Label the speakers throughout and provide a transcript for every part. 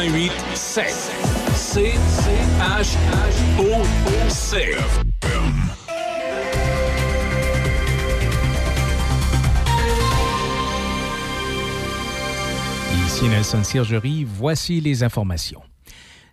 Speaker 1: Choc 88 7. C H O C.
Speaker 2: Ici Nelson Sirgerie, voici les informations.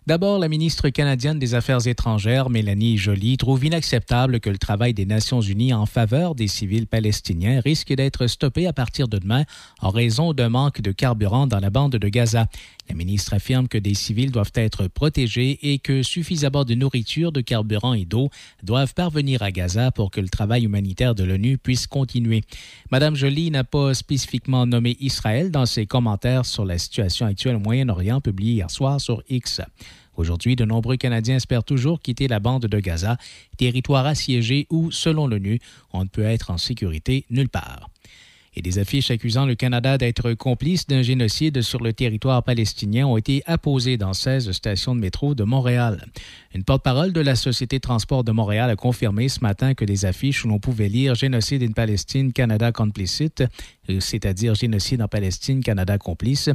Speaker 2: D'abord, la ministre canadienne des Affaires étrangères, Mélanie Joly, trouve inacceptable que le travail des Nations unies en faveur des civils palestiniens risque d'être stoppé à partir de demain en raison d'un manque de carburant dans la bande de Gaza. La ministre affirme que des civils doivent être protégés et que suffisamment de nourriture, de carburant et d'eau doivent parvenir à Gaza pour que le travail humanitaire de l'ONU puisse continuer. Madame Joly n'a pas spécifiquement nommé Israël dans ses commentaires sur la situation actuelle au Moyen-Orient publiés hier soir sur X. Aujourd'hui, de nombreux Canadiens espèrent toujours quitter la bande de Gaza, territoire assiégé où, selon l'ONU, on ne peut être en sécurité nulle part et des affiches accusant le Canada d'être complice d'un génocide sur le territoire palestinien ont été apposées dans 16 stations de métro de Montréal. Une porte-parole de la Société transport de Montréal a confirmé ce matin que des affiches où l'on pouvait lire Génocide in Palestine, Canada complicite, c'est-à-dire Génocide en Palestine, Canada complice,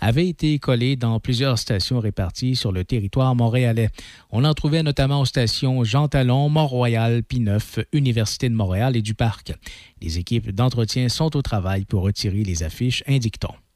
Speaker 2: avaient été collées dans plusieurs stations réparties sur le territoire montréalais. On en trouvait notamment aux stations Jean Talon, Mont-Royal, Pineuf, Université de Montréal et du Parc. Les équipes d'entretien sont au travail pour retirer les affiches, indique-t-on.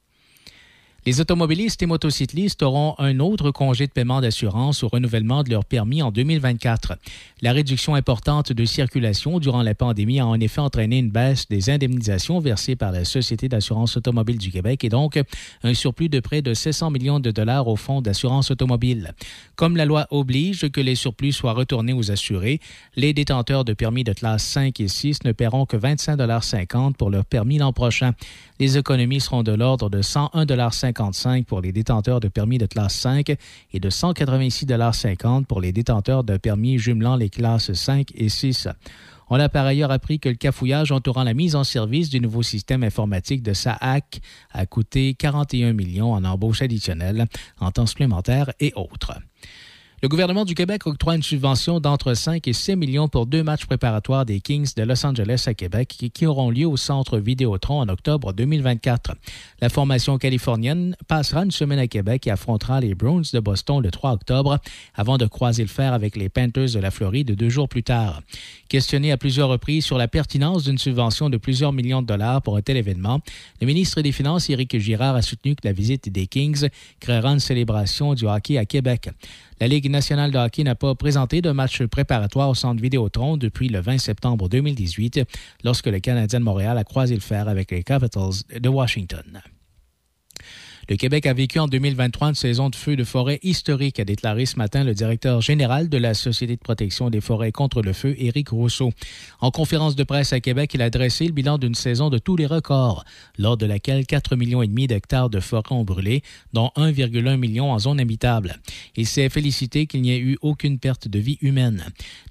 Speaker 2: Les automobilistes et motocyclistes auront un autre congé de paiement d'assurance au renouvellement de leur permis en 2024. La réduction importante de circulation durant la pandémie a en effet entraîné une baisse des indemnisations versées par la Société d'assurance automobile du Québec et donc un surplus de près de 700 millions de dollars au fonds d'assurance automobile. Comme la loi oblige que les surplus soient retournés aux assurés, les détenteurs de permis de classe 5 et 6 ne paieront que 25,50 pour leur permis l'an prochain. Les économies seront de l'ordre de 101,55 pour les détenteurs de permis de classe 5 et de 186,50 pour les détenteurs de permis jumelant les classes 5 et 6. On a par ailleurs appris que le cafouillage entourant la mise en service du nouveau système informatique de SAAC a coûté 41 millions en embauche additionnelle, en temps supplémentaire et autres. Le gouvernement du Québec octroie une subvention d'entre 5 et 6 millions pour deux matchs préparatoires des Kings de Los Angeles à Québec qui, auront lieu au centre Vidéotron en octobre 2024. La formation californienne passera une semaine à Québec et affrontera les Browns de Boston le 3 octobre avant de croiser le fer avec les Panthers de la Floride deux jours plus tard. Questionné à plusieurs reprises sur la pertinence d'une subvention de plusieurs millions de dollars pour un tel événement, le ministre des Finances, Éric Girard, a soutenu que la visite des Kings créera une célébration du hockey à Québec. La Ligue nationale de hockey n'a pas présenté de match préparatoire au centre Vidéotron depuis le 20 septembre 2018, lorsque le Canadien de Montréal a croisé le fer avec les Capitals de Washington. Le Québec a vécu en 2023 une saison de feu de forêt historique, a déclaré ce matin le directeur général de la Société de protection des forêts contre le feu, Éric Rousseau. En conférence de presse à Québec, il a dressé le bilan d'une saison de tous les records, lors de laquelle 4 millions d'hectares de forêt ont brûlé, dont 1,1 million en zone habitable. Il s'est félicité qu'il n'y ait eu aucune perte de vie humaine.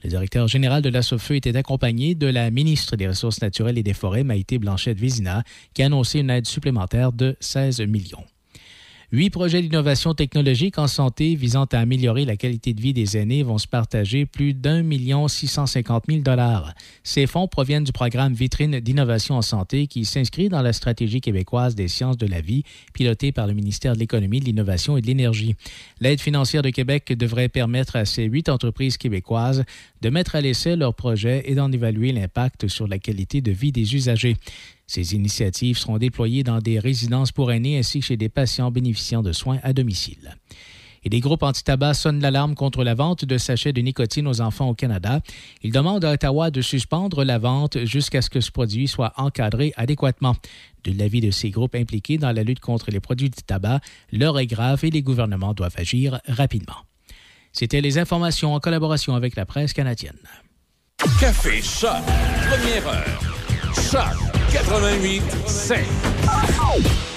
Speaker 2: Le directeur général de la SOFEU était accompagné de la ministre des Ressources naturelles et des Forêts, Maïté Blanchette-Vézina, qui a annoncé une aide supplémentaire de 16 millions. Huit projets d'innovation technologique en santé visant à améliorer la qualité de vie des aînés vont se partager plus d'un million six cent cinquante mille dollars. Ces fonds proviennent du programme Vitrine d'innovation en santé qui s'inscrit dans la stratégie québécoise des sciences de la vie, pilotée par le ministère de l'Économie, de l'Innovation et de l'Énergie. L'aide financière de Québec devrait permettre à ces huit entreprises québécoises de mettre à l'essai leurs projets et d'en évaluer l'impact sur la qualité de vie des usagers. Ces initiatives seront déployées dans des résidences pour aînés ainsi que chez des patients bénéficiant de soins à domicile. Et des groupes anti-tabac sonnent l'alarme contre la vente de sachets de nicotine aux enfants au Canada. Ils demandent à Ottawa de suspendre la vente jusqu'à ce que ce produit soit encadré adéquatement. De l'avis de ces groupes impliqués dans la lutte contre les produits du tabac, l'heure est grave et les gouvernements doivent agir rapidement. C'était les informations en collaboration avec la presse canadienne.
Speaker 1: Café Choc, première heure. Choc 88 5.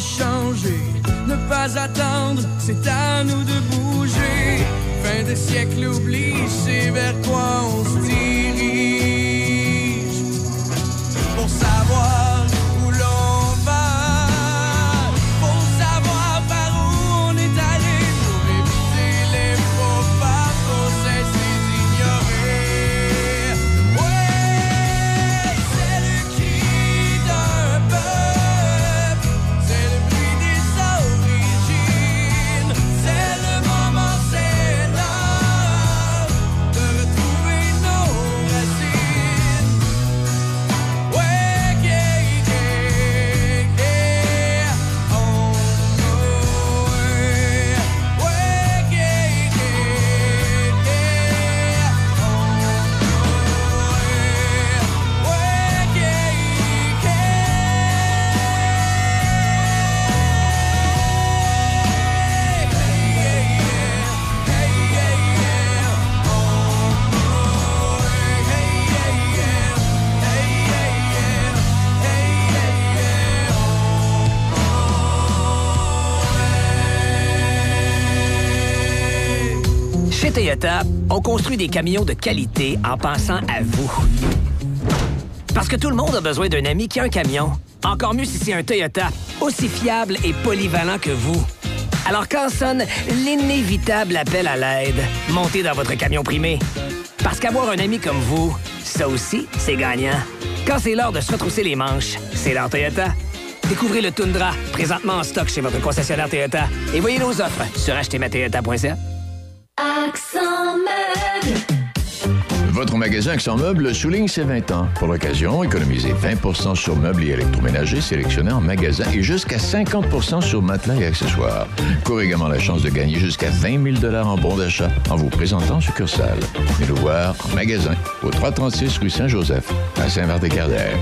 Speaker 3: shine. On
Speaker 4: construit des camions de qualité en pensant à vous. Parce que tout le monde a besoin d'un ami qui a un camion. Encore mieux si c'est un Toyota, aussi fiable et polyvalent que vous. Alors quand sonne l'inévitable appel à l'aide, montez dans votre camion primé. Parce qu'avoir un ami comme vous, ça aussi, c'est gagnant. Quand c'est l'heure de se retrousser les manches, c'est l'heure Toyota. Découvrez le Tundra, présentement en stock chez votre concessionnaire Toyota. Et voyez nos offres sur achetezmatoyota.ca.
Speaker 5: Meuble.
Speaker 6: Votre magasin Accent Meubles souligne ses 20 ans. Pour l'occasion, économisez 20% sur meubles et électroménagers sélectionnés en magasin et jusqu'à 50% sur matelas et accessoires. Courez également la chance de gagner jusqu'à 20 000 en bons d'achat en vous présentant en succursale. Venez nous voir en magasin au 336 rue Saint-Joseph à Saint-Martin-Cardère.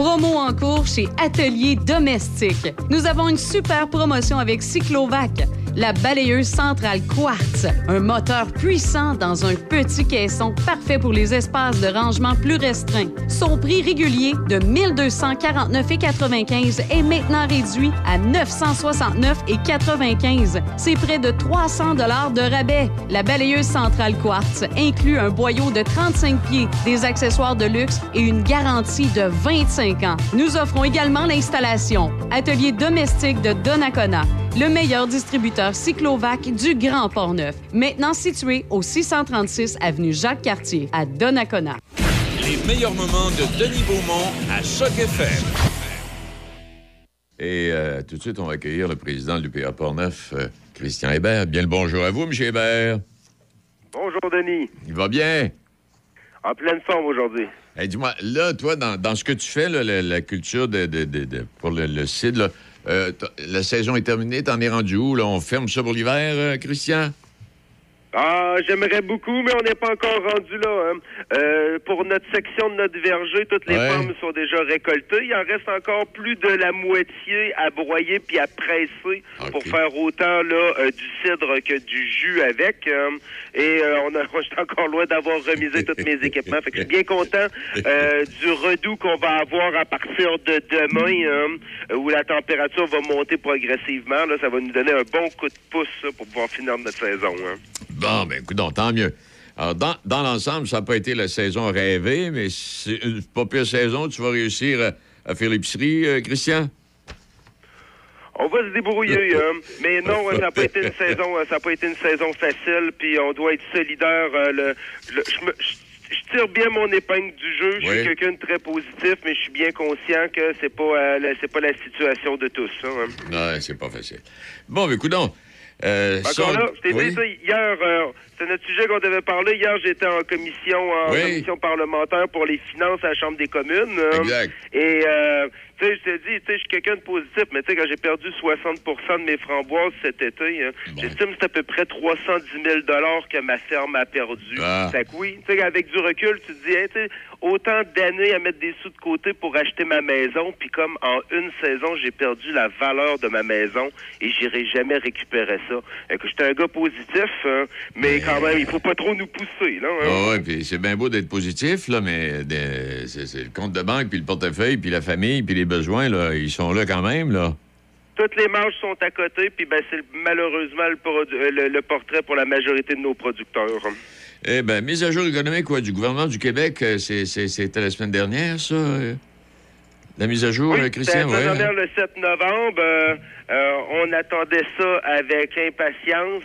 Speaker 7: Promo en cours chez Atelier Domestique. Nous avons une super promotion avec Cyclovac, la balayeuse centrale Quartz, un moteur puissant dans un petit caisson parfait pour les espaces de rangement plus restreints. Son prix régulier de 1249,95 est maintenant réduit à 969,95. C'est près de 300 dollars de rabais. La balayeuse centrale Quartz inclut un boyau de 35 pieds, des accessoires de luxe et une garantie de 25 ans. Nous offrons également l'installation. Atelier domestique de Donnacona, le meilleur distributeur cyclovac du Grand Port-Neuf. Maintenant situé au 636 avenue Jacques-Cartier à Donnacona.
Speaker 1: Les meilleurs moments de Denis Beaumont à Choc FM.
Speaker 6: Et euh, tout de suite, on va accueillir le président de l'UPA Portneuf, euh, Christian Hébert. Bien le bonjour à vous, M. Hébert.
Speaker 8: Bonjour, Denis.
Speaker 6: Il va bien?
Speaker 8: En pleine forme aujourd'hui.
Speaker 6: Hey, Dis-moi, là, toi, dans, dans ce que tu fais, là, la, la culture de, de- de- de- pour le, le CID, là, euh, la saison est terminée, t'en es rendu où? Là? On ferme ça pour l'hiver, euh, Christian?
Speaker 8: Ah, j'aimerais beaucoup, mais on n'est pas encore rendu là. hein. Euh, pour notre section de notre verger, toutes les
Speaker 6: Ouais.
Speaker 8: pommes sont déjà récoltées. Il en reste encore plus de la moitié à broyer puis à presser pour faire autant là euh, du cidre que du jus avec. hein. et euh, on a, j'étais encore loin d'avoir remisé tous mes équipements. Fait que je suis bien content euh, du redout qu'on va avoir à partir de demain, hein, où la température va monter progressivement. Là, ça va nous donner un bon coup de pouce pour pouvoir finir notre saison. hein.
Speaker 6: Bon, ben écoute, tant mieux. Alors, dans, dans l'ensemble, ça n'a pas été la saison rêvée, mais c'est une pas pire saison. Tu vas réussir à, à faire l'épicerie, euh, Christian?
Speaker 8: On va se débrouiller, hein. mais non, ça n'a pas été une saison, ça a pas été une saison facile, puis on doit être solidaire. euh, le, le- je, me- je- je tire bien mon épingle du jeu. Je
Speaker 6: Oui.
Speaker 8: suis quelqu'un de très positif, mais je suis bien conscient que c'est pas, euh, c'est pas la situation de tous. hein.
Speaker 6: Non, c'est pas facile. Bon, ben écoute donc. Euh,
Speaker 8: là, je t'ai
Speaker 6: oui?
Speaker 8: dit ça hier, euh, c'est notre sujet qu'on devait parler. Hier, j'étais en commission, en
Speaker 6: Oui.
Speaker 8: commission parlementaire pour les finances à la Chambre des communes. euh,
Speaker 6: Exact.
Speaker 8: Et, euh, tu sais, je te dis, tu sais, je suis quelqu'un de positif, mais tu sais, quand j'ai perdu 60% de mes framboises cet été, hein,
Speaker 6: Bon.
Speaker 8: j'estime que c'est à peu près 310 000 que ma ferme a perdu.
Speaker 6: Ah.
Speaker 8: Fait que oui, tu sais, avec du recul, tu te dis, hey, tu sais, autant d'années à mettre des sous de côté pour acheter ma maison, puis comme en une saison, j'ai perdu la valeur de ma maison et j'irai jamais récupérer ça. Fait que j'étais un gars positif, hein, mais quand même, il faut pas trop nous pousser, là. hein.
Speaker 6: Ouais, puis c'est bien beau d'être positif, là, mais de- c'est le compte de banque, puis le portefeuille, puis la famille, puis les besoins, là, ils sont là quand même, là.
Speaker 8: Toutes les marges sont à côté, puis ben, c'est malheureusement le, euh, le- le portrait pour la majorité de nos producteurs.
Speaker 6: Eh bien, mise à jour économique quoi, du gouvernement du Québec, euh, c'est- c'est- c'était la semaine dernière, ça? euh? La mise à jour,
Speaker 8: Oui,
Speaker 6: Christian?
Speaker 8: dernière,
Speaker 6: hein?
Speaker 8: le 7 novembre. euh, euh, on attendait ça avec impatience.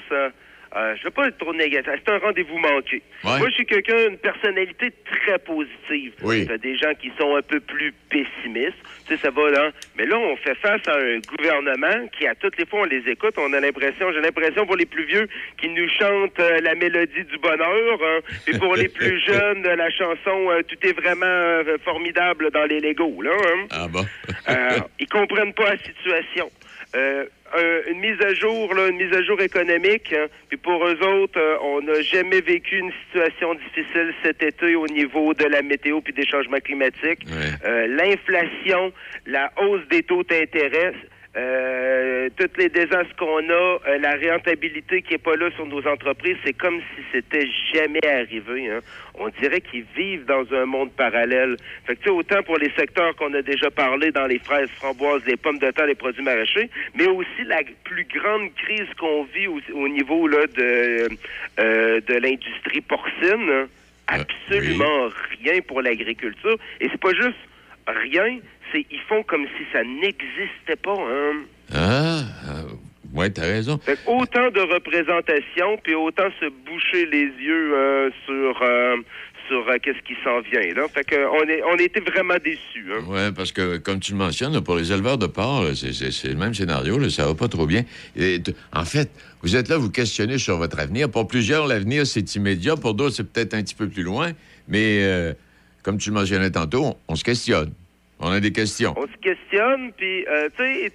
Speaker 8: Euh, euh, je ne veux pas être trop négatif. C'est un rendez-vous manqué.
Speaker 6: Ouais.
Speaker 8: Moi, je suis quelqu'un, une personnalité très positive.
Speaker 6: Oui.
Speaker 8: Il y a des gens qui sont un peu plus pessimistes. Tu sais, ça va là. Mais là, on fait face à un gouvernement qui, à toutes les fois, on les écoute, on a l'impression, j'ai l'impression pour les plus vieux, qui nous chantent euh, la mélodie du bonheur. hein. Et pour les plus jeunes, la chanson euh, Tout est vraiment euh, formidable dans les Legos, là. hein.
Speaker 6: Ah bon?
Speaker 8: Euh, ils comprennent pas la situation. Euh, un- une mise à jour, là, une mise à jour économique. hein, puis pour eux autres, euh, on n'a jamais vécu une situation difficile cet été au niveau de la météo puis des changements climatiques.
Speaker 6: Ouais.
Speaker 8: Euh, L'inflation, la hausse des taux d'intérêt. Euh, toutes les désastres qu'on a, euh, la rentabilité qui est pas là sur nos entreprises, c'est comme si c'était jamais arrivé. hein. On dirait qu'ils vivent dans un monde parallèle. Fait que, tu sais, autant pour les secteurs qu'on a déjà parlé dans les fraises, framboises, les pommes de terre, les produits maraîchers, mais aussi la plus grande crise qu'on vit au, au niveau là, de, euh, de l'industrie porcine. hein.
Speaker 6: Euh,
Speaker 8: Absolument rien pour l'agriculture. Et c'est pas juste rien, c'est ils font comme si ça n'existait pas. Hein.
Speaker 6: Ah, ah, ouais, t'as raison.
Speaker 8: Fait autant de représentation, puis autant se boucher les yeux euh, sur euh, sur euh, qu'est-ce qui s'en vient. Là. Fait que on est on était vraiment déçus. Hein.
Speaker 6: Oui, parce que, comme tu le mentionnes, pour les éleveurs de porc, c'est le même scénario, là, ça va pas trop bien. Et en fait, vous êtes là, vous questionnez sur votre avenir. Pour plusieurs, l'avenir, c'est immédiat. Pour d'autres, c'est peut-être un petit peu plus loin. Mais, euh, comme tu le mentionnais tantôt, on, on se questionne. On a des questions.
Speaker 8: On se questionne, puis, euh, tu sais,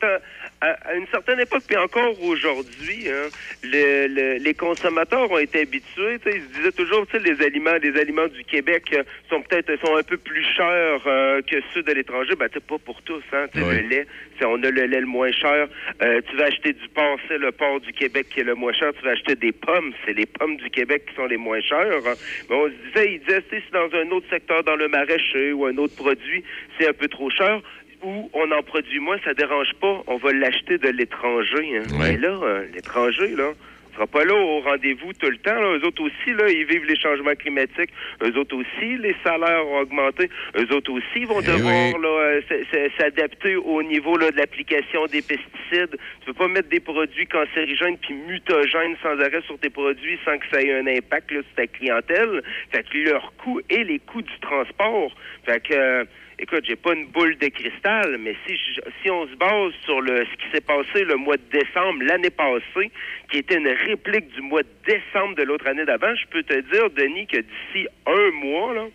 Speaker 8: à, une certaine époque, puis encore aujourd'hui, hein, le- le- les consommateurs ont été habitués. Ils se disaient toujours, tu sais, les aliments, les aliments du Québec euh, sont peut-être sont un peu plus chers euh, que ceux de l'étranger. Ben, pas pour tous. Hein, Tu sais,
Speaker 6: Oui.
Speaker 8: Le lait, on a le lait le moins cher. Euh, tu vas acheter du porc, c'est le porc du Québec qui est le moins cher. Tu vas acheter des pommes, c'est les pommes du Québec qui sont les moins chères. hein. Mais on se disait, ils disaient, si dans un autre secteur, dans le maraîcher ou un autre produit, c'est un peu trop cher ou on en produit moins, ça dérange pas, on va l'acheter de l'étranger. hein.
Speaker 6: Ouais.
Speaker 8: Mais là, euh, l'étranger, là, sera pas là au rendez-vous tout le temps. Là. Eux autres aussi, là, ils vivent les changements climatiques. Eux autres aussi, les salaires ont augmenté. Eux autres aussi vont
Speaker 6: Eh
Speaker 8: devoir
Speaker 6: oui.
Speaker 8: là, euh, s'adapter au niveau là, de l'application des pesticides. Tu peux pas mettre des produits cancérigènes puis mutagènes sans arrêt sur tes produits sans que ça ait un impact là, sur ta clientèle. Fait que leur coût et les coûts du transport. Fait que euh, Écoute, j'ai pas une boule de cristal, mais si je- si on se base sur le ce qui s'est passé le mois de décembre l'année passée, qui était une réplique du mois de décembre de l'autre année d'avant, je peux te dire, Denis, que d'ici un mois, là,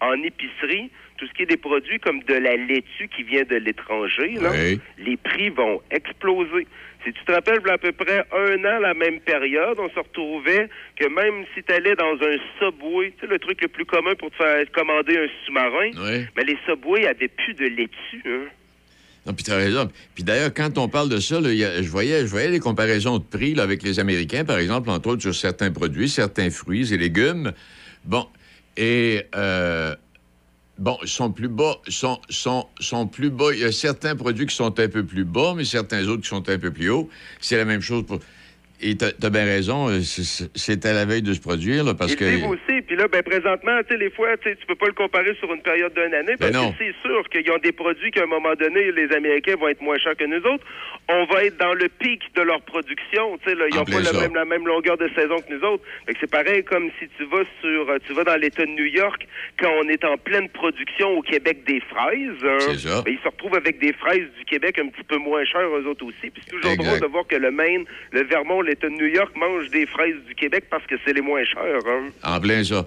Speaker 8: en épicerie, tout ce qui est des produits comme de la laitue qui vient de l'étranger,
Speaker 6: Oui.
Speaker 8: les prix vont exploser. Si tu te rappelles, il y a à peu près un an, la même période, on se retrouvait que même si tu allais dans un Subway, tu sais, le truc le plus commun pour te faire commander un sous-marin,
Speaker 6: Oui.
Speaker 8: mais les Subway avaient plus de laitue. Hein.
Speaker 6: Non, puis tu as raison. Puis d'ailleurs, quand on parle de ça, là, il y a- je, voyais, je voyais des comparaisons de prix là, avec les Américains, par exemple, entre autres sur certains produits, certains fruits et légumes. Bon, et euh, bon, ils sont plus bas, sont, sont, sont plus bas. Il y a certains produits qui sont un peu plus bas, mais certains autres qui sont un peu plus hauts. C'est la même chose pour. Et tu as, bien raison, euh, c'est- à la veille de se produire, là, parce que.
Speaker 8: aussi. Là, ben, présentement, tu sais, les fois, tu peux pas le comparer sur une période d'une année parce
Speaker 6: Ben non.
Speaker 8: que c'est sûr qu'ils ont des produits qu'à un moment donné, les Américains vont être moins chers que nous autres. On va être dans le pic de leur production. Tu sais, ils n'ont pas
Speaker 6: ça.
Speaker 8: même, la même longueur de saison que nous autres. Fait que c'est pareil comme si tu vas sur, euh, tu vas dans l'État de New York quand on est en pleine production au Québec des fraises. hein. Ben, ils se retrouvent avec des fraises du Québec un petit peu moins chères eux autres aussi. Puis c'est toujours
Speaker 6: Exact.
Speaker 8: drôle de voir que le Maine, le Vermont, l'État de New York mangent des fraises du Québec parce que c'est les moins chères. Hein.
Speaker 6: En plein ça.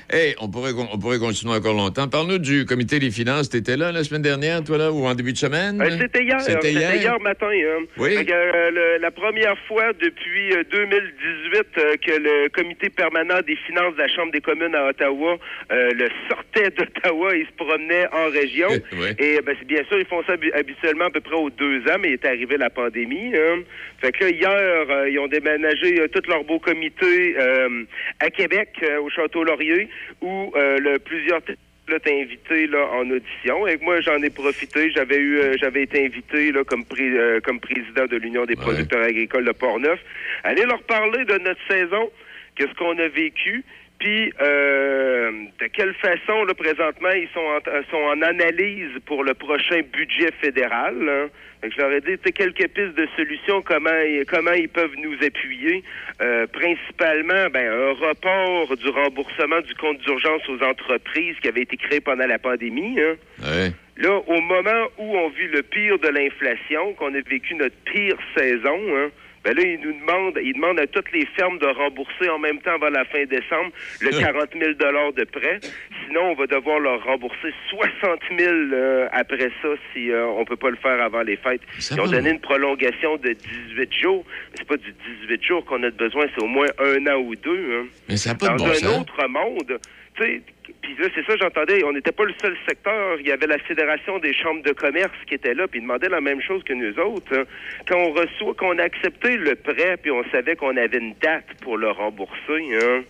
Speaker 6: Hey, on pourrait, on pourrait continuer encore longtemps. Parle-nous du comité des finances. T'étais là la semaine dernière, toi, là, ou en début de semaine?
Speaker 8: Euh, C'était hier.
Speaker 6: C'était hier?
Speaker 8: hier matin. hein.
Speaker 6: Oui.
Speaker 8: Euh, le- la première fois depuis euh, 2018 euh, que le comité permanent des finances de la Chambre des communes à Ottawa euh, le sortait d'Ottawa et se promenait en région.
Speaker 6: Oui.
Speaker 8: Et ben, c'est bien sûr, ils font ça habi- habituellement à peu près aux deux ans, mais il est arrivé la pandémie. hein. Fait que là, hier, euh, ils ont déménagé euh, tout leur beau comité euh, à Québec, euh, au Château Laurier, où euh, le, plusieurs t- là, en audition. Et moi, j'en ai profité. J'avais eu, euh, j'avais été invité là, comme, pré- euh, comme président de l'Union des
Speaker 6: Ouais.
Speaker 8: producteurs agricoles de Portneuf. Allez leur parler de notre saison, qu'est-ce qu'on a vécu. Puis, euh, de quelle façon, là, présentement, ils sont en, sont en analyse pour le prochain budget fédéral. hein. Fait que je leur ai dit, tu sais, quelques pistes de solutions, comment, ils- comment ils peuvent nous appuyer. Euh, principalement, ben, un report du remboursement du compte d'urgence aux entreprises qui avait été créé pendant la pandémie. Hein.
Speaker 6: Ouais.
Speaker 8: Là, au moment où on vit le pire de l'inflation, qu'on a vécu notre pire saison, hein, ben là, ils nous demandent, ils demandent à toutes les fermes de rembourser en même temps avant la fin décembre le 40 000 de prêt. Sinon, on va devoir leur rembourser 60 000 euh, après ça si euh, on peut pas le faire avant les fêtes.
Speaker 6: Ça
Speaker 8: Ils ont donné une prolongation de 18 jours. C'est pas du 18 jours qu'on a besoin, c'est au moins un an ou deux. Hein
Speaker 6: Mais ça pas de
Speaker 8: dans
Speaker 6: bon
Speaker 8: un
Speaker 6: sens.
Speaker 8: autre monde, puis là, c'est ça, j'entendais, on n'était pas le seul secteur. Il y avait la Fédération des chambres de commerce qui était là, puis ils demandaient la même chose que nous autres. hein. Quand on reçoit, qu'on a accepté le prêt, puis on savait qu'on avait une date pour le rembourser, hein,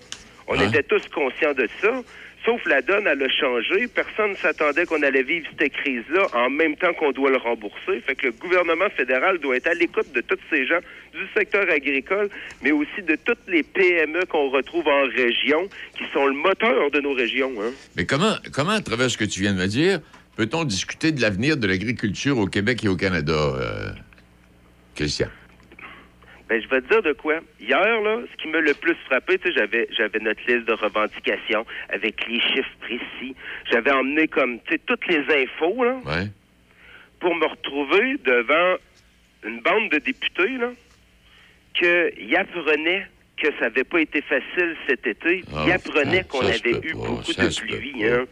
Speaker 8: on
Speaker 6: Hein?
Speaker 8: était tous conscients de ça. Sauf la donne, elle a changé. Personne ne s'attendait qu'on allait vivre cette crise-là en même temps qu'on doit le rembourser. Fait que le gouvernement fédéral doit être à l'écoute de tous ces gens du secteur agricole, mais aussi de toutes les PME qu'on retrouve en région, qui sont le moteur de nos régions. Hein.
Speaker 6: Mais comment, comment, à travers ce que tu viens de me dire, peut-on discuter de l'avenir de l'agriculture au Québec et au Canada, euh, Christian?
Speaker 8: Ben, je vais te dire de quoi. Hier, là, ce qui m'a le plus frappé, tu sais, j'avais, j'avais notre liste de revendications avec les chiffres précis. J'avais emmené comme, tu sais, toutes les infos, là,
Speaker 6: Ouais.
Speaker 8: pour me retrouver devant une bande de députés, là, qu'ils apprenaient que ça n'avait pas été facile cet été.
Speaker 6: Ah,
Speaker 8: Ils apprenaient
Speaker 6: ça-
Speaker 8: qu'on avait eu beaucoup de pluie, hein.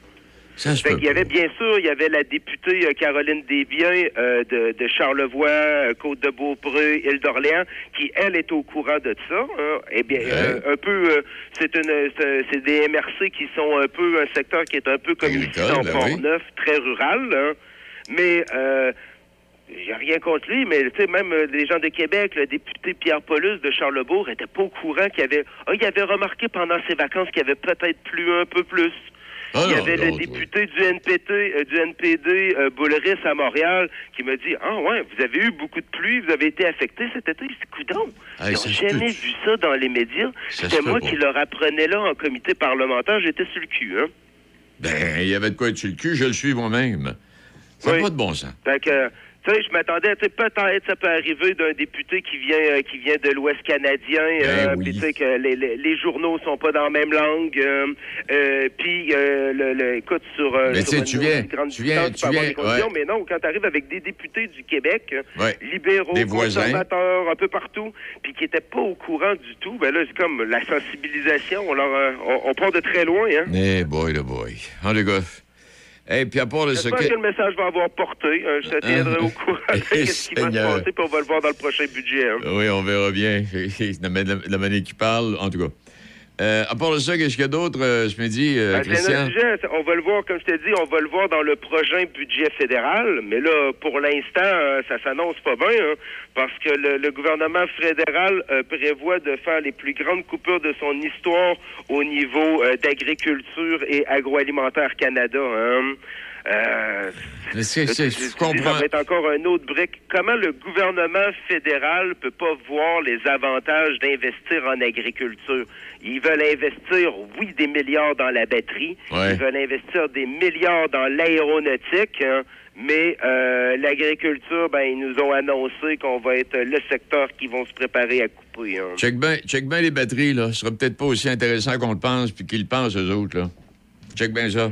Speaker 6: Ça
Speaker 8: qu'il y avait bien sûr, il y avait la députée euh, Caroline Desbiens euh, de, de Charlevoix, euh, Côte-de-Beaupré, Île d'Orléans, qui elle est au courant de ça. hein. Eh bien, un peu, c'est une, c'est des MRC qui sont un peu un secteur qui est un peu comme ici dans
Speaker 6: ben
Speaker 8: Port-Neuf, très rural. hein. Mais j'ai rien contre lui, mais tu sais, même euh, les gens de Québec, le député Pierre Paulus de Charlebourg était pas au courant qu'il y avait. Ah, il avait remarqué pendant ses vacances qu'il y avait peut-être plu un peu plus.
Speaker 6: Ah
Speaker 8: il y
Speaker 6: non,
Speaker 8: avait le député du NPT, euh, du NPD, euh, Boulris à Montréal, qui me dit Ah ouais, vous avez eu beaucoup de pluie, vous avez été affecté cet été. C'est coudon.
Speaker 6: Hey,
Speaker 8: Ils
Speaker 6: ça
Speaker 8: n'ont jamais vu ça dans les médias. C'était moi qui leur apprenais là en comité parlementaire. J'étais sur le cul, hein.
Speaker 6: Ben, il y avait de quoi être sur le cul, je le suis moi-même. Ça n'a
Speaker 8: Oui.
Speaker 6: pas de bon sens.
Speaker 8: Fait que, tu sais, je m'attendais, tu sais, peut-être ça peut arriver d'un député qui vient euh, qui vient de l'Ouest canadien, euh,
Speaker 6: Ben oui.
Speaker 8: puis tu sais que les, les, les journaux sont pas dans la même langue, euh, euh, puis euh, le, le- écoute sur, euh,
Speaker 6: Mais
Speaker 8: sur
Speaker 6: tu sais,
Speaker 8: une
Speaker 6: tu viens-
Speaker 8: grande
Speaker 6: tu viens-
Speaker 8: distance,
Speaker 6: tu viens- ouais.
Speaker 8: mais non, quand tu arrives avec des députés du Québec, euh,
Speaker 6: Ouais.
Speaker 8: libéraux,
Speaker 6: Des voisins.
Speaker 8: conservateurs, un peu partout, puis qui étaient pas au courant du tout, ben là, c'est comme la sensibilisation, on, leur, euh, on, on part de très loin, hein.
Speaker 6: Eh boy, le boy. En les gars. Et puis à part ce
Speaker 8: J'espère
Speaker 6: que...
Speaker 8: le message va avoir porté. hein. je te tiendrai au courant de ce qui va se passer, puis on va le voir dans le prochain budget. hein.
Speaker 6: Oui, on verra bien. la, la, la manière qui parle, en tout cas. Euh, à part de ça, qu'est-ce qu'il y a d'autre euh, ce midi, euh,
Speaker 8: Ben,
Speaker 6: Christian?
Speaker 8: sujet. On va le voir, comme je t'ai dit, on va le voir dans le prochain budget fédéral. Mais là, pour l'instant, euh, ça s'annonce pas bien, hein, parce que le, le gouvernement fédéral euh, prévoit de faire les plus grandes coupures de son histoire au niveau euh, d'agriculture et agroalimentaire Canada. hein. Euh, je-
Speaker 6: comprends.
Speaker 8: Ça va être encore un autre brique. Comment le gouvernement fédéral peut pas voir les avantages d'investir en agriculture? Ils veulent investir, oui, des milliards dans la batterie.
Speaker 6: Ouais.
Speaker 8: Ils veulent investir des milliards dans l'aéronautique. hein, mais euh, l'agriculture, ben, ils nous ont annoncé qu'on va être le secteur qui vont se préparer à couper. hein.
Speaker 6: Check bien check ben les batteries, là. Ce sera peut-être pas aussi intéressant qu'on le pense, puis qu'ils le pensent, eux autres, là. Check bien ça.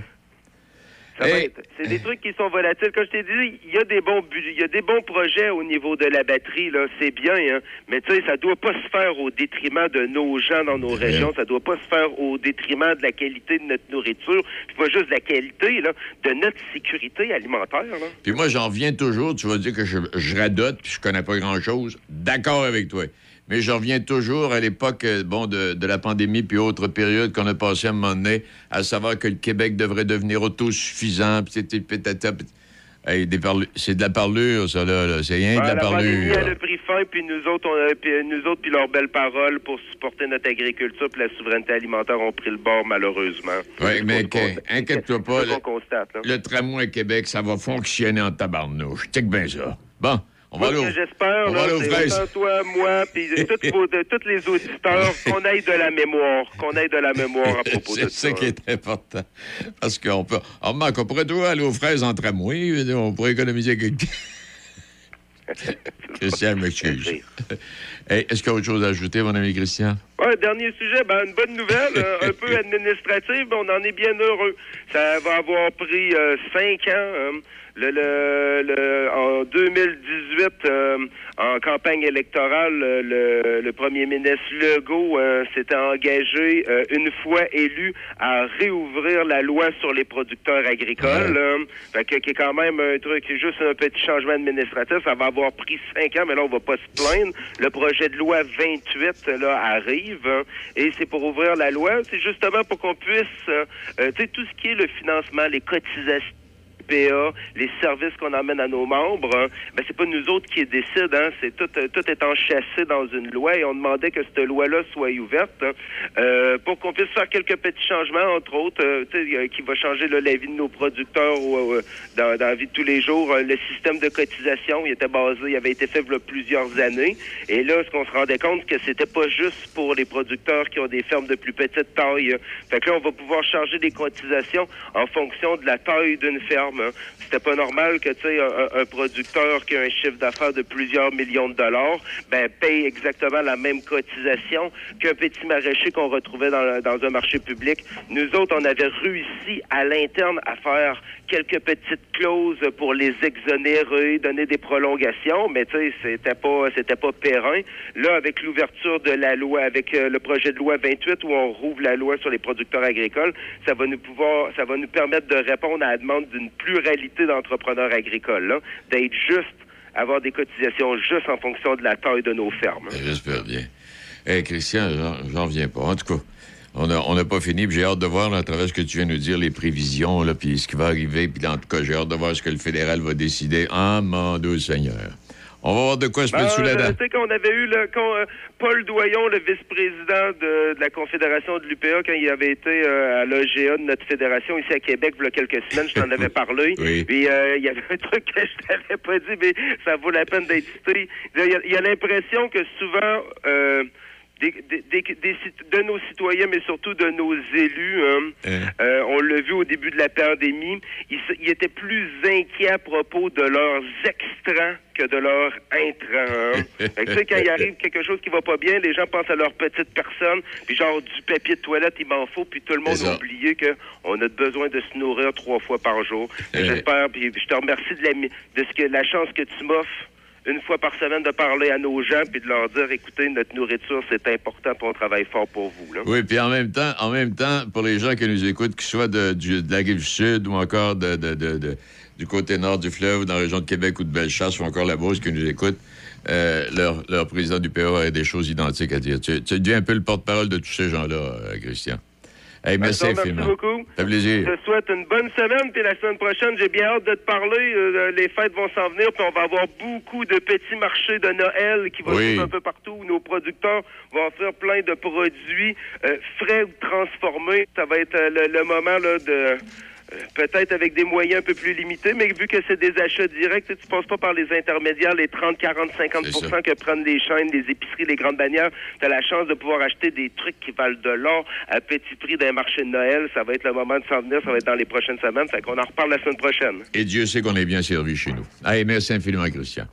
Speaker 8: Ça va
Speaker 6: Hey.
Speaker 8: être- C'est des trucs qui sont volatiles. Comme je t'ai dit, il y a des bons il y a des bons projets au niveau de la batterie, là, c'est bien, hein. Mais tu sais, ça doit pas se faire au détriment de nos gens dans nos régions. Ça doit pas se faire au détriment de la qualité de notre nourriture. Puis pas juste de la qualité, là, de notre sécurité alimentaire, là.
Speaker 6: Puis moi, j'en reviens toujours. Tu vas dire que je, je radote, puis je connais pas grand-chose. D'accord avec toi. Mais j'en reviens toujours à l'époque euh, bon, de, de la pandémie, puis autre période qu'on a passé à un moment donné, à savoir que le Québec devrait devenir autosuffisant, puis c'est de la parlure, ça, là. là. C'est rien de la
Speaker 8: la
Speaker 6: parlure.
Speaker 8: elle a pris fin, puis nous autres, on a- puis nous autres, puis leurs belles paroles pour supporter notre agriculture, puis la souveraineté alimentaire ont pris le bord, malheureusement.
Speaker 6: Oui, mais inquiète-toi pas, le-
Speaker 8: constate.
Speaker 6: Le tramway Québec, ça va fonctionner en tabarnouche. Check bien ça. Bon, on va aller au-
Speaker 8: j'espère, là, toi, moi, puis tous les auditeurs, qu'on aille de la mémoire, qu'on aille de la mémoire à propos de
Speaker 6: C'est
Speaker 8: ça.
Speaker 6: ça qui est important. Parce qu'on peut. On remarque, on pourrait toujours aller aux fraises en tramway. On pourrait économiser quelque. Christian, m'excuse. Est-ce qu'il y a autre chose à ajouter, mon ami Christian?
Speaker 8: Ouais, dernier sujet, ben, une bonne nouvelle, euh, un peu administrative, mais on en est bien heureux. Ça va avoir pris euh, cinq ans. euh, le, le, le- en 2018, euh, en campagne électorale, le, le premier ministre Legault euh, s'était engagé, euh, une fois élu, à réouvrir la loi sur les producteurs agricoles. fait que, qui est quand même un truc, c'est juste un petit changement administratif. Ça va avoir pris cinq ans, mais là, on va pas se plaindre. Le projet de loi 28 là, arrive hein, et c'est pour ouvrir la loi. C'est justement pour qu'on puisse, euh, euh, tu sais, tout ce qui est le financement, les cotisations. Les services qu'on emmène à nos membres, hein, ben c'est pas nous autres qui décident, hein, c'est tout, euh, tout est enchâssé dans une loi et on demandait que cette loi-là soit ouverte hein, euh, pour qu'on puisse faire quelques petits changements, entre autres, euh, euh, qui va changer là, la vie de nos producteurs ou, euh, dans, dans la vie de tous les jours. Euh, le système de cotisation, il était basé, il avait été fait il y a plusieurs années. Et là, ce qu'on se rendait compte, que c'était pas juste pour les producteurs qui ont des fermes de plus petite taille. Fait que là, on va pouvoir charger des cotisations en fonction de la taille d'une ferme. Hein. C'était pas normal que tu sais un, producteur qui a un chiffre d'affaires de plusieurs millions de dollars, ben paye exactement la même cotisation qu'un petit maraîcher qu'on retrouvait dans un marché public. Nous autres, on avait réussi à l'interne à faire quelques petites clauses pour les exonérer, donner des prolongations, mais tu sais, c'était pas c'était pas périn. Là, avec l'ouverture de la loi, avec euh, le projet de loi 28 où on rouvre la loi sur les producteurs agricoles, ça va nous pouvoir, ça va nous permettre de répondre à la demande d'une pluralité d'entrepreneurs agricoles, là, d'être juste avoir des cotisations juste en fonction de la taille de nos fermes.
Speaker 6: J'espère bien. Hé, Christian, j'en- reviens pas. En tout cas, on n'a on n'a pas fini, puis j'ai hâte de voir, là, à travers ce que tu viens nous dire, les prévisions, là, puis ce qui va arriver, puis en tout cas, j'ai hâte de voir ce que le fédéral va décider. Ah, mon Dieu Seigneur. On va voir de quoi se
Speaker 8: Ben,
Speaker 6: mettre sous la
Speaker 8: euh,
Speaker 6: dent.
Speaker 8: Tu sais qu'on avait eu le, quand, euh, Paul Doyon, le vice-président de, de la Confédération de l'UPA, quand il avait été euh, à l'OGA de notre fédération ici à Québec, il y a quelques semaines, je t'en avais parlé.
Speaker 6: Oui.
Speaker 8: Puis euh, il y avait un truc que je t'avais pas dit, mais ça vaut la peine d'être cité. Il y a, il y a l'impression que souvent... des, de nos citoyens, mais surtout de nos élus, hein,
Speaker 6: Hein.
Speaker 8: euh, on l'a vu au début de la pandémie, ils, ils étaient plus inquiets à propos de leurs extrants que de leurs intrants. hein. Fait que, tu sais, quand il arrive quelque chose qui va pas bien, les gens pensent à leur petite personne, puis genre du papier de toilette, il m'en faut, puis tout le monde a oublié qu'on a besoin de se nourrir trois fois par jour.
Speaker 6: Eh.
Speaker 8: J'espère, puis je te remercie de la, mi- de ce que la chance que tu m'offres une fois par semaine de parler à nos gens puis de leur dire écoutez notre nourriture c'est important puis on travaille fort pour vous.
Speaker 6: Oui, puis en même temps, en même temps, pour les gens qui nous écoutent, qu'ils soient de, de la rive sud ou encore de- du côté nord du fleuve, dans la région de Québec ou de Bellechasse ou encore la Beauce qui nous écoutent, euh, leur, leur président du PA a des choses identiques à dire. Tu, tu deviens un peu le porte-parole de tous ces gens-là, euh, Christian. Hey, merci infiniment.
Speaker 8: remercie beaucoup.
Speaker 6: Ça fait plaisir.
Speaker 8: Je te souhaite une bonne semaine, puis la semaine prochaine, j'ai bien hâte de te parler. Euh, les fêtes vont s'en venir, puis on va avoir beaucoup de petits marchés de Noël qui vont
Speaker 6: Oui.
Speaker 8: être un peu partout où nos producteurs vont offrir plein de produits euh, frais ou transformés. Ça va être euh, le, le moment là, de. Peut-être avec des moyens un peu plus limités, mais vu que c'est des achats directs, tu tu passes pas par les intermédiaires, les 30, 40, 50
Speaker 6: C'est ça.
Speaker 8: que prennent les chaînes, les épiceries, les grandes bannières. Tu as la chance de pouvoir acheter des trucs qui valent de l'or à petit prix d'un marché de Noël. Ça va être le moment de s'en venir, ça va être dans les prochaines semaines. Fait qu'on en reparle la semaine prochaine.
Speaker 6: Et Dieu sait qu'on est bien servi chez nous. Hey, merci infiniment, Christian.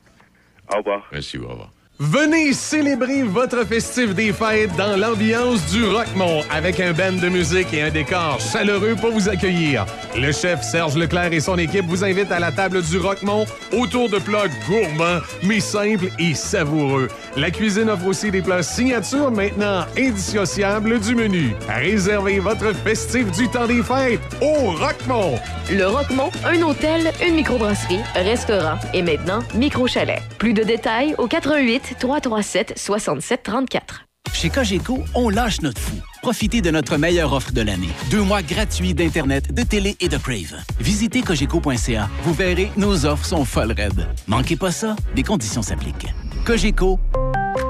Speaker 8: Au revoir.
Speaker 6: Merci, au revoir.
Speaker 9: Venez célébrer votre festif des fêtes dans l'ambiance du Rockmont avec un band de musique et un décor chaleureux pour vous accueillir. Le chef Serge Leclerc et son équipe vous invitent à la table du Rockmont autour de plats gourmands mais simples et savoureux. La cuisine offre aussi des plats signature maintenant indissociables du menu. Réservez votre festif du temps des fêtes au Rockmont.
Speaker 10: Le Roquemont, un hôtel, une microbrasserie, restaurant et maintenant micro-chalet. Plus de détails au 88 337 67 34.
Speaker 11: Chez Cogeco, on lâche notre fou. Profitez de notre meilleure offre de l'année. Deux mois gratuits d'Internet, de télé et de Crave. Visitez cogeco.ca. Vous verrez, nos offres sont folles raides. Manquez pas ça, des conditions s'appliquent. Cogeco,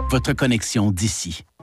Speaker 11: votre connexion d'ici.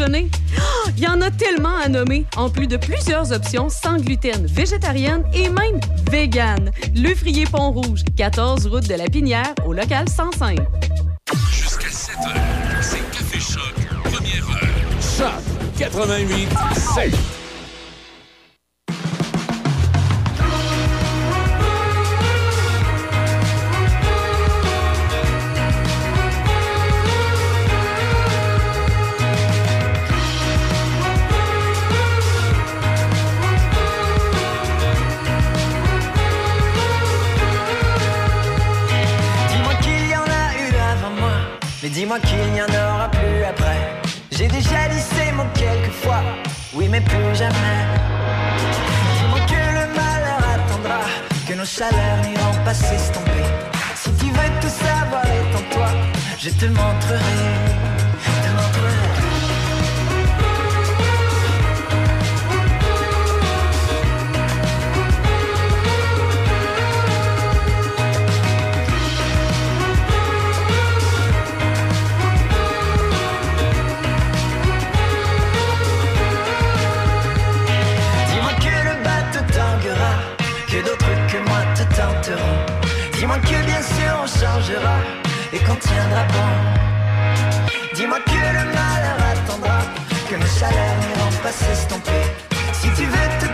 Speaker 7: Ah, Il y en a tellement à nommer, en plus de plusieurs options sans gluten, végétarienne et même vegan. Le Frier Pont-Rouge, 14 route de la Pinière, au local 105.
Speaker 1: Jusqu'à 7 heures, c'est Café Choc, première heure. Choc 88 7.
Speaker 12: Dis-moi qu'il n'y en aura plus après. J'ai déjà lissé mon quelquefois, oui mais plus jamais. Dis-moi que le malheur attendra, que nos chaleurs n'iront pas s'estomper. Si tu veux tout savoir, étends-toi, je te montrerai.
Speaker 13: Et qu'on tiendra bon. Dis-moi que le malheur attendra, que nos chaleurs n'iront pas s'estomper. Si tu veux tout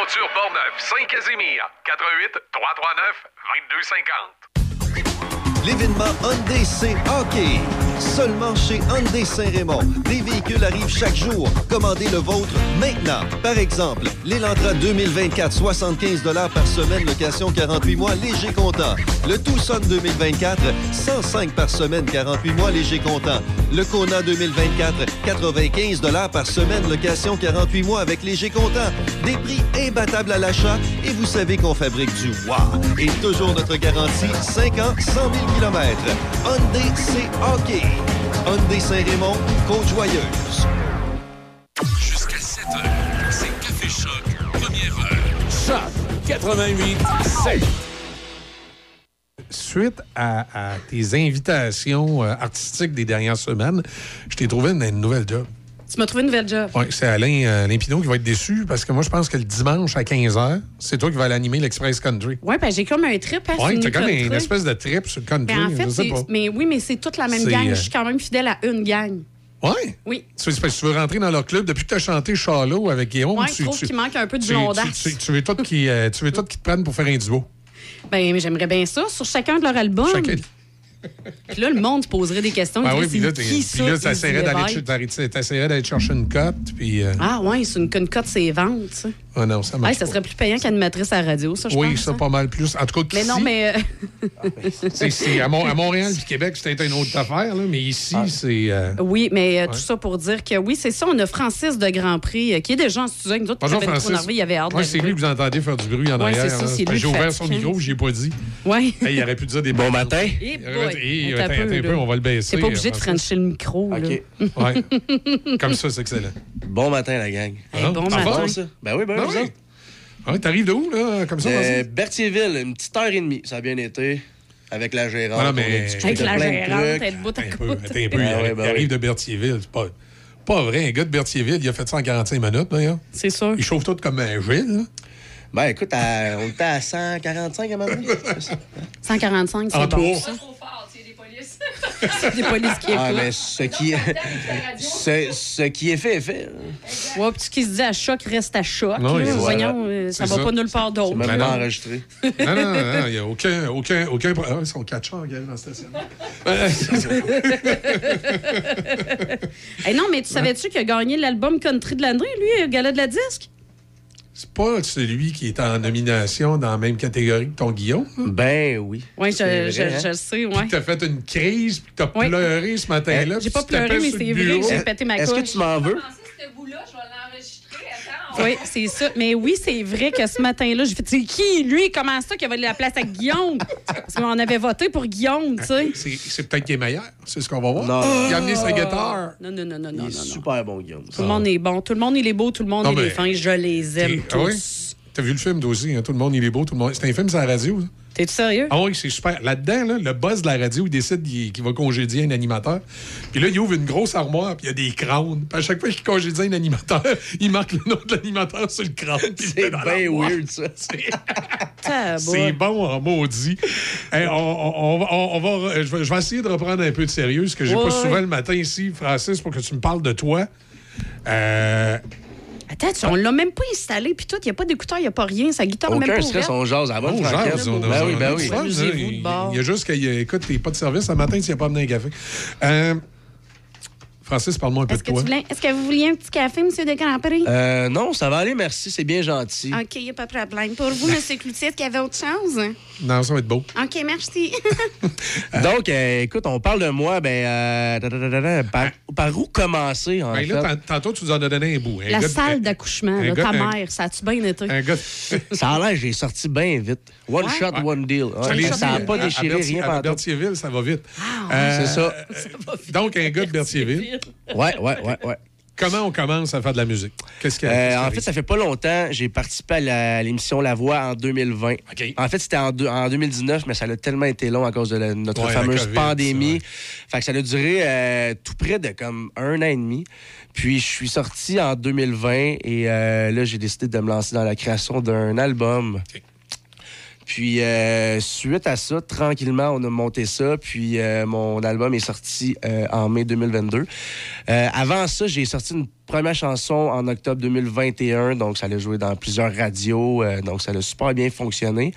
Speaker 14: Aventure Portneuf, Saint-Casimir, 88 339 2250.
Speaker 15: L'événement Hyundai C Hockey. Seulement chez Hyundai Saint-Raymond. Des véhicules arrivent chaque jour. Commandez le vôtre maintenant. Par exemple, l'Elantra 2024, 75 par semaine, location 48 mois, léger comptant. Le Tucson 2024, 105 par semaine, 48 mois, léger comptant. Le Kona 2024, 95 par semaine, location 48 mois avec léger comptant. Des prix imbattables à l'achat et vous savez qu'on fabrique du wow. Et toujours notre garantie, 5 ans, 100 000 km. Hyundai C Hockey. Hyundai Saint-Raymond, Côte-Joyeuse.
Speaker 16: Jusqu'à 7 heures, c'est Café Choc, première heure.
Speaker 14: Choc 88 7. Suite à, à tes invitations euh, artistiques des dernières semaines, je t'ai trouvé une, une nouvelle job.
Speaker 17: Tu m'as trouvé une nouvelle job.
Speaker 14: Oui, c'est Alain, euh, qui va être déçu parce que moi, je pense que le dimanche à 15h, c'est toi qui vas l'animer l'Express Country.
Speaker 17: Oui, ben j'ai comme un trip à
Speaker 14: Oui,
Speaker 17: finir
Speaker 14: t'as comme une espèce de trip sur le country.
Speaker 17: Ben, en fait,
Speaker 14: je sais
Speaker 17: c'est-
Speaker 14: pas.
Speaker 17: mais oui, mais c'est toute la même gang.
Speaker 14: euh,
Speaker 17: Je suis quand même fidèle à une gang.
Speaker 14: Oui?
Speaker 17: Oui.
Speaker 14: Parce que tu veux rentrer dans leur club depuis que tu as chanté Charlot avec Guillaume.
Speaker 17: Ouais,
Speaker 14: tu,
Speaker 17: je trouve
Speaker 14: tu-
Speaker 17: qu'il manque un peu de
Speaker 14: tu-
Speaker 17: blondasse.
Speaker 14: Tu, tu- tu veux tout qui, euh, tu veux tout qui te prennent pour faire un duo?
Speaker 17: Ben, mais j'aimerais bien ça sur chacun de leurs albums.
Speaker 14: Chacun-
Speaker 17: Puis là, le monde se poserait des questions.
Speaker 14: Ben oui, puis là,
Speaker 17: qui
Speaker 14: puis
Speaker 17: ça,
Speaker 14: là, t'essaierais d'aller chercher une cote, puis... euh,
Speaker 17: Ah, ouais, c'est une, une cote, c'est ventes, ça.
Speaker 14: ah non, ça
Speaker 17: ça
Speaker 14: pas.
Speaker 17: serait plus payant qu'animatrice à la radio, ça, je
Speaker 14: Oui,
Speaker 17: pense.
Speaker 14: ça,
Speaker 17: hein.
Speaker 14: pas mal plus. En tout cas,
Speaker 17: Mais non,
Speaker 14: qu'ici,
Speaker 17: mais. euh,
Speaker 14: c'est- à, à Montréal puis Québec, c'était une autre affaire, là, mais ici, c'est... euh,
Speaker 17: Oui, mais euh,
Speaker 14: Ouais.
Speaker 17: tout ça pour dire que oui, c'est ça. On a Francis de Grand Prix euh, qui est déjà en studio avec nous autres. qui
Speaker 14: Bonjour,
Speaker 17: avait trop
Speaker 14: Francis.
Speaker 17: énervé, il avait hâte
Speaker 14: Ouais, c'est lui que vous entendez faire du bruit en
Speaker 17: Ouais,
Speaker 14: arrière.
Speaker 17: c'est ça,
Speaker 14: là.
Speaker 17: c'est
Speaker 14: Parce que
Speaker 17: lui
Speaker 14: J'ai ouvert son micro, j'ai pas dit.
Speaker 17: Oui.
Speaker 14: Il aurait pu dire des
Speaker 18: Bon
Speaker 14: bonnes
Speaker 18: matin.
Speaker 17: Eh
Speaker 14: hey,
Speaker 17: attends
Speaker 14: attends,
Speaker 17: un peu,
Speaker 14: attends un peu,
Speaker 17: là.
Speaker 14: on va le baisser.
Speaker 17: T'es pas obligé de
Speaker 14: Francis.
Speaker 17: frencher le micro. là.
Speaker 18: OK.
Speaker 14: Ouais. Comme ça, c'est excellent.
Speaker 18: Bon matin, la gang.
Speaker 17: Hey, bon
Speaker 14: va?
Speaker 17: matin.
Speaker 18: ça? Ben oui, ben
Speaker 14: Ben
Speaker 18: vous
Speaker 14: oui. Ah, T'arrives de où, là? Comme ça,
Speaker 18: Euh. Berthierville, une petite heure et demie. Ça a bien été. Avec la gérante.
Speaker 14: Voilà,
Speaker 18: on
Speaker 14: mais-
Speaker 18: a discuté
Speaker 17: Avec
Speaker 18: de
Speaker 17: la
Speaker 18: de
Speaker 17: gérante, être bout à
Speaker 14: peu.
Speaker 18: Ben
Speaker 14: il, arrive-
Speaker 18: ben
Speaker 14: de Berthierville. C'est pas, pas vrai. Un gars de Berthierville, il a fait ça en 45 minutes, d'ailleurs.
Speaker 17: C'est sûr.
Speaker 14: Il chauffe tout comme un Gilles.
Speaker 18: Ben écoute, à- on était à 145 à un moment donné.
Speaker 17: 145, c'est
Speaker 14: En
Speaker 17: bon. ça. C'est des polices qui
Speaker 18: Ah, mais ce qui, ce, ce qui est fait est fait.
Speaker 17: Ouais, puis ce qui se dit à choc reste à choc.
Speaker 14: Non,
Speaker 17: là.
Speaker 14: et voilà.
Speaker 17: Voyons, euh, ça
Speaker 14: C'est
Speaker 17: va
Speaker 14: ça.
Speaker 17: pas nulle part d'autre.
Speaker 18: Même
Speaker 14: Ben
Speaker 18: pas
Speaker 14: non.
Speaker 18: enregistré.
Speaker 14: Non, non, non, il n'y a aucun, aucun, aucun. Ah, ils sont catcheurs, regarde, dans la station.
Speaker 17: Hey, non, mais tu savais-tu qu'il a gagné l'album country de l'année, lui, au gala de la disque?
Speaker 14: C'est pas celui qui est en nomination dans la même catégorie que ton Guillaume.
Speaker 18: Ben oui.
Speaker 17: Oui, je, je,
Speaker 18: hein?
Speaker 17: je le sais, ouais.
Speaker 14: T'as fait une crise, puis t'as
Speaker 17: Oui.
Speaker 14: pleuré ce matin-là.
Speaker 17: J'ai
Speaker 14: puis
Speaker 17: pas
Speaker 14: tu
Speaker 17: pleuré, mais c'est vrai que j'ai pété ma
Speaker 18: Est-ce que
Speaker 17: couche.
Speaker 18: tu m'en veux?
Speaker 17: Oui, c'est ça. Mais oui, c'est vrai que ce matin-là, j'ai fait, c'est qui, lui? Comment ça qu'il a volé la place à Guillaume? Parce qu'on avait voté pour Guillaume, tu sais.
Speaker 14: C'est c'est peut-être qu'il est meilleur. C'est ce qu'on va voir.
Speaker 18: Non.
Speaker 14: Il a amené sa guitare.
Speaker 17: Non, non, non, non,
Speaker 18: Il
Speaker 17: non,
Speaker 18: est
Speaker 17: non.
Speaker 18: super bon, Guillaume.
Speaker 17: Tout le monde est bon. Tout le monde, il est beau. Tout le monde,
Speaker 14: Non,
Speaker 17: il est fin. Je les aime
Speaker 14: Ah oui?
Speaker 17: tous.
Speaker 14: T'as vu le film d'aussi, hein? Tout le monde, il est beau, tout le monde. C'est un film sur la radio. ça.
Speaker 17: T'es-tu sérieux?
Speaker 14: Ah oui, c'est super. Là-dedans, là, le boss de la radio, il décide qu'il va congédier un animateur. Puis là, il ouvre une grosse armoire, puis il y a des crânes. Puis à chaque fois qu'il congédie un animateur, il marque le nom de l'animateur sur le crâne.
Speaker 18: C'est bien weird, ça.
Speaker 14: C'est bon en maudit. Hey, on, on- on va- va, je, vais, essayer de reprendre un peu de sérieux, ce que j'ai
Speaker 17: Ouais,
Speaker 14: pas souvent le matin ici, Francis, pour que tu me parles de toi. Euh,
Speaker 17: Attends, tu- on l'a même pas installé, puis tout. Il n'y a pas d'écouteur, il n'y a pas rien. Sa guitare, même
Speaker 18: Aucun
Speaker 17: pas
Speaker 18: stress, on jase à la bonne
Speaker 14: jase, on-
Speaker 18: Ben oui, ben oui.
Speaker 14: il-
Speaker 17: de bord.
Speaker 14: Il y a juste qu'il écoute, t'es pas de service ce matin s'il n'y a pas amené un café. Euh, Francis, parle-moi un peu
Speaker 17: Est-ce
Speaker 14: de toi.
Speaker 17: voulais- est-ce que vous vouliez un petit café, M. Descampris?
Speaker 18: Euh, non, ça va aller, merci, c'est bien gentil.
Speaker 17: OK, il n'y a pas de problème. Pour vous, M. Cloutier, est-ce qu'il y avait autre chose?
Speaker 14: Non, ça va être beau.
Speaker 17: OK, merci.
Speaker 18: Donc, euh, écoute, on parle de moi, ben, euh, da, par, par où commencer, en
Speaker 14: Ben
Speaker 18: fait?
Speaker 14: là, tant- tantôt, tu nous en as donné un bout. Un
Speaker 17: La salle d'accouchement, ta
Speaker 14: un-
Speaker 17: mère, ça a-tu bien été?
Speaker 14: Un gars.
Speaker 18: Ça a l'air, j'ai sorti bien vite. One
Speaker 17: Ouais.
Speaker 18: shot, one deal. Ouais, ça n'a pas déchiré
Speaker 14: à Berthier-
Speaker 18: rien
Speaker 14: à Berthierville, ça va vite.
Speaker 17: Ah,
Speaker 14: Euh,
Speaker 18: C'est ça.
Speaker 14: Donc, un gars de Berthierville.
Speaker 18: Ouais, ouais, ouais, ouais.
Speaker 14: Comment on commence à faire de la musique? Qu'est-ce que.
Speaker 18: Euh, en fait, ça fait pas longtemps. J'ai participé à l'émission La Voix en 2020.
Speaker 14: OK.
Speaker 18: En fait, c'était en, deux- en 2019, mais ça a tellement été long à cause de la- notre
Speaker 14: Ouais,
Speaker 18: fameuse
Speaker 14: COVID,
Speaker 18: pandémie.
Speaker 14: ça,
Speaker 18: Fait que ça a duré euh, tout près de comme un an et demi. Puis je suis sorti en 2020 et euh, là, j'ai décidé de me lancer dans la création d'un album. Puis euh, suite à ça, tranquillement, on a monté ça. Puis euh, mon album est sorti euh, en mai 2022. Euh, avant ça, j'ai sorti une première chanson en octobre 2021. Donc, ça allait jouer dans plusieurs radios. euh, donc, ça a super bien fonctionné.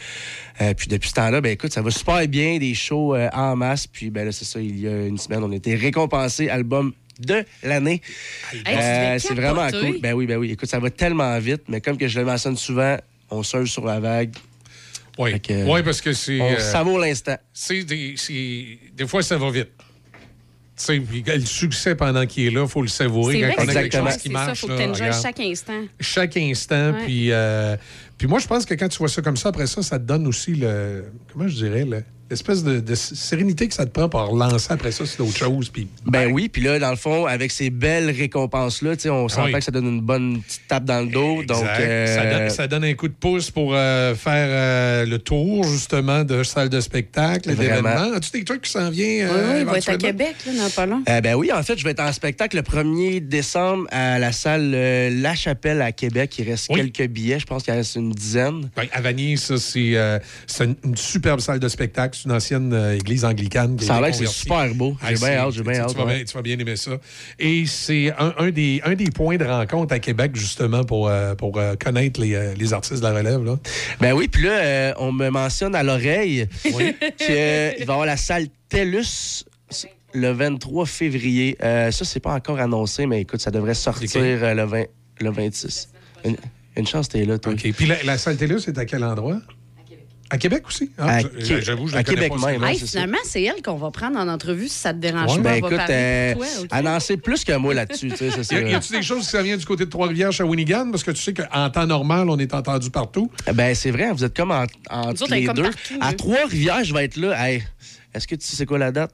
Speaker 18: Euh, puis depuis ce temps-là, ben écoute, ça va super bien, des shows euh, en masse. Puis ben là, c'est ça, il y a une semaine, on a été récompensé album de l'année.
Speaker 17: Hey,
Speaker 18: c'est vraiment cool. Ben oui, ben oui. Écoute, ça va tellement vite, mais comme que je le mentionne souvent, on surfe sur la vague.
Speaker 14: Oui,
Speaker 18: que,
Speaker 14: parce que c'est.
Speaker 18: On
Speaker 14: euh,
Speaker 18: savoure l'instant.
Speaker 14: c'est des, des fois, ça va vite. Tu sais, puis le succès pendant qu'il est là, il faut le savourer
Speaker 17: C'est
Speaker 14: quand
Speaker 17: vrai
Speaker 14: on a
Speaker 17: que
Speaker 14: quelque
Speaker 18: Exactement.
Speaker 14: chose qui
Speaker 17: ça,
Speaker 14: marche.
Speaker 17: faut que
Speaker 14: là,
Speaker 17: chaque instant.
Speaker 14: chaque instant.
Speaker 17: Ouais.
Speaker 14: Puis, euh, puis moi, je pense que quand tu vois ça comme ça, après ça, ça te donne aussi le. Comment je dirais? le- L'espèce de, de sérénité que ça te prend pour relancer après ça sur d'autres choses. Puis,
Speaker 18: Ben oui, puis là, dans le fond, avec ces belles récompenses-là, tu sais, on s'entend
Speaker 14: oui.
Speaker 18: que ça donne une bonne petite tape dans le dos. Donc, euh,
Speaker 14: ça, donne, ça donne un coup de pouce pour euh, faire euh, le tour, justement, de salle de spectacle, d'événements. As-tu des trucs qui s'en viennent?
Speaker 17: Oui,
Speaker 14: euh,
Speaker 17: oui, il va être à? Québec, là, dans pas long.
Speaker 18: euh, ben oui, en fait, je vais être en spectacle le 1er décembre à la salle euh, La Chapelle à Québec. Il reste
Speaker 14: Oui.
Speaker 18: quelques billets. Je pense qu'il reste une dizaine.
Speaker 14: Ben, à Vanier, ça, c'est euh, c'est une, une superbe salle de spectacle. C'est une ancienne euh, église anglicane.
Speaker 18: Ça a l'air que c'est super beau. J'ai bien hâte, j'ai
Speaker 14: tu-
Speaker 18: bien hâte.
Speaker 14: Tu vas, bien, tu vas bien aimer ça. Et c'est un, un des, un des points de rencontre à Québec, justement, pour, euh, pour euh, connaître les, les artistes de la relève. Là.
Speaker 18: Ben oui, puis là, on me mentionne à l'oreille qu'il va y avoir la salle TELUS le 23 février. Ça, c'est pas encore annoncé, mais écoute, ça devrait sortir le, 20, le 26. Une, une chance, t'es là, toi.
Speaker 14: OK. Puis la, la salle télé, c'est à quel endroit? À Québec aussi? Ah,
Speaker 18: Qué-
Speaker 14: J'avoue, je
Speaker 18: à
Speaker 14: connais
Speaker 18: Québec
Speaker 14: pas,
Speaker 18: même. Ouais,
Speaker 17: Hey, finalement, c'est elle qu'on va prendre en entrevue si ça te dérange
Speaker 14: Ouais.
Speaker 17: pas.
Speaker 18: Ben
Speaker 17: va
Speaker 18: écoute,
Speaker 17: parler
Speaker 18: euh,
Speaker 17: toi, OK?
Speaker 18: elle en sait plus que moi là-dessus.
Speaker 14: Y a-tu des choses qui viennent du côté de Trois-Rivières, Shawinigan? Parce que tu sais qu'en temps normal, on est entendu partout.
Speaker 18: Ben c'est vrai, vous êtes comme en, entre
Speaker 17: on
Speaker 18: les
Speaker 17: comme
Speaker 18: deux.
Speaker 17: partout,
Speaker 18: à. Trois-Rivières, je vais être là. Hey, Est-ce que tu sais c'est quoi la date?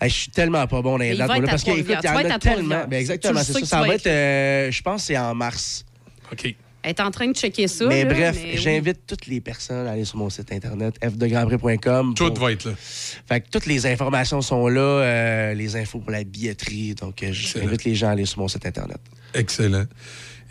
Speaker 18: Hey, je suis tellement pas bon dans les dates.
Speaker 17: va
Speaker 18: moi,
Speaker 17: être
Speaker 18: là,
Speaker 17: à
Speaker 18: parce que, écoute,
Speaker 17: Trois-Rivières.
Speaker 18: il y en a tellement. Ben, exactement, c'est ça. Ça va être, euh, je pense, c'est en mars.
Speaker 14: OK.
Speaker 17: Elle est en train de checker ça.
Speaker 18: mais
Speaker 17: là,
Speaker 18: bref,
Speaker 17: mais oui.
Speaker 18: j'invite toutes les personnes à aller sur mon site internet fdegrandprix.com.
Speaker 14: Tout
Speaker 18: pour-
Speaker 14: va être là.
Speaker 18: Fait que toutes les informations sont là, euh, les infos pour la billetterie. Donc, euh, j'invite les gens à aller sur mon site internet.
Speaker 14: Excellent.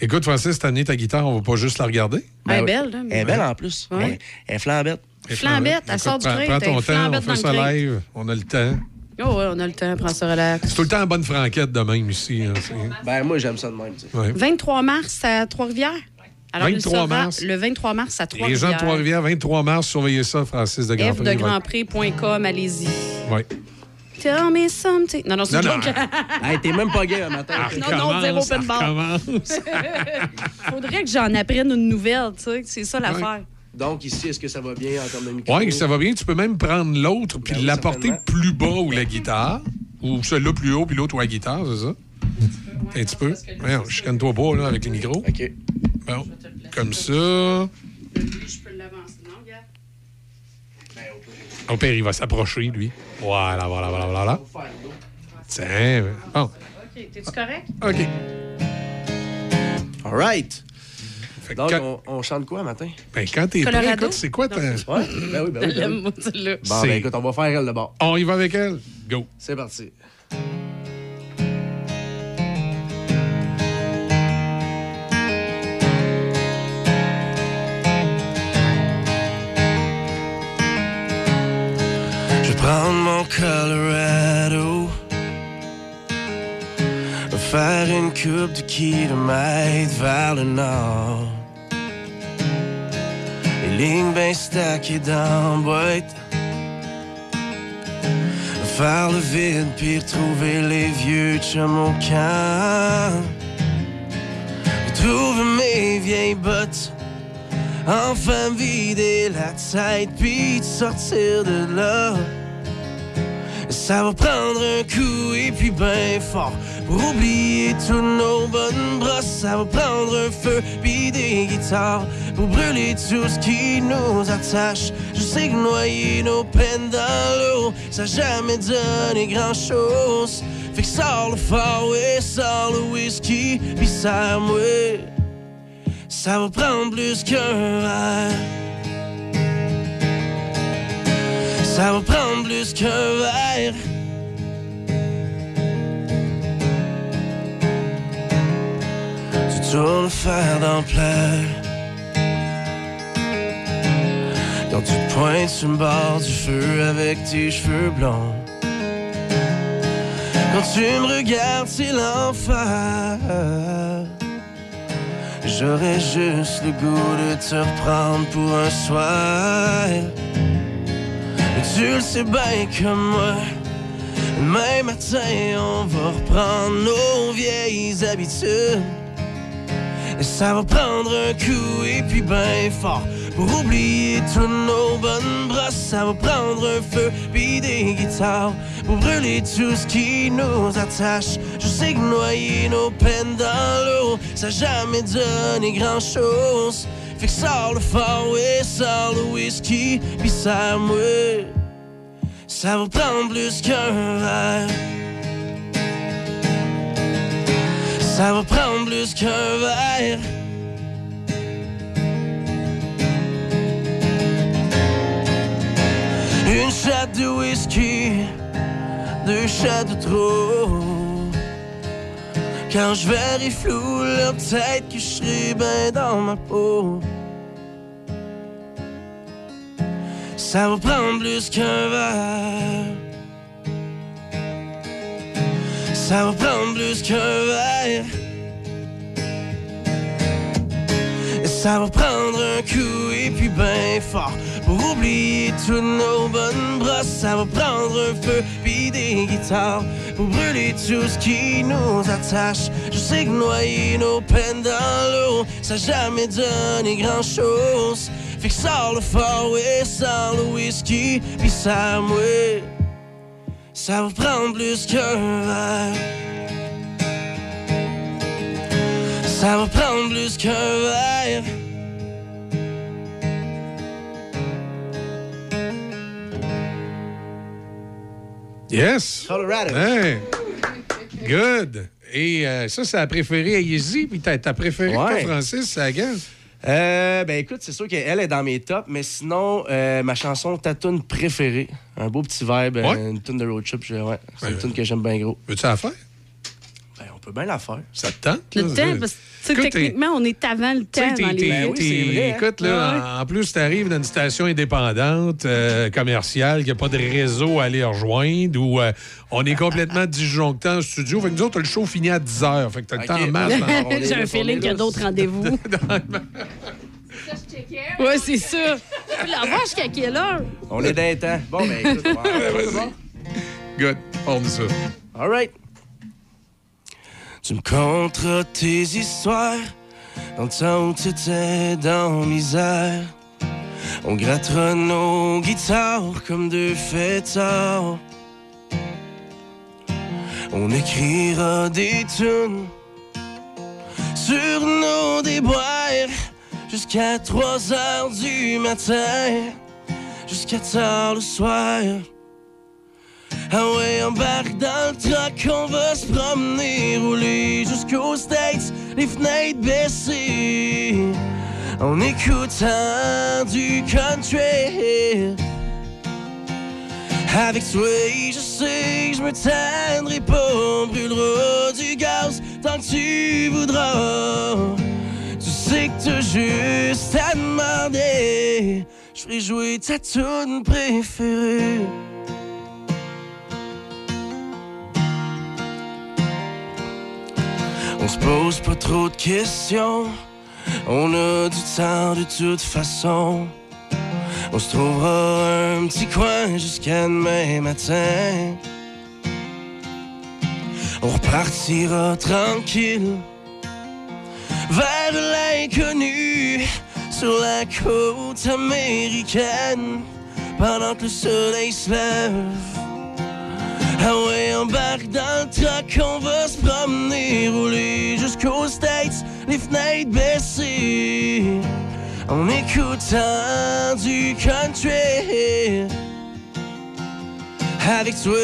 Speaker 14: Écoute, Francis, t'as amené ta guitare, on va pas juste la regarder.
Speaker 17: Elle est
Speaker 18: oui.
Speaker 17: belle, là, mais-
Speaker 18: Elle est belle en plus.
Speaker 17: Ouais.
Speaker 18: Ouais. Elle est flambette.
Speaker 17: Flambette, elle sort du crate,
Speaker 14: prends
Speaker 17: elle
Speaker 14: ton temps, on
Speaker 17: flambette
Speaker 14: fait ça live, on a le temps.
Speaker 17: Oh, ouais, on a le temps, prends ça relax.
Speaker 14: C'est tout le temps en bonne franquette de même ici. hein,
Speaker 19: Ben, moi, j'aime ça de même. tu sais.
Speaker 14: Ouais.
Speaker 17: 23 mars à Trois-Rivières. Alors, il
Speaker 14: 23
Speaker 17: sera
Speaker 14: mars.
Speaker 17: Le 23 mars à
Speaker 14: Les gens de
Speaker 17: Trois-Rivières.
Speaker 14: Trois-Rivières, 23 mars, surveillez ça, Francis de Grandpré. va-
Speaker 17: fdegrandprix.com, allez-y.
Speaker 14: Ouais.
Speaker 17: Tell me something. Non, non, c'est
Speaker 14: Non,
Speaker 17: une
Speaker 14: non.
Speaker 17: joke.
Speaker 19: Hey, t'es même pas gay un matin.
Speaker 17: non, non, zéro open bar. Faudrait que j'en apprenne une nouvelle, tu sais. C'est ça l'affaire.
Speaker 19: Donc, ici, est-ce que ça va bien en termes de micro?
Speaker 14: Oui, ça va bien. Tu peux même prendre l'autre puis
Speaker 19: Ben oui,
Speaker 14: l'apporter plus bas ou la guitare. Ou celui-là plus haut puis l'autre ou la guitare, c'est ça? Un petit peu. Voyons, je canne toi pas là, avec les micros.
Speaker 19: OK.
Speaker 14: Bon. Comme ça.
Speaker 17: Je peux l'avancer, non, gars?
Speaker 14: Au père, il va s'approcher, lui. Voilà, voilà, voilà, voilà. Tiens. Bon.
Speaker 17: OK, t'es-tu correct?
Speaker 14: OK.
Speaker 19: All right.
Speaker 14: Fait
Speaker 19: Donc,
Speaker 14: quand,
Speaker 19: on, on chante quoi matin?
Speaker 14: ben, quand t'es prêt, écoute, c'est quoi ta...
Speaker 19: Ouais? Ben oui, ben oui. Ben oui. Bon, ben écoute, on va faire elle de bord.
Speaker 14: On y va avec elle? Go.
Speaker 19: C'est parti.
Speaker 18: Je vais prendre mon Colorado Faire une coupe de kilomètres vers le nord Les lignes bien stackées dans la boîte Faire le vide puis retrouver les vieux chums au camp Retrouver mes vieilles bottes Enfin vider la tête puis de sortir de là Ça va prendre un coup et puis ben fort. Pour oublier tous nos bonnes brosses Ça va prendre un feu puis des guitares. Pour brûler tout ce qui nous attache. Je sais que noyer nos peines dans l'eau Ça jamais donné grand chose Fait que le fort, ouais, sors le whisky Puis serre-moi ça va prendre plus qu'un verre. Ça va prendre plus qu'un verre. Tu tournes fer d'ampleur. Quand tu te pointes sur le bord du feu avec tes cheveux blonds. Quand tu me regardes, c'est l'enfer. J'aurais juste le goût de te reprendre pour un soir. Tu le sais bien comme moi. Demain matin, on va reprendre nos vieilles habitudes. Et ça va prendre un coup et puis ben fort. Pour oublier toutes nos bonnes brosses, ça va prendre un feu puis des guitares. Pour brûler tout ce qui nous attache. Je sais que noyer nos peines dans l'eau, ça jamais donné grand chose. Fait que sors le ouais, sors le whisky, puis serre-moi. Ça va prendre plus qu'un verre. Ça va prendre plus qu'un verre. Une chatte de whisky, deux chats de trop. Quand je verrai flou, là, peut-être que je serai bien dans ma peau. Ça va prendre plus qu'un verre. Ça va prendre plus qu'un verre. Ça va prendre un coup et puis ben fort Pour oublier toutes nos bonnes brosses Ça va prendre un feu des guitares Pour brûler tout ce qui nous attache. Je sais que noyer nos peines dans l'eau Ça jamais donné grand chose Fait que sors le fort, ouais, sors le whisky Puis serre-moi Ça va prendre plus qu'un verre. Ça va prendre plus qu'un verre.
Speaker 14: Yes.
Speaker 19: Colorado.
Speaker 14: Hey. Good. Et euh, ça, c'est la préférée à Yeezy. Puis ta, ta préférée, toi,
Speaker 19: Ouais.
Speaker 14: Francis, c'est laquelle?
Speaker 19: Euh, ben écoute, c'est sûr qu'elle est dans mes tops, mais sinon, euh, ma chanson, ta tune préférée, un beau petit vibe, euh,
Speaker 14: Ouais.
Speaker 19: une tune de road trip, je- ouais, c'est une tune que j'aime bien gros.
Speaker 14: Veux-tu la faire?
Speaker 19: Ben, on peut bien la faire.
Speaker 14: Ça te tente?
Speaker 17: Le temps, parce-
Speaker 14: Écoute,
Speaker 17: techniquement, on est avant le temps
Speaker 14: t'es-
Speaker 17: dans les hein.
Speaker 14: écoute, là, en- en plus, tu arrives dans une station indépendante, euh, commerciale, qu'il n'y a pas de réseau à aller rejoindre, ou euh, on est complètement disjoncté en studio. Fait que nous autres, le show finit à 10 h. Fait que t'as le temps en masse. hein.
Speaker 17: J'ai un feeling qu'il y a d'autres rendez-vous. Ouais, c'est ça. La vache jusqu'à quelle heure?
Speaker 18: On est d'un temps. Bon, ben écoute, on va-.
Speaker 14: Good. On ça.
Speaker 18: All right. Tu me conteras tes histoires dans le temps où t'étais dans misère. On grattera nos guitares comme deux fêtards. On écrira des tunes sur nos déboires jusqu'à 3 heures du matin, jusqu'à tard le soir. Ah ouais, embarque dans le truck, on va se promener, rouler jusqu'aux States, les fenêtres baissées, en écoutant du country. Avec toi, je sais que je me tiendrai pas, on brûlera du gaz tant que tu voudras. Tu sais que t'as juste à demander, je ferai jouer ta tune préférée. On se pose pas trop de questions. On a du temps de toute façon. On se trouvera un petit coin jusqu'à demain matin. On repartira tranquille vers l'inconnu sur la côte américaine pendant que le soleil se lève. Ah ouais, embarque dans le truck, on va se promener, rouler jusqu'aux States, les fenêtres baissées, en écoutant du country. Avec toi,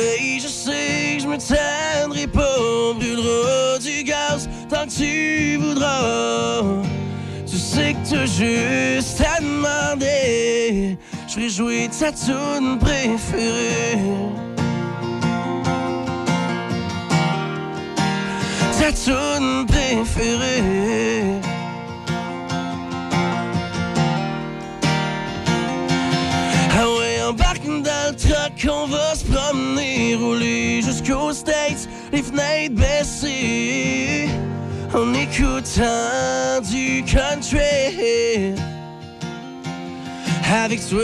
Speaker 18: je sais que je me tiendrai pas, on brûlera du gaz tant que tu voudras. Tu sais que t'as juste à demander, je jouer ta tune préférée. Ta tune préférée. Ah ouais, embarque on va se promener, rouler jusqu'aux States, les fenêtres baissées, en écoutant du country. Avec toi,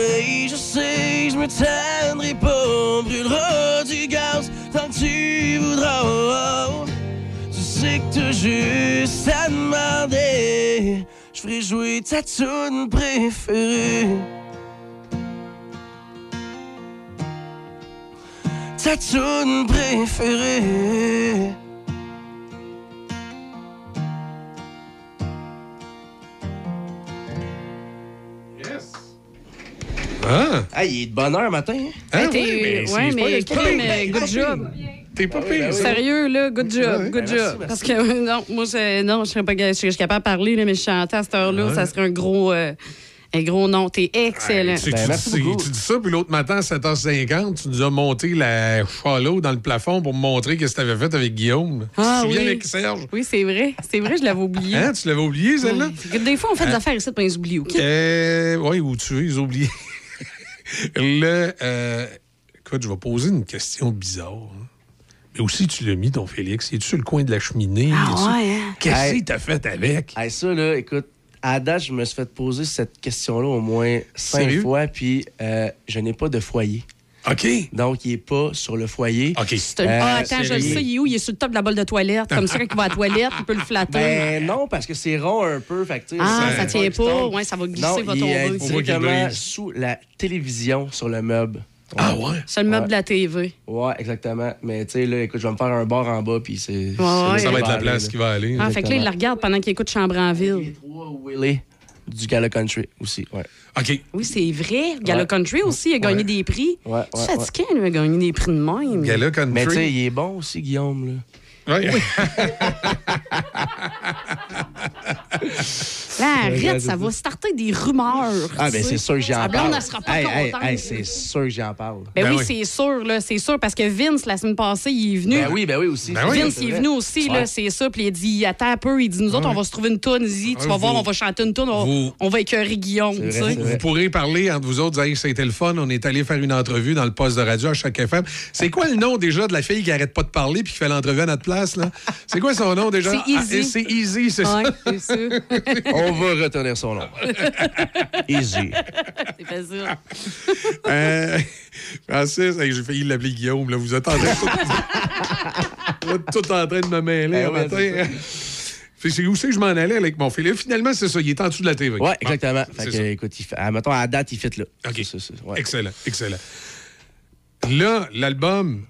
Speaker 18: je sais, je me tiendrai pas, on brûlera du gaz tant tu voudras. Tu sais que t'as juste à demander. Je ferai jouer ta tune préférée. Ta tune préférée.
Speaker 14: Ah!
Speaker 18: Ah, il est de bonne heure matin. hein?
Speaker 14: Ah, oui, mais c'est-
Speaker 17: ouais,
Speaker 14: c'est pas-
Speaker 17: mais
Speaker 14: c'est pas
Speaker 17: crime,
Speaker 14: pire.
Speaker 17: euh, good job.
Speaker 14: T'es pas pire, ça.
Speaker 17: Sérieux, là, good job,
Speaker 14: Ouais.
Speaker 17: good
Speaker 18: Ben,
Speaker 17: job. Parce que, euh, non, moi, c'est- non, je serais pas je capable de parler, là, mais je chantais à cette heure-là, ça serait un gros, euh, un gros nom. T'es excellent.
Speaker 14: Tu,
Speaker 18: Ben,
Speaker 14: tu
Speaker 18: merci
Speaker 14: dis,
Speaker 18: beaucoup.
Speaker 14: tu dis ça, puis l'autre matin, à 7h50, tu nous as monté la chalot dans le plafond pour me montrer ce que tu avais fait avec Guillaume.
Speaker 17: Ah,
Speaker 14: tu te souviens
Speaker 17: oui.
Speaker 14: avec Serge?
Speaker 17: Oui, c'est vrai. C'est vrai, je l'avais oublié.
Speaker 14: Hein? Tu l'avais oublié, celle-là?
Speaker 17: Des fois, on fait des
Speaker 14: Hein?
Speaker 17: affaires ici, puis on les oublie, OK?
Speaker 14: Euh, oui, ou tu les oublié. Le, euh, écoute, je vais poser une question bizarre. Mais aussi, tu l'as mis, ton Félix. Es-tu sur le coin de la cheminée?
Speaker 17: Ah ouais, hein?
Speaker 14: Qu'est-ce
Speaker 18: Hey.
Speaker 14: que t'as fait avec?
Speaker 18: Hey, ça, là, écoute, à date, je me suis fait poser cette question-là au moins cinq
Speaker 14: Sérieux?
Speaker 18: fois, puis euh, je n'ai pas de foyer.
Speaker 14: OK.
Speaker 18: Donc, il n'est pas sur le foyer.
Speaker 14: OK.
Speaker 17: Un-
Speaker 18: Euh,
Speaker 17: ah, attends, je le
Speaker 18: sérieux.
Speaker 17: sais, il est où? Il est sur le top de la bolle de toilette. Comme ça, quand il va à la toilette, il peut le flatter.
Speaker 18: Ben non, parce que c'est rond un peu. Fait que,
Speaker 17: ah,
Speaker 18: c'est-
Speaker 17: ça tient pas. Ouais, ça va glisser,
Speaker 18: Non,
Speaker 17: va
Speaker 18: il est
Speaker 17: tomber.
Speaker 18: Directement
Speaker 14: brise.
Speaker 18: sous la télévision sur le meuble.
Speaker 14: Ah ouais?
Speaker 17: C'est le meuble
Speaker 18: Ouais.
Speaker 17: de la TV.
Speaker 18: Ouais, exactement. Mais tu sais, là, écoute, je vais me faire un bar en bas, puis c'est.
Speaker 17: ouais.
Speaker 18: là
Speaker 14: Ça va être la place qui va aller.
Speaker 17: Ah, fait que là, il la regarde pendant qu'il écoute Chambre en ville.
Speaker 18: Les trois Willy du Gala Country aussi, ouais.
Speaker 14: OK.
Speaker 17: Oui, c'est vrai. Gala
Speaker 18: Ouais.
Speaker 17: Country aussi, il a gagné
Speaker 14: Ouais.
Speaker 17: des prix.
Speaker 18: Ouais,
Speaker 17: C'est
Speaker 18: ouais,
Speaker 17: fatiguant, lui, il a gagné des prix de même.
Speaker 14: Gala Country?
Speaker 18: Mais tu sais, il est bon aussi, Guillaume, là.
Speaker 14: Oui.
Speaker 17: Là, arrête, ça va starter des rumeurs.
Speaker 18: Ah, ben c'est sûr que j'en parle.
Speaker 17: elle sera pas
Speaker 18: Hey, hey,
Speaker 17: contente.
Speaker 18: hey, c'est sûr que j'en parle.
Speaker 17: Ben, oui, c'est sûr, là, c'est sûr, parce que Vince, la semaine passée, il est venu.
Speaker 18: Ben oui, ben oui aussi.
Speaker 14: Ben oui.
Speaker 17: Vince, il est venu aussi,
Speaker 18: Ouais.
Speaker 17: là, c'est ça. Puis il a dit, attends un peu, il dit, nous autres, on va se trouver une toune, tu
Speaker 14: Ouais,
Speaker 17: vas voir, on va chanter une toune, on,
Speaker 14: vous-
Speaker 17: on va écœurer Guillaume, tu sais.
Speaker 14: Vous pourrez parler entre vous autres, dire c'était le fun. On est allé faire une entrevue dans le poste de radio à chaque FM. C'est quoi le nom déjà de la fille qui arrête pas de parler puis qui fait l'entrevue à notre place? Là? C'est quoi son nom déjà?
Speaker 17: C'est Easy.
Speaker 14: Ah, c'est Easy, c'est
Speaker 17: Ouais,
Speaker 14: ça?
Speaker 17: c'est ça.
Speaker 18: On va retenir son nom. Easy.
Speaker 17: C'est pas ça.
Speaker 14: Euh, Francis, j'ai failli l'appeler Guillaume. Là. Vous êtes en train de tout, vous êtes tout en train de me mêler
Speaker 18: Eh
Speaker 14: un
Speaker 18: ouais,
Speaker 14: matin.
Speaker 18: c'est
Speaker 14: où c'est que je m'en allais avec mon filet. Finalement, c'est ça. Il est en dessous de la TV.
Speaker 18: Ouais,
Speaker 14: Bon,
Speaker 18: exactement. Fait
Speaker 14: ça.
Speaker 18: que, écoute, il fait, ah, mettons, à la date, il fit là.
Speaker 14: OK.
Speaker 18: Ça, ouais.
Speaker 14: Excellent, excellent. Là, l'album,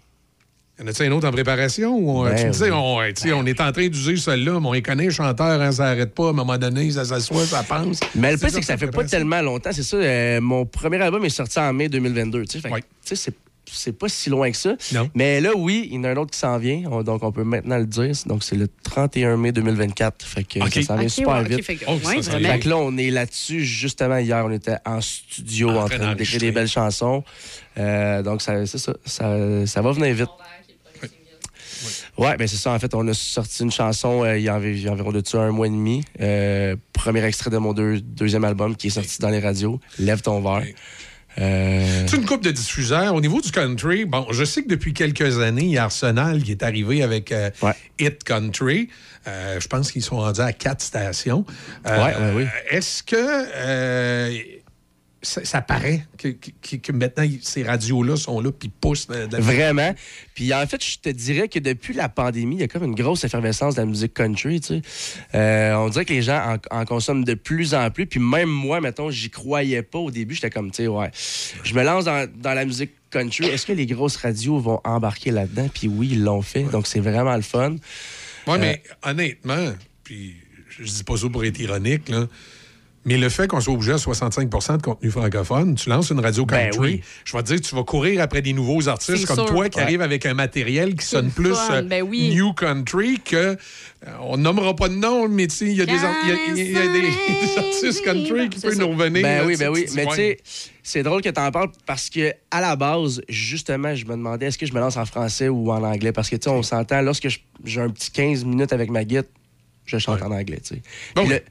Speaker 14: y en a-t-il un autre en préparation? Ou, on-
Speaker 18: Ben
Speaker 14: tu me disais,
Speaker 18: oui.
Speaker 14: on, est en train d'user celui-là, mais on les connaît, chanteur, hein, ça n'arrête pas. À un moment donné, ça s'assoit, ça pense.
Speaker 18: Mais le pire, c'est que ça fait pas tellement longtemps. C'est ça, euh, mon premier album est sorti en mai 2022. Tu sais, Fait que, tu sais, c'est pas si loin que ça.
Speaker 14: Non.
Speaker 18: Mais là, oui, il y en a un autre qui s'en vient. On- donc, on peut maintenant le dire. Donc, c'est le 31 mai 2024. Fait que ça s'en vient super
Speaker 17: ouais,
Speaker 18: vite.
Speaker 17: fait que-
Speaker 14: Oh,
Speaker 17: ouais,
Speaker 14: ça.
Speaker 18: Fait que là, on est là-dessus. Justement, hier, on était en studio
Speaker 14: En
Speaker 18: en,
Speaker 14: train
Speaker 18: d'écrire des belles chansons. Euh, donc, ça- c'est ça, ça. Ça va venir vite. Ouais, ben c'est ça. En fait, on a sorti une chanson euh, il y a environ de ça un mois et demi. Euh, premier extrait de mon deux- deuxième album qui est sorti dans les radios. Lève ton verre. Euh,
Speaker 14: C'est une coupe de diffuseurs. Au niveau du country, bon, je sais que depuis quelques années, il y a Arsenal qui est arrivé avec euh, Hit Country. Euh, je pense qu'ils sont rendus à quatre stations.
Speaker 18: Ouais, ouais, oui.
Speaker 14: Est-ce que ça, ça paraît que, que- que maintenant ces radios-là sont là puis poussent de,
Speaker 18: Vraiment. Puis en fait, je te dirais que depuis la pandémie, il y a comme une grosse effervescence de la musique country. Tu sais. Euh, on dirait que les gens en, en consomment de plus en plus. Puis même moi, mettons, j'y croyais pas au début. J'étais comme, tu sais, ouais. Je me lance dans, dans la musique country. Est-ce que les grosses radios vont embarquer là-dedans? Puis oui, ils l'ont fait. Donc c'est vraiment le fun.
Speaker 14: Oui, mais honnêtement, puis je dis pas ça pour être ironique, là, mais le fait qu'on soit obligé à 65% de contenu francophone, tu lances une radio
Speaker 18: Ben
Speaker 14: country,
Speaker 18: oui.
Speaker 14: je vais te dire, tu vas courir après des nouveaux artistes comme
Speaker 17: sûr.
Speaker 14: toi qui
Speaker 18: Ouais.
Speaker 14: arrivent avec un matériel qui sonne plus euh,
Speaker 17: ben oui.
Speaker 14: new country que. euh, on nommera pas de nom, mais tu il y a des, y a- y a- artistes country qui peuvent nous revenir.
Speaker 18: Ben
Speaker 14: là,
Speaker 18: oui, ben oui. Mais tu sais, c'est drôle que tu en parles parce que à la base, justement, je me demandais est-ce que je me lance en français ou en anglais? Parce que tu sais, on s'entend, lorsque j'ai un petit 15 minutes avec ma guide, je chante en anglais, tu sais.
Speaker 14: Bon,
Speaker 18: Puis
Speaker 14: oui.
Speaker 18: le-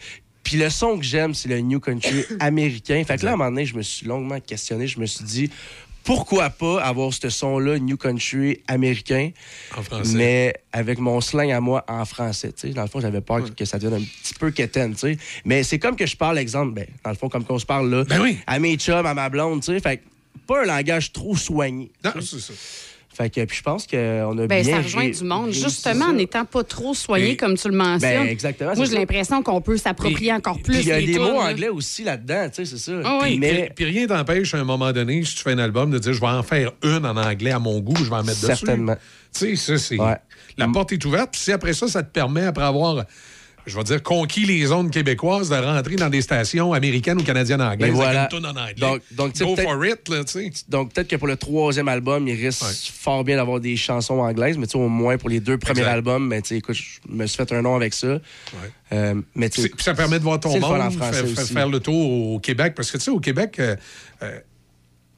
Speaker 18: Puis le son que j'aime, c'est le New Country américain. Fait que là, à un moment donné, je me suis longuement questionné. Je me suis dit, pourquoi pas avoir ce son-là, New Country américain,
Speaker 14: En français.
Speaker 18: mais avec mon slang à moi en français. tu sais. Dans le fond, j'avais peur que ça devienne un petit peu quétaine. tu sais. Mais c'est comme que je parle, exemple, ben, dans le fond, comme qu'on se parle là,
Speaker 14: Ben oui.
Speaker 18: à mes chums, à ma blonde. tu sais. Fait que pas un langage trop soigné.
Speaker 14: Non, c'est ça.
Speaker 18: Fait que puis je pense qu'on a
Speaker 17: Ben,
Speaker 18: bien
Speaker 17: ça rejoint du monde, justement en n'étant pas trop soigné,
Speaker 14: Et-
Speaker 17: comme tu le mentionnes.
Speaker 18: Ben, exactement,
Speaker 17: Moi, j'ai l'impression qu'on peut s'approprier encore plus
Speaker 18: Il y a
Speaker 17: les
Speaker 18: des mots
Speaker 17: là.
Speaker 18: anglais aussi là-dedans, tu sais, c'est ça.
Speaker 17: Ah oui.
Speaker 14: Puis,
Speaker 18: Mais
Speaker 14: puis rien t'empêche à un moment donné, si tu fais un album, de dire je vais en faire une en anglais à mon goût, je vais en mettre dessus.
Speaker 18: Certainement.
Speaker 14: Tu sais, ça, c'est.
Speaker 18: Ouais.
Speaker 14: La porte est ouverte. Puis si après ça, ça te permet, après avoir, je vais dire, conquis les zones québécoises, de rentrer dans des stations américaines ou canadiennes anglaises
Speaker 18: Ben voilà.
Speaker 14: avec une toune en anglais.
Speaker 18: Donc- tu
Speaker 14: Go
Speaker 18: peut-être-
Speaker 14: for it, là, tu sais.
Speaker 18: Donc, peut-être que pour le troisième album, il risque
Speaker 14: Ouais.
Speaker 18: fort bien d'avoir des chansons anglaises, mais tu sais, au moins pour les deux premiers
Speaker 14: Exact.
Speaker 18: albums, mais tu sais, écoute, je me suis fait un nom avec ça. Euh, mais tu
Speaker 14: Puis ça permet de voir ton
Speaker 18: le
Speaker 14: monde, faire le tour au Québec. Parce que, tu sais, au Québec, euh, euh,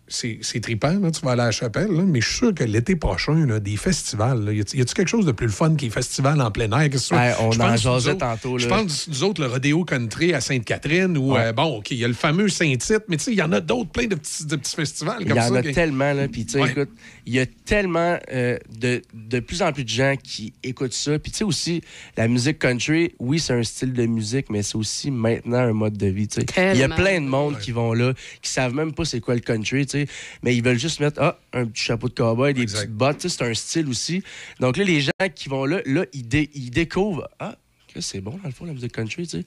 Speaker 14: c'est trippant, là, tu vas aller à la chapelle, là, mais je suis sûr que l'été prochain, là, des festivals, là, y a-tu y a-tu quelque chose de plus le fun est festival en plein air? Qu'est-ce que
Speaker 18: Hey, on
Speaker 14: Je
Speaker 18: en
Speaker 14: pense,
Speaker 18: jasait tantôt.
Speaker 14: Je pense, nous autres, le Rodéo Country à Sainte-Catherine, ou,
Speaker 18: Ouais.
Speaker 14: euh, bon, OK, il y a le fameux Saint-Tite, mais tu sais, il y en a d'autres, plein de petits, de petits festivals
Speaker 18: Il
Speaker 14: comme
Speaker 18: y
Speaker 14: ça.
Speaker 18: en a tellement, là. Puis, tu sais,
Speaker 14: Ouais.
Speaker 18: écoute, il y a tellement euh, de, de plus en plus de gens qui écoutent ça. Puis, tu sais, aussi, la musique country, oui, c'est un style de musique, mais c'est aussi maintenant un mode de vie, tu sais. Il y a plein de monde qui vont là, qui savent même pas c'est quoi le country, tu sais. Mais ils veulent juste mettre, ah, un petit chapeau de cowboy, des
Speaker 14: Exact.
Speaker 18: petites bottes, c'est un style aussi. Donc, là, les gens qui vont là, là, ils, dé- ils découvrent, ah, que c'est bon, dans le fond, la musique country, tu sais.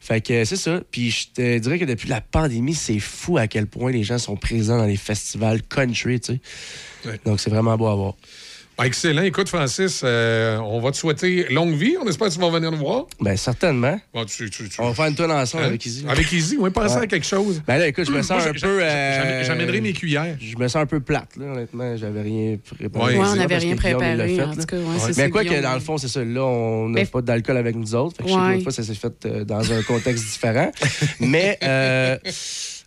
Speaker 18: Fait que c'est ça. Puis je te dirais que depuis la pandémie, c'est fou à quel point les gens sont présents dans les festivals country, tu sais.
Speaker 14: Ouais.
Speaker 18: Donc c'est vraiment beau à voir.
Speaker 14: Ah, excellent. Écoute, Francis, euh, on va te souhaiter longue vie. On espère que tu vas venir nous voir.
Speaker 18: Ben, certainement.
Speaker 14: Bon, tu- tu- tu-
Speaker 18: On va faire une tonne ensemble
Speaker 14: Hein?
Speaker 18: avec Izzy.
Speaker 14: Avec Izzy, oui, pensez
Speaker 18: Ouais.
Speaker 14: à quelque chose.
Speaker 18: Ben là, écoute, je me sens
Speaker 14: Moi,
Speaker 18: un peu. euh,
Speaker 14: j'amène- J'amènerai mes cuillères.
Speaker 18: Je me sens un peu plate, là, honnêtement. J'avais rien préparé.
Speaker 14: Ouais,
Speaker 17: on n'avait rien préparé,
Speaker 18: fait,
Speaker 17: en tout cas, ouais, c'est ça,
Speaker 18: Mais quoi que, dans le fond, c'est ça. Là, on n'a
Speaker 17: Mais-
Speaker 18: pas d'alcool avec nous autres. Fait que je sais que
Speaker 17: Ouais.
Speaker 18: l'autre fois, ça s'est fait euh, dans un contexte différent. Mais euh,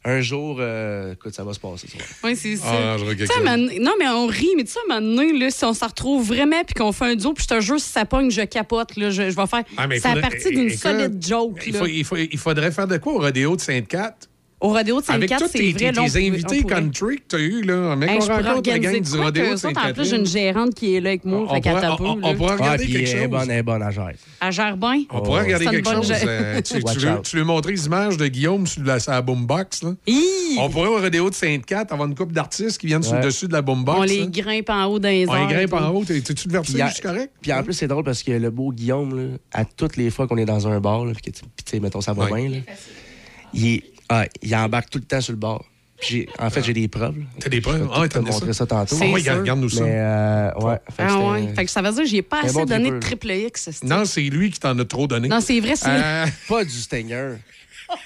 Speaker 18: un jour, euh, écoute, ça va se passer.
Speaker 17: Oui, c'est ça.
Speaker 14: Ah, je ça.
Speaker 17: non, mais on rit, mais tu sais, à un moment donné, là, si on se retrouve vraiment puis qu'on fait un duo, puis je te jure, si ça pogne, je capote. Là, je, je vais faire.
Speaker 14: Ah,
Speaker 17: à
Speaker 14: faudrait-
Speaker 17: partir d'une solide joke.
Speaker 14: Il,
Speaker 17: là.
Speaker 14: faut- il faut- il faudrait faire de quoi au rodéo de Sainte-Cat?
Speaker 17: Au rodéo de
Speaker 14: Avec
Speaker 17: Sainte-Cat,
Speaker 14: tous
Speaker 17: c'est
Speaker 14: tes,
Speaker 17: vrai. là, on
Speaker 14: tes invités country que tu as eu, là. Mec,
Speaker 17: Hey,
Speaker 14: on rencontre la gang du rodéo de
Speaker 17: autres, En plus, j'ai
Speaker 14: Sainte-Catherine.
Speaker 17: une gérante qui est là avec moi.
Speaker 14: On
Speaker 17: fait qu'elle
Speaker 14: pourrait-
Speaker 17: tape
Speaker 14: on- pourrait regarder
Speaker 18: puis
Speaker 14: quelque
Speaker 18: elle est
Speaker 14: chose.
Speaker 18: bonne, elle est bonne à gérer.
Speaker 17: Elle gère bien.
Speaker 14: On pourrait regarder
Speaker 17: C'est une
Speaker 14: quelque chose. euh, tu, tu veux, tu veux montrer les images de Guillaume sur la, sur la boombox. Là?
Speaker 17: Hi!
Speaker 14: On pourrait au rodéo de Sainte-Cat avoir une couple d'artistes qui viennent sur le dessus de la boombox.
Speaker 17: On les grimpe en haut dans les
Speaker 14: On les grimpe en haut. T'es- T'es-tu de vertige?
Speaker 18: à-
Speaker 14: C'est correct?
Speaker 18: Puis en plus, c'est drôle parce que le beau Guillaume, là, à toutes les fois qu'on est dans un bar, là, puis que tu sais, mettons, ça va bien, là, il, est- ah, il embarque tout le temps sur le. Puis j'ai- en fait, j'ai des preuves.
Speaker 14: T'as des preuves? Ah, t'as
Speaker 18: montrer
Speaker 14: ça?
Speaker 18: ça tantôt.
Speaker 17: C'est
Speaker 14: Ah
Speaker 17: sûr.
Speaker 14: regarde-nous ça.
Speaker 18: Mais, euh, ouais. Fait que
Speaker 17: Ah ouais. Fait que ça veut dire que j'ai pas assez
Speaker 18: bon
Speaker 17: donné de triple X. c'est-
Speaker 14: Non, c'est lui qui t'en a trop donné.
Speaker 17: Non, c'est vrai, c'est.
Speaker 14: Euh,
Speaker 18: Pas du Stinger.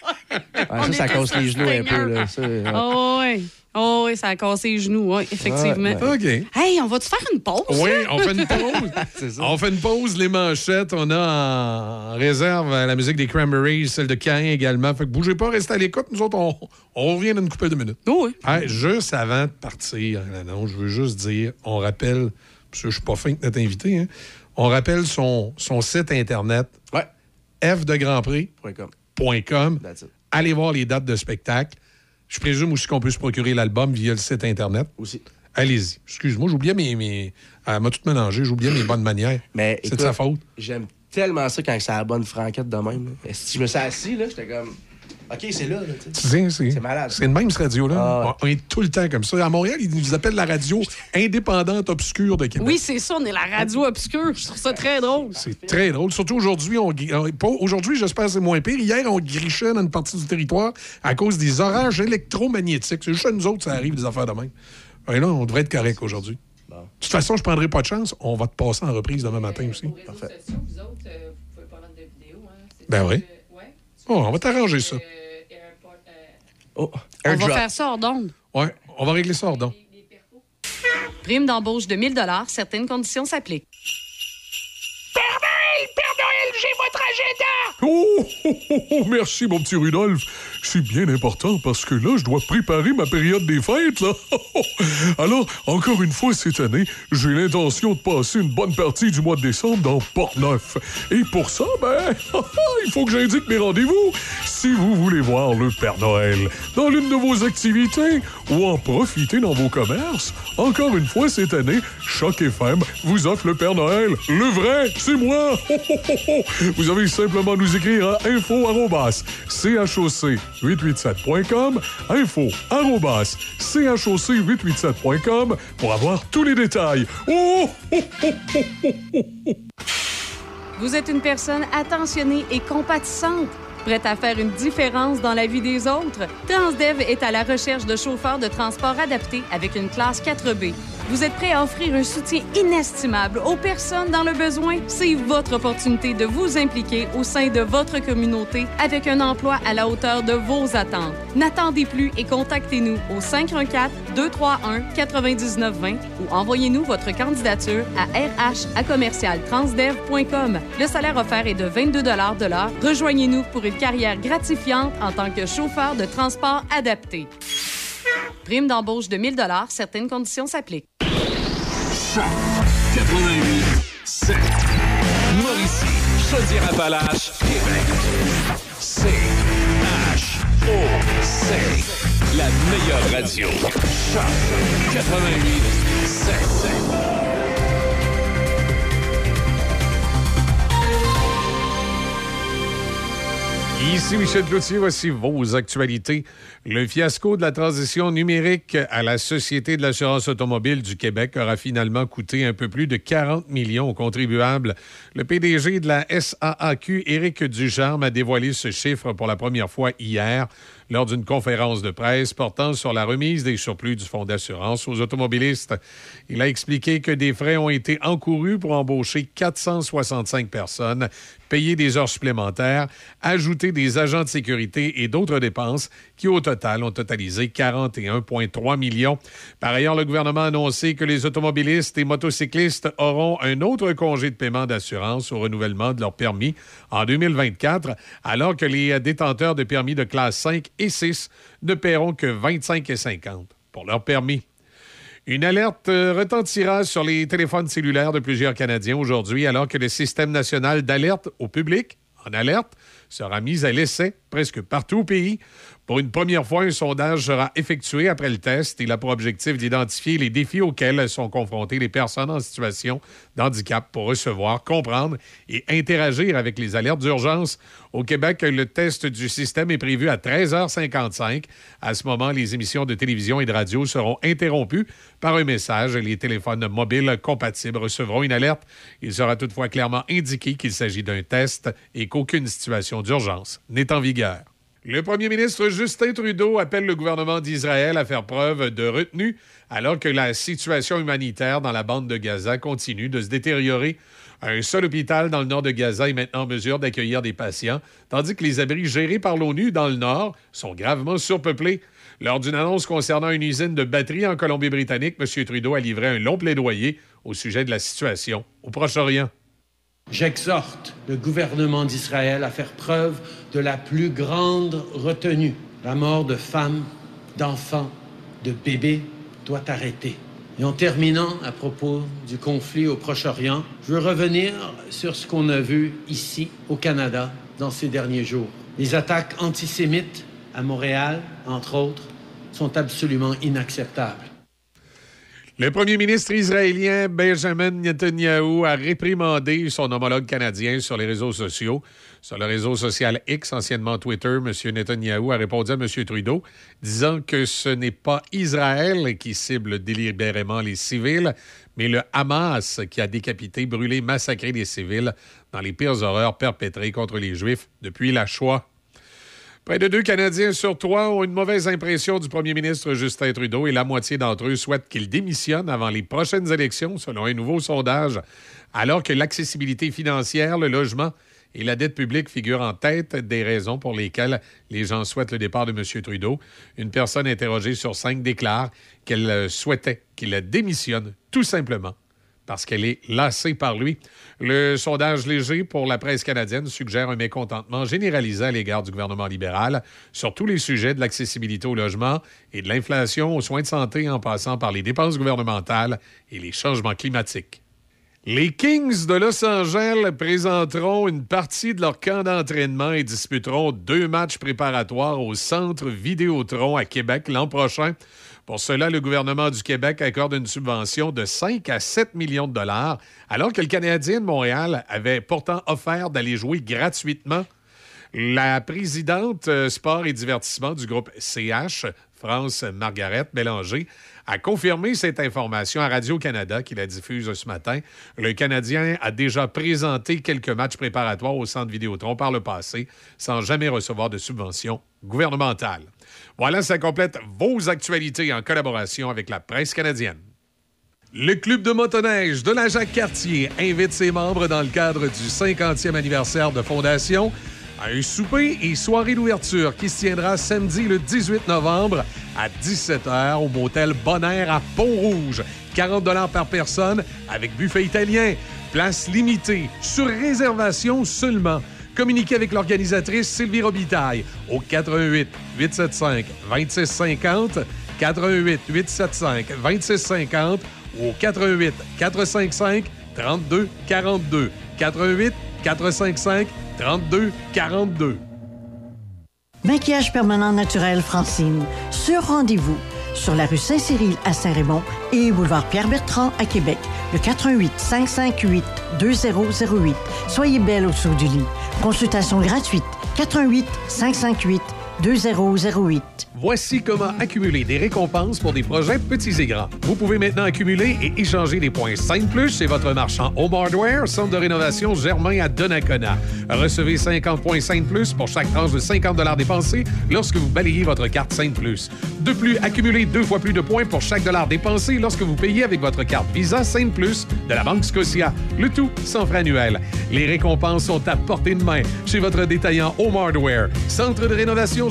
Speaker 18: Ah, ça, ça casse les
Speaker 17: le
Speaker 18: genoux un peu. Là. Ça, ouais.
Speaker 17: Oh, ouais. Oh, ouais, ça a cassé les genoux, oui, effectivement.
Speaker 18: Ouais,
Speaker 14: OK.
Speaker 17: Hey, on va-tu faire une pause?
Speaker 14: Oui, on fait une pause.
Speaker 18: C'est ça.
Speaker 14: On fait une pause, les manchettes. On a en réserve la musique des Cranberries, celle de Cain également. Fait que bougez pas, restez à l'écoute. Nous autres, on, on revient dans une couple de minutes.
Speaker 17: Oh, oui.
Speaker 14: Hey, juste avant de partir, non, je veux juste dire, on rappelle, parce que je suis pas fin de notre invité, hein, on rappelle son, son site Internet,
Speaker 18: Ouais.
Speaker 14: F de Grand Prix.
Speaker 18: Point com.
Speaker 14: .com.
Speaker 18: That's it.
Speaker 14: Allez voir les dates de spectacle. Je présume aussi qu'on peut se procurer l'album via le site Internet.
Speaker 18: Aussi.
Speaker 14: Allez-y. Excuse-moi, j'oubliais mes. mes... Elle m'a tout mélangé, j'oubliais mes bonnes manières.
Speaker 18: Mais
Speaker 14: C'est de sa faute.
Speaker 18: J'aime tellement ça quand c'est la bonne franquette de même. là. Si je me suis assis, là, j'étais comme. OK, c'est là. là
Speaker 14: c'est,
Speaker 18: C'est malade.
Speaker 14: C'est le même, ce radio-là.
Speaker 18: Ah.
Speaker 14: On est tout le temps comme ça. À Montréal, ils nous appellent la radio indépendante obscure de Québec.
Speaker 17: Oui, c'est ça, on est la radio obscure. Je trouve ça très drôle.
Speaker 14: C'est très drôle. Surtout aujourd'hui, on, euh, pas- aujourd'hui, j'espère que c'est moins pire. Hier, on grichait dans une partie du territoire à cause des orages électromagnétiques. C'est juste à nous autres, ça arrive des affaires de même. Et là, on devrait être correct aujourd'hui. De toute façon, je prendrai pas de chance. On va te passer en reprise demain matin aussi.
Speaker 18: Parfait.
Speaker 14: Ben oui. Oh, on va t'arranger ça.
Speaker 18: Oh,
Speaker 17: On va faire ça hors d'onde.
Speaker 14: Ouais, on va régler ça hors d'onde.
Speaker 17: Prime d'embauche de 1000 certaines conditions s'appliquent.
Speaker 20: Oh, oh, oh, oh, merci, mon petit Rudolph. C'est bien important parce que là, je dois préparer ma période des fêtes, là. Alors, encore une fois, cette année, j'ai l'intention de passer une bonne partie du mois de décembre dans Port-Neuf. Et pour ça, ben, il faut que j'indique mes rendez-vous. Si vous voulez voir le Père Noël dans l'une de vos activités ou en profiter dans vos commerces, encore une fois, cette année, Choc FM vous offre le Père Noël. Le vrai, c'est moi. Vous avez simplement nous écrire à info choc887.com info choc887.com pour avoir tous les détails. Oh, oh, oh.
Speaker 7: Vous êtes une personne attentionnée et compatissante, prête à faire une différence dans la vie des autres? Transdev est à la recherche de chauffeurs de transport adaptés avec une classe 4B. Vous êtes prêt à offrir un soutien inestimable aux personnes dans le besoin? C'est votre opportunité de vous impliquer au sein de votre communauté avec un emploi à la hauteur de vos attentes. N'attendez plus et contactez-nous au 514-231-9920 ou envoyez-nous votre candidature à rh. Le salaire offert est de 22 de l'heure. Rejoignez-nous pour une carrière gratifiante en tant que chauffeur de transport adapté. Prime d'embauche de 1000 certaines conditions s'appliquent.
Speaker 9: 88 7. Mauricie, Chaudière-Appalaches, Québec. C H O C. La meilleure radio. Choc 88 7.
Speaker 14: Ici Michel Cloutier, voici vos actualités. Le fiasco de la transition numérique à la Société de l'assurance automobile du Québec aura finalement coûté un peu plus de 40 millions aux contribuables. Le PDG de la SAAQ, Éric Ducharme, a dévoilé ce chiffre pour la première fois hier. Lors d'une conférence de presse portant sur la remise des surplus du fonds d'assurance aux automobilistes. Il a expliqué que des frais ont été encourus pour embaucher 465 personnes, payer des heures supplémentaires, ajouter des agents de sécurité et d'autres dépenses qui, au total, ont totalisé 41,3 millions. Par ailleurs, le gouvernement a annoncé que les automobilistes et motocyclistes auront un autre congé de paiement d'assurance au renouvellement de leur permis en 2024, alors que les détenteurs de permis de classe 5 et 6 ne paieront que 25,50 pour leur permis. Une alerte euh, retentira sur les téléphones cellulaires de plusieurs Canadiens aujourd'hui, alors que le système national d'alerte au public, en alerte, sera mis à l'essai presque partout au pays. Pour une première fois, un sondage sera effectué après le test. Il a pour objectif d'identifier les défis auxquels sont confrontées les personnes en situation de handicap pour recevoir, comprendre et interagir avec les alertes d'urgence. Au Québec, le test du système est prévu à 13h55. À ce moment, les émissions de télévision et de radio seront interrompues par un message. Les téléphones mobiles compatibles recevront une alerte. Il sera toutefois clairement indiqué qu'il s'agit d'un test et qu'aucune situation d'urgence n'est en vigueur. Le premier ministre Justin Trudeau appelle le gouvernement d'Israël à faire preuve de retenue alors que la situation humanitaire dans la bande de Gaza continue de se détériorer. Un seul hôpital dans le nord de Gaza est maintenant en mesure d'accueillir des patients, tandis que les abris gérés par l'ONU dans le nord sont gravement surpeuplés. Lors d'une annonce concernant une usine de batterie en Colombie-Britannique, M. Trudeau a livré un long plaidoyer au sujet de la situation au Proche-Orient.
Speaker 21: J'exhorte le gouvernement d'Israël à faire preuve de la plus grande retenue. La mort de femmes, d'enfants, de bébés doit arrêter. Et en terminant à propos du conflit au Proche-Orient, je veux revenir sur ce qu'on a vu ici au Canada dans ces derniers jours. Les attaques antisémites à Montréal, entre autres, sont absolument inacceptables.
Speaker 14: Le premier ministre israélien Benjamin Netanyahu a réprimandé son homologue canadien sur les réseaux sociaux. Sur le réseau social X, anciennement Twitter, M. Netanyahu a répondu à M. Trudeau, disant que ce n'est pas Israël qui cible délibérément les civils, mais le Hamas qui a décapité, brûlé, massacré les civils dans les pires horreurs perpétrées contre les Juifs depuis la Shoah. Près de deux Canadiens sur trois ont une mauvaise impression du premier ministre Justin Trudeau et la moitié d'entre eux souhaitent qu'il démissionne avant les prochaines élections, selon un nouveau sondage. Alors que l'accessibilité financière, le logement et la dette publique figurent en tête des raisons pour lesquelles les gens souhaitent le départ de M. Trudeau, une personne interrogée sur cinq déclare qu'elle souhaitait qu'il démissionne tout simplement parce qu'elle est lassée par lui. Le sondage léger pour la presse canadienne suggère un mécontentement généralisé à l'égard du gouvernement libéral sur tous les sujets de l'accessibilité au logement et de l'inflation aux soins de santé en passant par les dépenses gouvernementales et les changements climatiques. Les Kings de Los Angeles présenteront une partie de leur camp d'entraînement et disputeront deux matchs préparatoires au Centre Vidéotron à Québec l'an prochain. Pour cela, le gouvernement du Québec accorde une subvention de 5 à 7 millions de dollars, alors que le Canadien de Montréal avait pourtant offert d'aller jouer gratuitement. La présidente euh, sport et divertissement du groupe CH, France Margaret Bélanger, a confirmé cette information à Radio-Canada qui la diffuse ce matin. Le Canadien a déjà présenté quelques matchs préparatoires au centre Vidéotron par le passé sans jamais recevoir de subvention gouvernementale. Voilà, ça complète vos actualités en collaboration avec la presse canadienne. Le Club de motoneige de la Jacques-Cartier invite ses membres dans le cadre du 50e anniversaire de fondation à un souper et soirée d'ouverture qui se tiendra samedi le 18 novembre à 17h au motel Bonaire à Pont-Rouge. 40 par personne avec buffet italien. Place limitée, sur réservation seulement. Communiquez avec l'organisatrice Sylvie Robitaille au 88 875 2650, 88 875 2650 ou au 88 455 32 42, 88 455 32 42.
Speaker 22: Maquillage permanent naturel Francine. Sur rendez-vous sur la rue Saint-Cyril à Saint-Raymond et boulevard Pierre-Bertrand à Québec. Le 88 558 2008. Soyez belle au dessous du lit. Consultation gratuite. 88 558 2008.
Speaker 14: Voici comment accumuler des récompenses pour des projets petits et grands. Vous pouvez maintenant accumuler et échanger des points 5 plus chez votre marchand Home Hardware, centre de rénovation Germain à Donnacona. Recevez 50 points 5 plus pour chaque tranche de 50 dépensés lorsque vous balayez votre carte 5 plus. De plus, accumulez deux fois plus de points pour chaque dollar dépensé lorsque vous payez avec votre carte Visa 5 plus de la Banque Scotia. Le tout sans frais annuels. Les récompenses sont à portée de main chez votre détaillant Home Hardware, centre de rénovation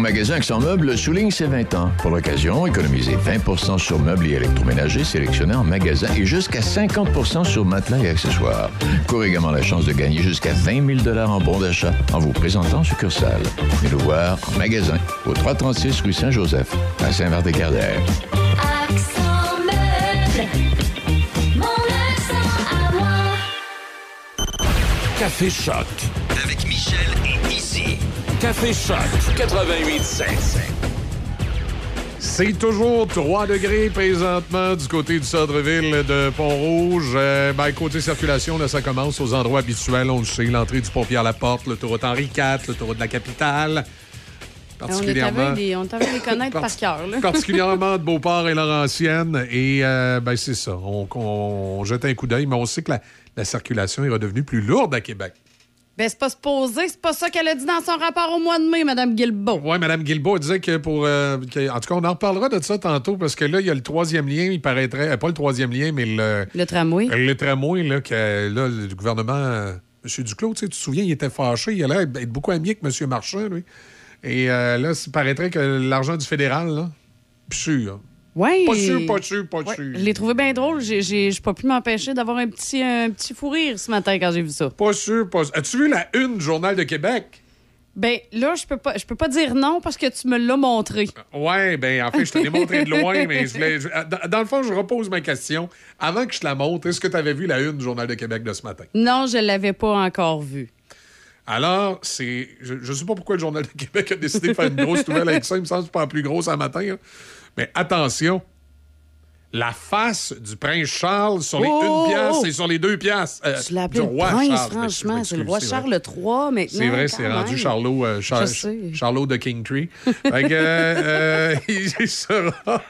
Speaker 6: Votre magasin Accent Meubles souligne ses 20 ans. Pour l'occasion, économisez 20 sur meubles et électroménagers sélectionnés en magasin et jusqu'à 50 sur matelas et accessoires. Courez également la chance de gagner jusqu'à 20 000 en bons d'achat en vous présentant en succursale. Venez nous voir en magasin au 336 rue Saint-Joseph à Saint-Martin-Carrière.
Speaker 5: Accent Meuble. Mon accent à moi.
Speaker 9: Café Choc. Avec Michel et. Café Choc 88.7.
Speaker 14: C'est toujours 3 degrés présentement du côté du centre-ville de Pont-Rouge. Euh, ben, côté circulation, là, ça commence aux endroits habituels. On le sait, l'entrée du Pompier à la porte, l'autoroute Henri IV, l'autoroute de la capitale. Particulièrement,
Speaker 17: On est de les connaître par cœur.
Speaker 14: particulièrement de Beauport et Laurentienne. Et euh, ben, c'est ça. On, on- on jette un coup d'œil, mais on sait que la, la circulation est redevenue plus lourde à Québec.
Speaker 17: Ben, c'est pas supposé, c'est pas ça qu'elle a dit dans son rapport au mois de mai, Mme Guilbeault.
Speaker 14: Oui, Mme Guilbeault disait que pour. euh, que- en tout cas, on en reparlera de ça tantôt parce que là, il y a le troisième lien, il paraîtrait. euh, pas le troisième lien, mais le.
Speaker 17: Le tramway.
Speaker 14: Le tramway, là, que là, le gouvernement. euh, M. Duclos, tu te souviens, il était fâché. Il allait être beaucoup ami avec M. Marchand, lui. Et euh, là, il paraîtrait que l'argent du fédéral, là. Sûr.
Speaker 17: Ouais.
Speaker 14: Pas sûr, pas sûr, pas
Speaker 17: Ouais,
Speaker 14: sûr.
Speaker 17: Je l'ai trouvé bien drôle. J'ai- pas pu m'empêcher d'avoir un petit, un petit fou rire ce matin quand j'ai vu ça.
Speaker 14: Pas sûr, pas sûr. As-tu vu la une du Journal de Québec?
Speaker 17: Ben là, je peux pas, je peux pas dire non parce que tu me l'as montré.
Speaker 14: Ouais, ben en fait, je te l'ai montré de loin, mais je voulais- je- dans, dans le fond, je repose ma question. Avant que je te la montre, est-ce que tu avais vu la une du Journal de Québec de ce matin?
Speaker 17: Non, je l'avais pas encore vu.
Speaker 14: Alors, c'est. Je ne sais pas pourquoi le Journal de Québec a décidé de faire une grosse nouvelle avec ça. Il me semble que c'est pas la plus grosse un matin. là. Mais attention, la face du prince Charles sur les
Speaker 17: Oh!
Speaker 14: une pièce et sur les deux pièces. euh,
Speaker 17: Tu
Speaker 14: du roi
Speaker 17: prince,
Speaker 14: Charles.
Speaker 17: franchement. C'est le roi. Charles III maintenant.
Speaker 14: C'est vrai, c'est rendu. Charlot, euh, Char-. Charlot de Kingtree. Euh, il sera.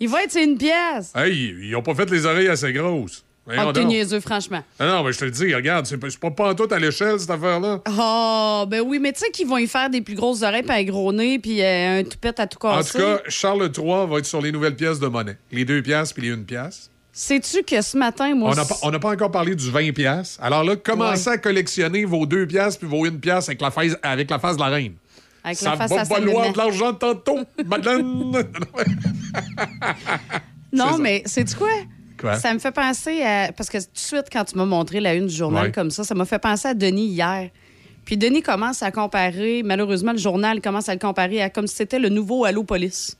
Speaker 17: Il va être une pièce.
Speaker 14: Hey, ils n'ont pas fait les oreilles assez grosses.
Speaker 17: Ah, t'es niaiseux, franchement.
Speaker 14: Ah non, mais je te le dis, regarde, c'est pas, pas pantoute à l'échelle, cette affaire-là.
Speaker 17: Ah, ben oui, mais tu sais qu'ils vont y faire des plus grosses oreilles, puis un gros nez, puis euh, un toupette à tout
Speaker 14: En
Speaker 17: casser.
Speaker 14: tout cas, Charles III va être sur les nouvelles pièces de monnaie. Les deux pièces puis les une pièce.
Speaker 17: Sais-tu que ce matin, moi...
Speaker 14: On n'a pas, pas encore parlé du 20 pièces. Alors là, commencez à collectionner vos deux pièces puis vos une pièce avec la face, avec la face de la reine.
Speaker 17: Avec
Speaker 14: Ça
Speaker 17: la face
Speaker 14: va valoir
Speaker 17: Saint-Denis.
Speaker 14: de l'argent tantôt, Madeleine.
Speaker 17: Non, mais c'est quoi?
Speaker 14: Quoi?
Speaker 17: Ça me fait penser à. Parce que tout de suite, quand tu m'as montré la une du journal
Speaker 14: Ouais.
Speaker 17: comme ça, ça m'a fait penser à Denis hier. Puis Denis commence à comparer, malheureusement, le journal commence à le comparer à comme si c'était le nouveau Allo Police.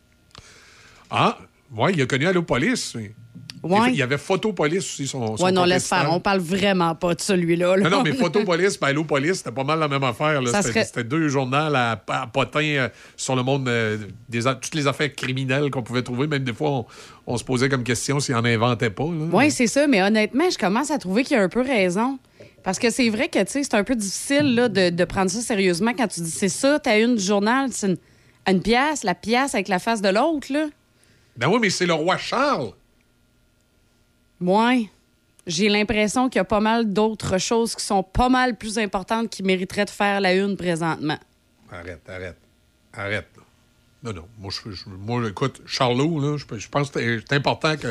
Speaker 14: Ah, ouais, il a connu Allopolis. oui.
Speaker 17: Ouais.
Speaker 14: Il y avait Photopolis aussi, son, son
Speaker 17: ouais, non, laisse faire. On parle vraiment pas de celui-là. là.
Speaker 14: Non, non, mais Photopolis et Allopolis, c'était pas mal la même affaire. C'était
Speaker 17: serait-
Speaker 14: deux journaux à, à potin euh, sur le monde euh, des a- toutes les affaires criminelles qu'on pouvait trouver. Même des fois, on, on se posait comme question s'ils en inventaient pas.
Speaker 17: Oui, c'est ça, mais honnêtement, je commence à trouver qu'il a un peu raison. Parce que c'est vrai que, tu sais, c'est un peu difficile là, de, de prendre ça sérieusement quand tu dis c'est ça, t'as une du journal, c'est une, une pièce, la pièce avec la face de l'autre, là.
Speaker 14: Ben oui, mais c'est le roi Charles.
Speaker 17: Ouais. J'ai l'impression qu'il y a pas mal d'autres choses qui sont pas mal plus importantes qui mériteraient de faire la une présentement.
Speaker 14: Arrête, arrête. Arrête. Non, non. Moi, je, je- moi écoute, Charlot, là, je, je pense que c'est important que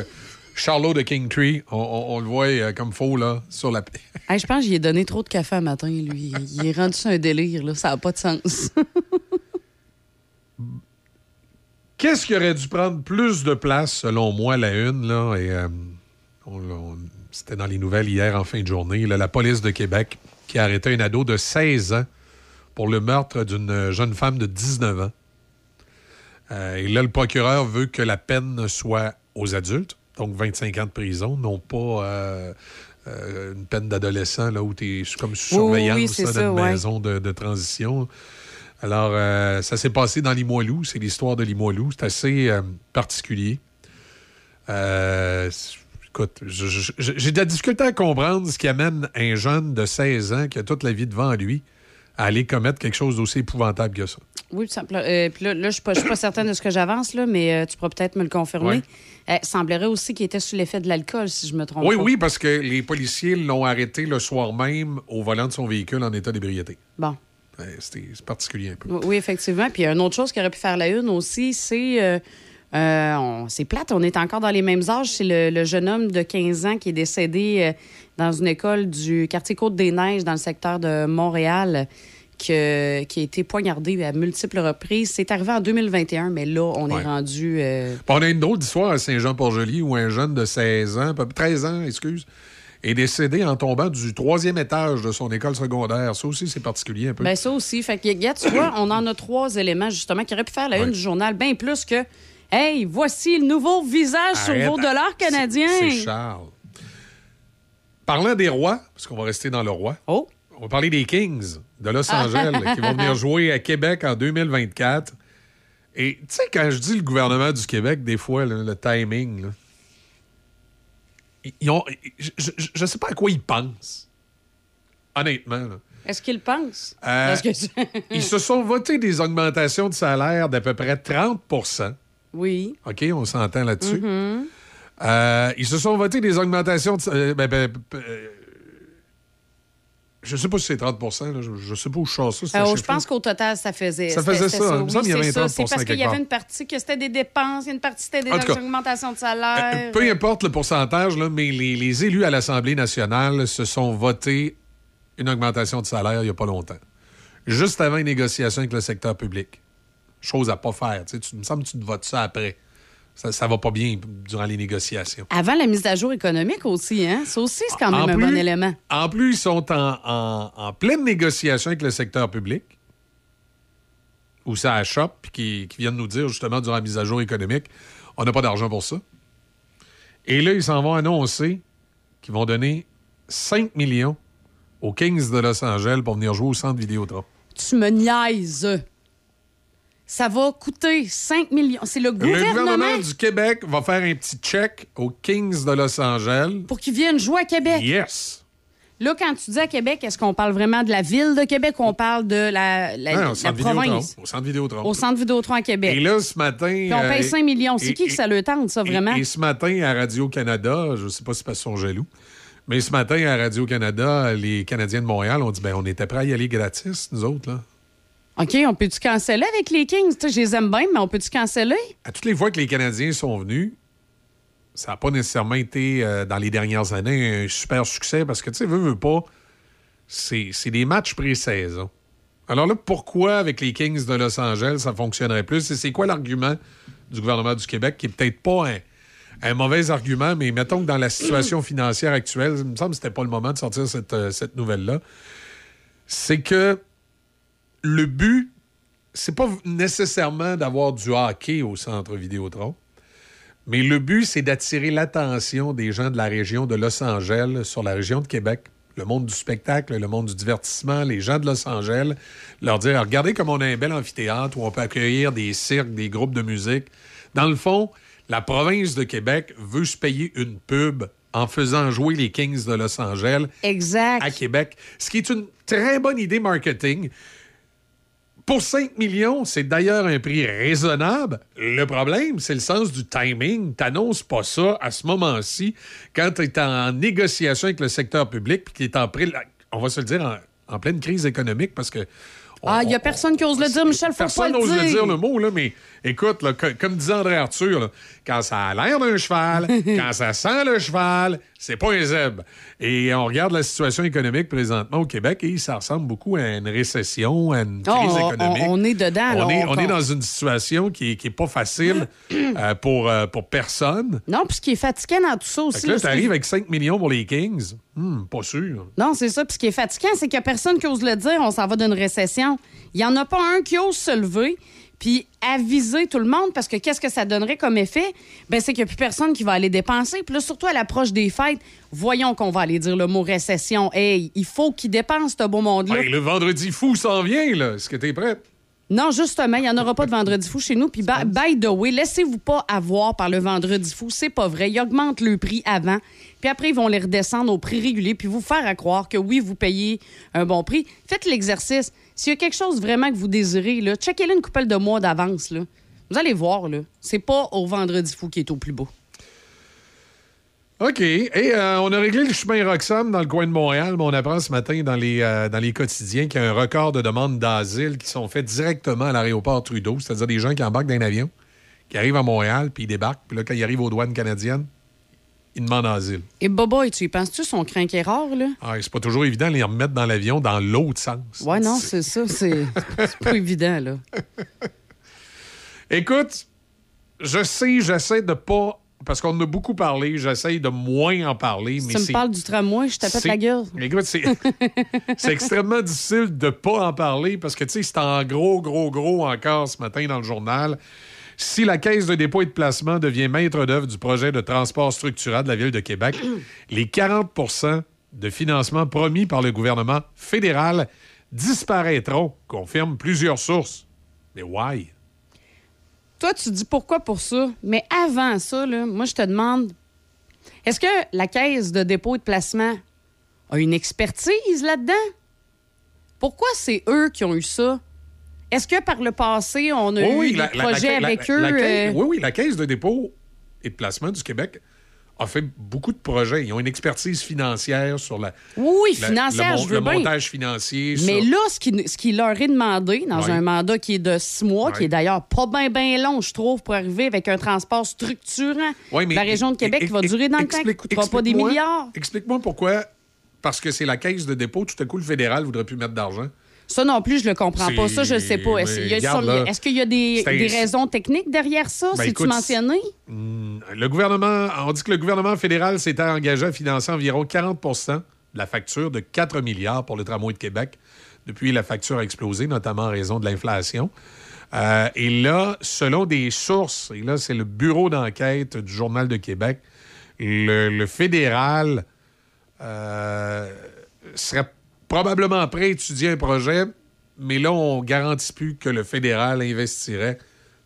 Speaker 14: Charlot de King Tree, on, on- on le voit euh, comme faux, là, sur la...
Speaker 17: Hey, je pense qu'il a donné trop de café un matin, lui. Il est rendu ça un délire, là. Ça n'a pas de sens.
Speaker 14: Qu'est-ce qui aurait dû prendre plus de place, selon moi, la une, là, et euh, c'était dans les nouvelles hier en fin de journée, là, la police de Québec qui a arrêté un ado de 16 ans pour le meurtre d'une jeune femme de 19 ans. Euh, et là, le procureur veut que la peine soit aux adultes, donc 25 ans de prison, non pas euh, euh, une peine d'adolescent, là, où tu es comme sous
Speaker 17: Oui, oui,
Speaker 14: surveillance
Speaker 17: oui, ouais.
Speaker 14: maison de, de transition. Alors, ça s'est passé dans Limoilou. C'est l'histoire de Limoilou. C'est assez particulier. Écoute, j'ai de la difficulté à comprendre ce qui amène un jeune de 16 ans qui a toute la vie devant lui à aller commettre quelque chose d'aussi épouvantable que ça.
Speaker 17: Oui, euh, puis là, là, je ne suis pas, certaine de ce que j'avance, là, mais euh, tu pourras peut-être me le confirmer.
Speaker 14: Ouais.
Speaker 17: Euh, semblerait aussi qu'il était sous l'effet de l'alcool, si je me trompe
Speaker 14: Oui,
Speaker 17: pas.
Speaker 14: oui, parce que les policiers l'ont arrêté le soir même au volant de son véhicule en état d'ébriété.
Speaker 17: Bon.
Speaker 14: Euh, C'était particulier un peu.
Speaker 17: Oui, oui, effectivement. Puis il y a une autre chose qui aurait pu faire la une aussi, c'est. Euh, on- c'est plate, on est encore dans les mêmes âges. C'est le, le jeune homme de 15 ans qui est décédé euh, dans une école du quartier Côte-des-Neiges, dans le secteur de Montréal, que- qui a été poignardé à multiples reprises. C'est arrivé en 2021, mais là, on
Speaker 14: Ouais.
Speaker 17: est rendu. euh,
Speaker 14: on a une drôle d'histoire à Saint-Jean-Port-Joli où un jeune de 16 ans, peu- 13 ans, excuse, est décédé en tombant du troisième étage de son école secondaire. Ça aussi, c'est particulier un peu.
Speaker 17: Ben ça aussi. Fait que, tu vois, on en a trois éléments, justement, qui auraient pu faire la une du journal, bien plus que Hey, voici le nouveau visage sur vos dollars canadiens.
Speaker 14: C'est Charles. Parlant des rois, parce qu'on va rester dans le roi,
Speaker 17: on
Speaker 14: va parler des Kings de Los Angeles qui vont venir jouer à Québec en 2024. Et tu sais, quand je dis le gouvernement du Québec, des fois, là, le timing, là, ils- ont, je ne sais pas à quoi ils pensent. Honnêtement.
Speaker 17: Est-ce qu'ils pensent?
Speaker 14: Euh,
Speaker 17: que-
Speaker 14: ils se sont votés des augmentations de salaire d'à peu près 30
Speaker 17: Oui.
Speaker 14: OK, on s'entend là-dessus.
Speaker 17: Mhm.
Speaker 14: Euh, ils se sont votés des augmentations de. euh, ben, ben, euh, je sais pas si c'est 30 là, je, je sais pas où je sors ça.
Speaker 17: Alors, je pense qu'au total, ça faisait.
Speaker 14: Ça faisait ça, il me
Speaker 17: Oui, c'est
Speaker 14: un
Speaker 17: ça.
Speaker 14: 30
Speaker 17: C'est parce qu'il y avait une partie que c'était des dépenses, une partie c'était des augmentations de salaire.
Speaker 14: Peu importe le pourcentage, là, mais les, les élus à l'Assemblée nationale se sont votés une augmentation de salaire il n'y a pas longtemps. Juste avant une négociation avec le secteur public. Chose à pas faire. Tu sais, tu- me semble que tu te votes ça après. Ça, ça va pas bien durant les négociations.
Speaker 17: Avant la mise à jour économique aussi, hein? Ça aussi, c'est quand même
Speaker 14: En
Speaker 17: un
Speaker 14: plus-
Speaker 17: bon élément.
Speaker 14: En plus, ils sont en, en- en pleine négociation avec le secteur public, où ça achoppe, puis qui, qui viennent nous dire justement durant la mise à jour économique, on n'a pas d'argent pour ça. Et là, ils s'en vont annoncer qu'ils vont donner 5 millions aux Kings de Los Angeles pour venir jouer au centre Vidéotron.
Speaker 17: Tu me niaises. Ça va coûter 5 millions. C'est le
Speaker 14: Le
Speaker 17: gouvernement,
Speaker 14: gouvernement du Québec va faire un petit check aux Kings de Los Angeles.
Speaker 17: pour qu'ils viennent jouer à Québec.
Speaker 14: Yes!
Speaker 17: Là, quand tu dis à Québec, est-ce qu'on parle vraiment de la ville de Québec ou on parle de la, la,
Speaker 14: Non, au
Speaker 17: province?
Speaker 14: Au centre Vidéotron.
Speaker 17: Au centre Vidéotron à Québec.
Speaker 14: Et là, ce matin.
Speaker 17: Puis on paye
Speaker 14: euh,
Speaker 17: 5 millions. C'est
Speaker 14: et-
Speaker 17: qui que ça le tente, ça,
Speaker 14: Et-
Speaker 17: vraiment?
Speaker 14: Et, ce matin, à Radio-Canada, je ne sais pas si c'est parce qu'ils sont jaloux, mais ce matin, à Radio-Canada, les Canadiens de Montréal ont dit ben, on était prêts à y aller gratis, nous autres. Là.
Speaker 17: OK, on peut-tu canceller avec les Kings? Je les aime bien, mais on peut-tu canceller?
Speaker 14: À toutes les fois que les Canadiens sont venus, ça n'a pas nécessairement été, euh, dans les dernières années, un super succès parce que, tu sais, veux, veux pas, c'est c'est des matchs pré-saison. Alors là, pourquoi avec les Kings de Los Angeles, ça fonctionnerait plus? Et c'est quoi l'argument du gouvernement du Québec, qui est peut-être pas un, un mauvais argument, mais mettons que dans la situation financière actuelle, il me semble que c'était pas le moment de sortir cette, euh, cette nouvelle-là. C'est que le but, c'est pas nécessairement d'avoir du hockey au centre Vidéotron, mais le but, c'est d'attirer l'attention des gens de la région de Los Angeles sur la région de Québec, le monde du spectacle, le monde du divertissement, les gens de Los Angeles, leur dire regardez comme on a un bel amphithéâtre où on peut accueillir des cirques, des groupes de musique. Dans le fond, la province de Québec veut se payer une pub en faisant jouer les Kings de Los Angeles
Speaker 17: exact.
Speaker 14: à Québec, ce qui est une très bonne idée marketing. Pour 5 millions, c'est d'ailleurs un prix raisonnable. Le problème, c'est le sens du timing. T'annonces pas ça à ce moment-ci quand tu es en négociation avec le secteur public puis qu'il est en pré- on va se le dire, en, en pleine crise économique parce que
Speaker 17: Ah, il n'y a personne qui ose le dire, Michel, faut pas
Speaker 14: Personne
Speaker 17: le
Speaker 14: n'ose
Speaker 17: dire.
Speaker 14: le dire le mot, là, mais écoute, là, comme disait André Arthur, là, quand ça a l'air d'un cheval, quand ça sent le cheval, c'est pas un zèbre. Et on regarde la situation économique présentement au Québec et ça ressemble beaucoup à une récession, à une
Speaker 17: Oh,
Speaker 14: crise
Speaker 17: on-
Speaker 14: économique.
Speaker 17: on- on est dedans,
Speaker 14: On,
Speaker 17: là,
Speaker 14: est,
Speaker 17: on-
Speaker 14: est dans une situation qui est, qui est pas facile euh, pour, euh, pour personne.
Speaker 17: Non, puis ce qui est fatigant dans tout ça
Speaker 14: Fait
Speaker 17: aussi.
Speaker 14: que là,
Speaker 17: là,
Speaker 14: tu arrives avec 5 millions pour les Kings. Hmm, pas sûr.
Speaker 17: Non, c'est ça. Puis ce qui est fatigant, c'est qu'il n'y a personne qui ose le dire, on s'en va d'une récession. Il n'y en a pas un qui ose se lever puis aviser tout le monde parce que qu'est-ce que ça donnerait comme effet? Ben, c'est qu'il n'y a plus personne qui va aller dépenser. Puis là, surtout à l'approche des fêtes, voyons qu'on va aller dire le mot récession. Hey, il faut qu'ils dépensent ce beau monde-là.
Speaker 14: Le vendredi fou s'en vient, là. Est-ce que tu es prêt?
Speaker 17: Non, justement, il n'y en aura pas de vendredi fou chez nous. Puis, by, by the way, laissez-vous pas avoir par le vendredi fou. C'est pas vrai. Ils augmentent le prix avant. Puis après, ils vont les redescendre au prix régulier. Puis vous faire à croire que oui, vous payez un bon prix. Faites l'exercice. S'il y a quelque chose vraiment que vous désirez, checkez-le une couple de mois d'avance. là. Vous allez voir, là. C'est pas au vendredi fou qui est au plus beau.
Speaker 14: OK. Et euh, on a réglé le chemin Roxham dans le coin de Montréal, mais on apprend ce matin dans les, euh, dans les quotidiens qu'il y a un record de demandes d'asile qui sont faites directement à l'aéroport Trudeau, c'est-à-dire des gens qui embarquent d'un avion, qui arrivent à Montréal, puis ils débarquent, puis là, quand ils arrivent aux douanes canadiennes, ils demandent asile.
Speaker 17: Et Boboy, tu y penses-tu, son craint qui est rare, là?
Speaker 14: Ah, c'est pas toujours évident de les remettre dans l'avion dans l'autre sens.
Speaker 17: Ouais, non, c'est ça. C'est pas évident, là.
Speaker 14: Écoute, je sais, j'essaie de pas. Parce qu'on en a beaucoup parlé, j'essaie de moins en parler.
Speaker 17: Si
Speaker 14: mais
Speaker 17: tu me parles du tramway, je t'appelle la gueule.
Speaker 14: Écoute, c'est c'est extrêmement difficile de pas en parler parce que, tu sais, c'est en gros, gros, gros encore ce matin dans le journal. Si la Caisse de dépôt et de placement devient maître d'œuvre du projet de transport structurant de la Ville de Québec, les 40% de financement promis par le gouvernement fédéral disparaîtront, confirment plusieurs sources. Mais why?
Speaker 17: Toi, tu dis pourquoi pour ça? Mais avant ça, là, moi, je te demande est-ce que la caisse de dépôt et de placement a une expertise là-dedans? Pourquoi c'est eux qui ont eu ça? Est-ce que par le passé, on a eu des projets
Speaker 14: la-
Speaker 17: avec eux? euh,
Speaker 14: Oui, oui, la Caisse de dépôt et de placement du Québec a fait beaucoup de projets. Ils ont une expertise financière sur la.
Speaker 17: Oui,
Speaker 14: la-
Speaker 17: financière,
Speaker 14: le,
Speaker 17: je veux
Speaker 14: le
Speaker 17: bien.
Speaker 14: montage financier.
Speaker 17: Mais
Speaker 14: sur-
Speaker 17: là, ce qui, ce qui leur est demandé dans un mandat qui est de six mois, qui est d'ailleurs pas bien bien long, je trouve, pour arriver avec un transport structurant
Speaker 14: mais-
Speaker 17: la région de Québec qui va
Speaker 14: ex-
Speaker 17: durer dans le temps, qui ne coûtera pas des milliards.
Speaker 14: Explique-moi pourquoi. Parce que c'est la Caisse de dépôt, tout à coup, le fédéral ne voudrait plus mettre d'argent.
Speaker 17: Ça non plus, je le comprends pas. Ça, je ne sais pas. Est-ce qu'il y a, des, raisons techniques derrière ça?
Speaker 14: Ben,
Speaker 17: C'est-tu mentionné?
Speaker 14: Hmm, Le gouvernement, on dit que le gouvernement fédéral s'était engagé à financer environ 40% de la facture de 4 milliards pour le tramway de Québec. Depuis, la facture a explosé, notamment en raison de l'inflation. Euh, et là, selon des sources, et là, c'est le bureau d'enquête du Journal de Québec, le, le fédéral euh, serait probablement prêt à étudier un projet, mais là, on garantit plus que le fédéral investirait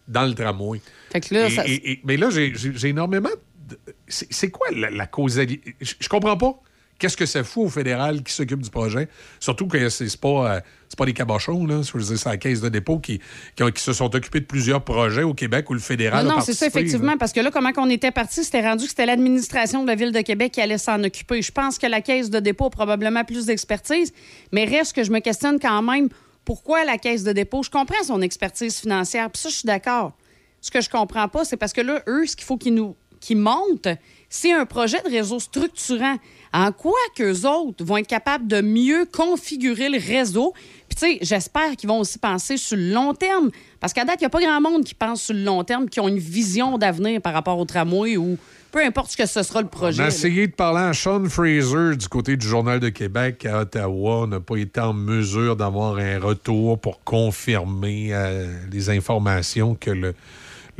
Speaker 14: dans le tramway.
Speaker 17: Fait que là,
Speaker 14: Et-
Speaker 17: ça-
Speaker 14: et- et- mais là, j'ai énormément. de- C'est quoi la, la causalité? Je, comprends pas. Qu'est-ce que ça fout au fédéral qui s'occupe du projet? Surtout que c'est pas, euh, c'est pas des cabochons, là. C'est la caisse de dépôt qui, qui, se sont occupés de plusieurs projets au Québec où le fédéral
Speaker 17: Non, non, c'est ça, effectivement,
Speaker 14: là.
Speaker 17: parce que là, comment on était parti, c'était rendu que c'était l'administration de la Ville de Québec qui allait s'en occuper. Je pense que la Caisse de dépôt a probablement plus d'expertise, mais reste que je me questionne quand même pourquoi la Caisse de dépôt? Je comprends son expertise financière, puis ça, je suis d'accord. Ce que je comprends pas, c'est parce que là, eux, ce qu'il faut qu'ils nous qu'ils montent, c'est un projet de réseau structurant. En quoi qu'eux autres vont être capables de mieux configurer le réseau? Puis, tu sais, j'espère qu'ils vont aussi penser sur le long terme. Parce qu'à date, il n'y a pas grand monde qui pense sur le long terme, qui ont une vision d'avenir par rapport au tramway ou peu importe ce que ce sera le
Speaker 14: On
Speaker 17: projet.
Speaker 14: a
Speaker 17: là.
Speaker 14: essayé de parler à Sean Fraser du côté du Journal de Québec à Ottawa. On n'a pas été en mesure d'avoir un retour pour confirmer euh, les informations que le,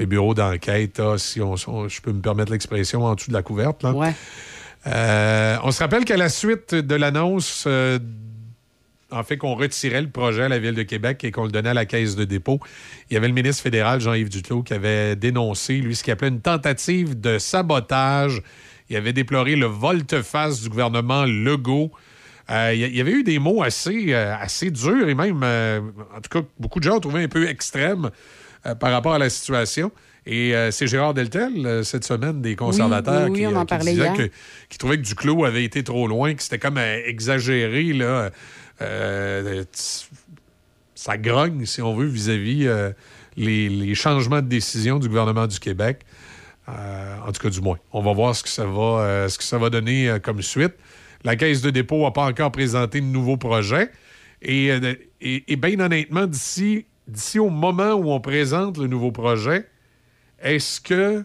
Speaker 14: le bureau d'enquête a, si on, on- je peux me permettre l'expression, en dessous de la couverte. là. Euh, on se rappelle qu'à la suite de l'annonce, euh, en fait, qu'on retirait le projet à la Ville de Québec et qu'on le donnait à la Caisse de dépôt, il y avait le ministre fédéral, Jean-Yves Duclos, qui avait dénoncé, lui, ce qu'il appelait une tentative de sabotage. Il avait déploré le volte-face du gouvernement Legault. Euh, il y- avait eu des mots assez, assez durs et même, en tout cas, beaucoup de gens ont trouvé un peu extrêmes par rapport à la situation. Et euh, c'est Gérard Deltel, euh, cette semaine, des conservateurs,
Speaker 17: oui, oui,
Speaker 14: qui,
Speaker 17: on en
Speaker 14: euh, qui disait que- qui trouvait que Duclos avait été trop loin, que c'était comme euh, exagéré, là. Euh, ça grogne, si on veut, vis-à-vis euh, les, les changements de décision du gouvernement du Québec. Euh, en tout cas, du moins. On va voir ce que ça va, euh, ce que ça va donner euh, comme suite. La Caisse de dépôt n'a pas encore présenté de nouveaux projets. Et, euh, et- et bien honnêtement, d'ici d'ici au moment où on présente le nouveau projet, est-ce qu'il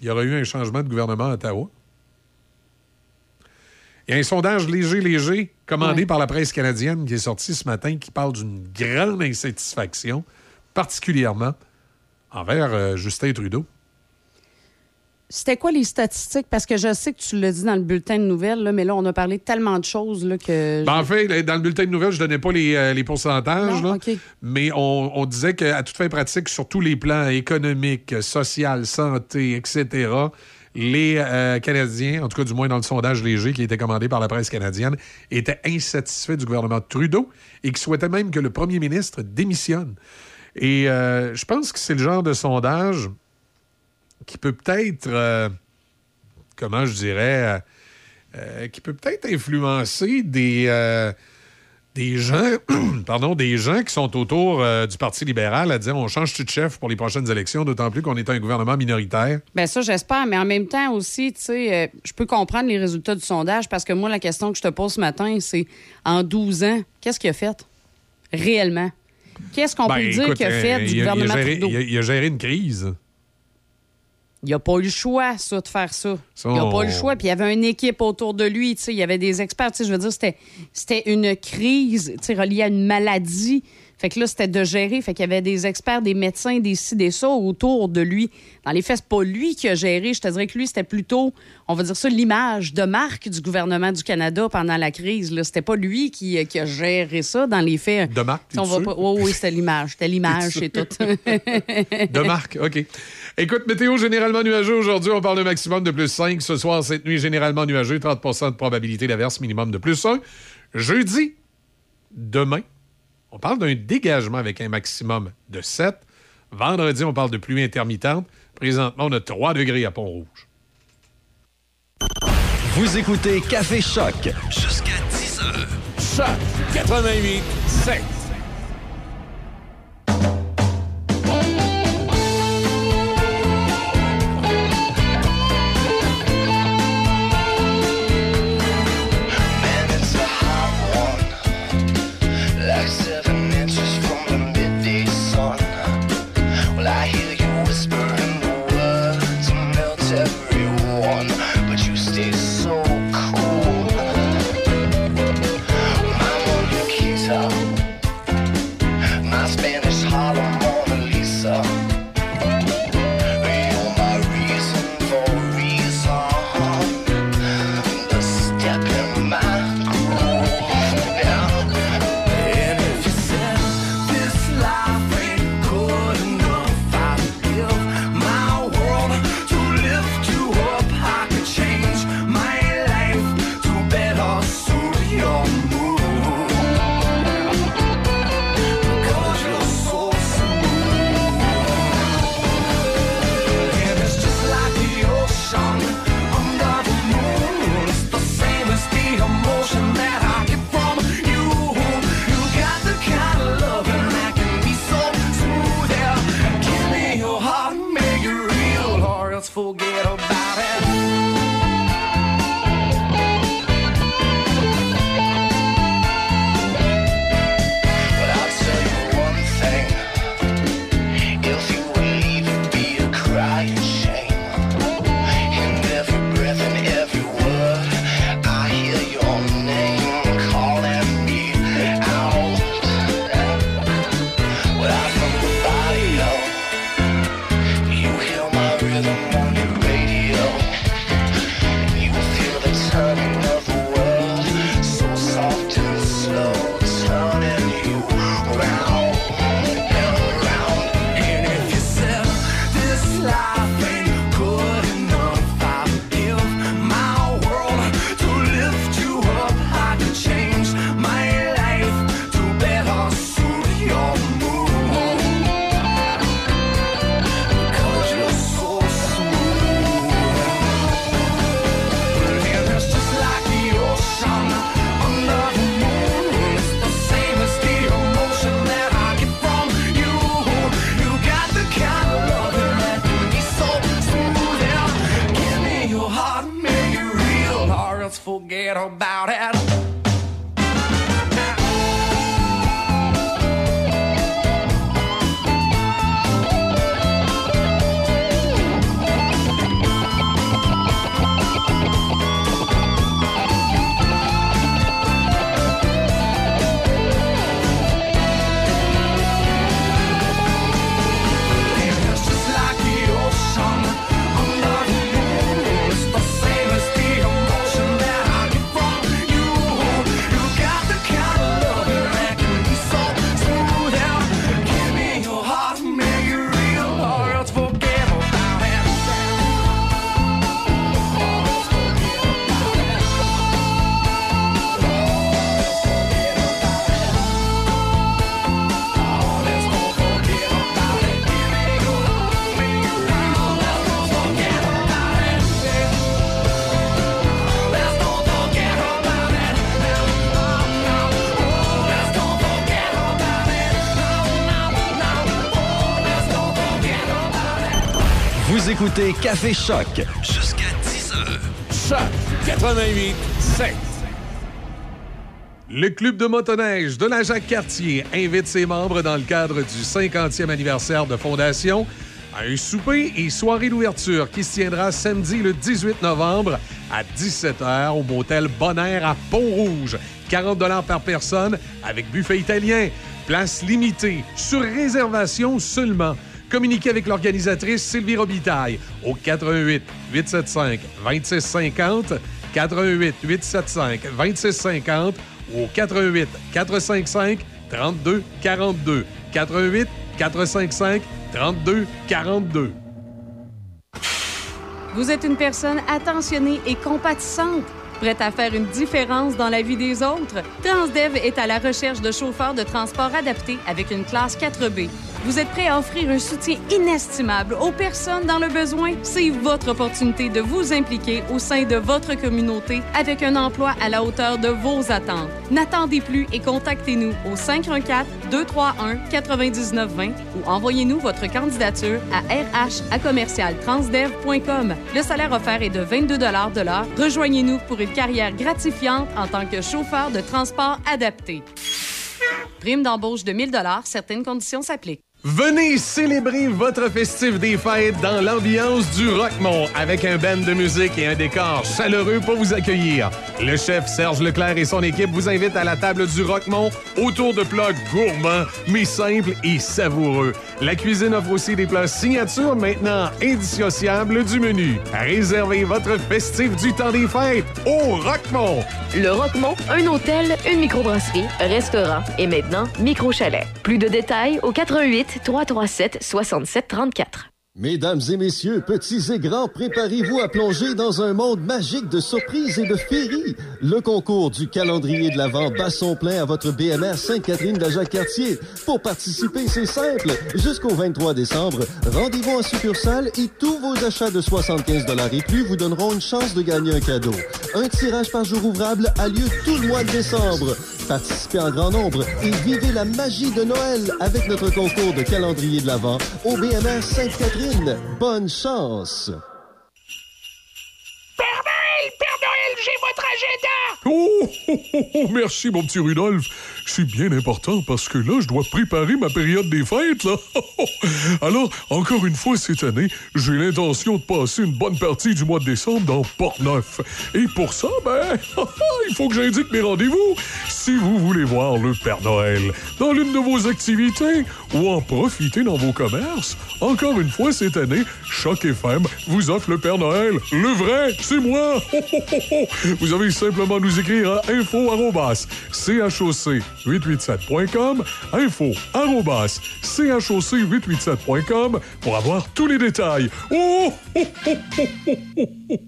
Speaker 14: y aura eu un changement de gouvernement à Ottawa? Il y a un sondage léger, léger, commandé
Speaker 17: Ouais.
Speaker 14: par la presse canadienne qui est sorti ce matin qui parle d'une grande insatisfaction, particulièrement envers euh, Justin Trudeau.
Speaker 17: C'était quoi les statistiques? Parce que je sais que tu l'as dit dans le bulletin de nouvelles, là, mais là, on a parlé de tellement de choses là, que.
Speaker 14: Ben, en fait, dans le bulletin de nouvelles, je ne donnais pas les, euh, les pourcentages,
Speaker 17: Non?
Speaker 14: là.
Speaker 17: OK.
Speaker 14: mais on, on disait qu'à toute fin pratique, sur tous les plans économiques, social, santé, etc., les euh, Canadiens, en tout cas du moins dans le sondage léger qui été commandé par la presse canadienne, étaient insatisfaits du gouvernement de Trudeau et qui souhaitaient même que le premier ministre démissionne. Et euh, je pense que c'est le genre de sondage qui peut peut-être, euh, comment je dirais, euh, euh, qui peut peut-être influencer des, des gens, pardon, des gens qui sont autour du Parti libéral à dire on change de chef pour les prochaines élections, d'autant plus qu'on est un gouvernement minoritaire.
Speaker 17: Ben ça, j'espère. Mais en même temps aussi, tu sais, je peux comprendre les résultats du sondage parce que moi, la question que je te pose ce matin, c'est en 12 ans, qu'est-ce qu'il a fait réellement? Qu'est-ce qu'on
Speaker 14: Ben,
Speaker 17: peut dire qu'il a fait du
Speaker 14: il a- il a
Speaker 17: gouvernement
Speaker 14: géré-
Speaker 17: Trudeau?
Speaker 14: il a- il a géré une crise.
Speaker 17: Il n'a pas eu le choix, ça, de faire ça. Il n'a pas eu le choix. Puis il y avait une équipe autour de lui. Il y avait des experts. Je veux dire, c'était, une crise reliée à une maladie. Fait que là, c'était de gérer. Fait qu'il y avait des experts, des médecins, des ci, des ça autour de lui. Dans les faits, c'est pas lui qui a géré. Je te dirais que lui, c'était plutôt, on va dire ça, l'image de marque du gouvernement du Canada pendant la crise. C'était pas lui qui, qui a géré ça dans les faits.
Speaker 14: De marque,
Speaker 17: on va pas- oui, c'était l'image. C'était l'image, c'est tout.
Speaker 14: De marque, OK. Écoute, météo généralement nuageux aujourd'hui. On parle d'un maximum de plus 5. Ce soir, cette nuit, généralement nuageux. 30% de probabilité d'averse, minimum de plus 1. Jeudi, demain, on parle d'un dégagement avec un maximum de 7. Vendredi, on parle de pluie intermittente. Présentement, on a 3 degrés à Pont-Rouge.
Speaker 15: Vous écoutez Café Choc.
Speaker 23: Jusqu'à 10 heures. Choc 88 7.
Speaker 24: Forget about it.
Speaker 15: Écoutez Café Choc.
Speaker 1: Jusqu'à 10 heures.
Speaker 14: Choc 88 7. Le club de motoneige de la Jacques-Cartier invite ses membres dans le cadre du 50e anniversaire de fondation à un souper et soirée d'ouverture qui se tiendra samedi le 18 novembre à 17h au motel Bonaire à Pont-Rouge. 40 par personne avec buffet italien. Place limitée, sur réservation seulement. Communiquez avec l'organisatrice Sylvie Robitaille au 88 875 2650 88 875 2650 ou au 88 455 32 42 88 455 32 42
Speaker 7: Vous êtes une personne attentionnée et compatissante, prête à faire une différence dans la vie des autres. Transdev est à la recherche de chauffeurs de transport adaptés avec une classe 4B. Vous êtes prêt à offrir un soutien inestimable aux personnes dans le besoin? C'est votre opportunité de vous impliquer au sein de votre communauté avec un emploi à la hauteur de vos attentes. N'attendez plus et contactez-nous au 514-231-9920 ou envoyez-nous votre candidature à RH. Le salaire offert est de 22 de l'heure. Rejoignez-nous pour une carrière gratifiante en tant que chauffeur de transport adapté. Prime d'embauche de 1000 certaines conditions s'appliquent.
Speaker 9: Venez célébrer votre festif des fêtes dans l'ambiance du Rockmont avec un band de musique et un décor chaleureux pour vous accueillir. Le chef Serge Leclerc et son équipe vous invitent à la table du Rockmont autour de plats gourmands mais simples et savoureux. La cuisine offre aussi des plats signature maintenant indissociables du menu. Réservez votre festif du temps des fêtes au Rockmont.
Speaker 10: Le Roquemont, un hôtel, une microbrasserie, restaurant et maintenant micro-chalet. Plus de détails au 88 337 67 34.
Speaker 15: Mesdames et messieurs, petits et grands, préparez-vous à plonger dans un monde magique de surprises et de féeries. Le concours du calendrier de l'Avent bat son plein à votre BMR Sainte-Catherine de Jacques-Cartier. Pour participer, c'est simple. Jusqu'au 23 décembre, rendez-vous en succursale et tous vos achats de 75 et plus vous donneront une chance de gagner un cadeau. Un tirage par jour ouvrable a lieu tout le mois de décembre. Participez en grand nombre et vivez la magie de Noël avec notre concours de calendrier de l'Avent au BMR Sainte-Catherine. Bonne chance!
Speaker 25: J'ai votre agenda! Oh, oh, oh, oh, merci, mon petit Rudolph. C'est bien important parce que là, je dois préparer ma période des fêtes, là. Alors, encore une fois, cette année, j'ai l'intention de passer une bonne partie du mois de décembre dans Port-Neuf. Et pour ça, ben, il faut que j'indique mes rendez-vous. Si vous voulez voir le Père Noël dans l'une de vos activités ou en profiter dans vos commerces, encore une fois, cette année, Choc FM vous offre le Père Noël. Le vrai, c'est moi. Vous avez simplement nous écrire à info choc 887.com info choc 887.com pour avoir tous les détails. Oh, oh, oh, oh,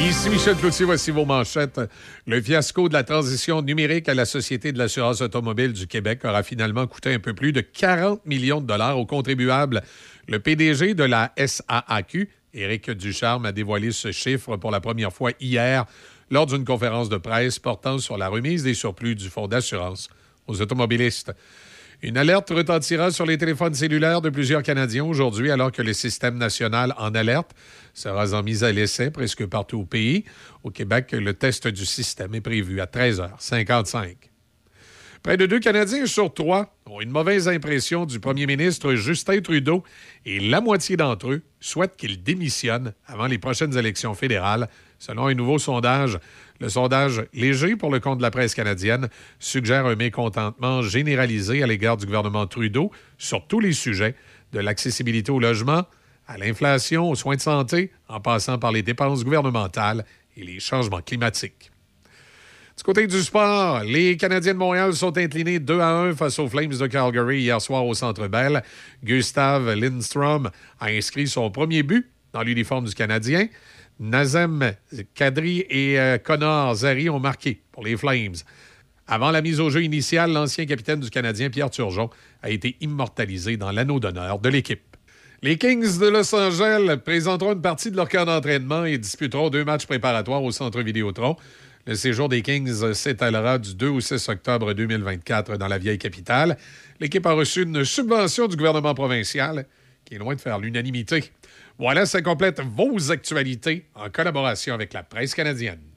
Speaker 14: Ici Michel Cloutier, voici vos manchettes. Le fiasco de la transition numérique à la Société de l'assurance automobile du Québec aura finalement coûté un peu plus de 40 millions de dollars aux contribuables. Le PDG de la SAAQ, Éric Ducharme, a dévoilé ce chiffre pour la première fois hier lors d'une conférence de presse portant sur la remise des surplus du fonds d'assurance aux automobilistes. Une alerte retentira sur les téléphones cellulaires de plusieurs Canadiens aujourd'hui alors que le système national en alerte sera en mise à l'essai presque partout au pays. Au Québec, le test du système est prévu à 13h55. Près de deux Canadiens sur trois ont une mauvaise impression du premier ministre Justin Trudeau et la moitié d'entre eux souhaitent qu'il démissionne avant les prochaines élections fédérales, selon un nouveau sondage. Le sondage léger pour le compte de la presse canadienne suggère un mécontentement généralisé à l'égard du gouvernement Trudeau sur tous les sujets, de l'accessibilité au logement à l'inflation, aux soins de santé, en passant par les dépenses gouvernementales et les changements climatiques. Du côté du sport, les Canadiens de Montréal sont inclinés 2 à 1 face aux Flames de Calgary hier soir au Centre Bell. Gustave Lindstrom a inscrit son premier but dans l'uniforme du Canadien. Nazem Kadri et euh, Connor Zari ont marqué pour les Flames. Avant la mise au jeu initiale, l'ancien capitaine du Canadien, Pierre Turgeon, a été immortalisé dans l'anneau d'honneur de l'équipe. Les Kings de Los Angeles présenteront une partie de leur camp d'entraînement et disputeront deux matchs préparatoires au Centre Vidéotron. Le séjour des Kings s'étalera du 2 au 6 octobre 2024 dans la vieille capitale. L'équipe a reçu une subvention du gouvernement provincial qui est loin de faire l'unanimité. Voilà, ça complète vos actualités en collaboration avec la presse canadienne.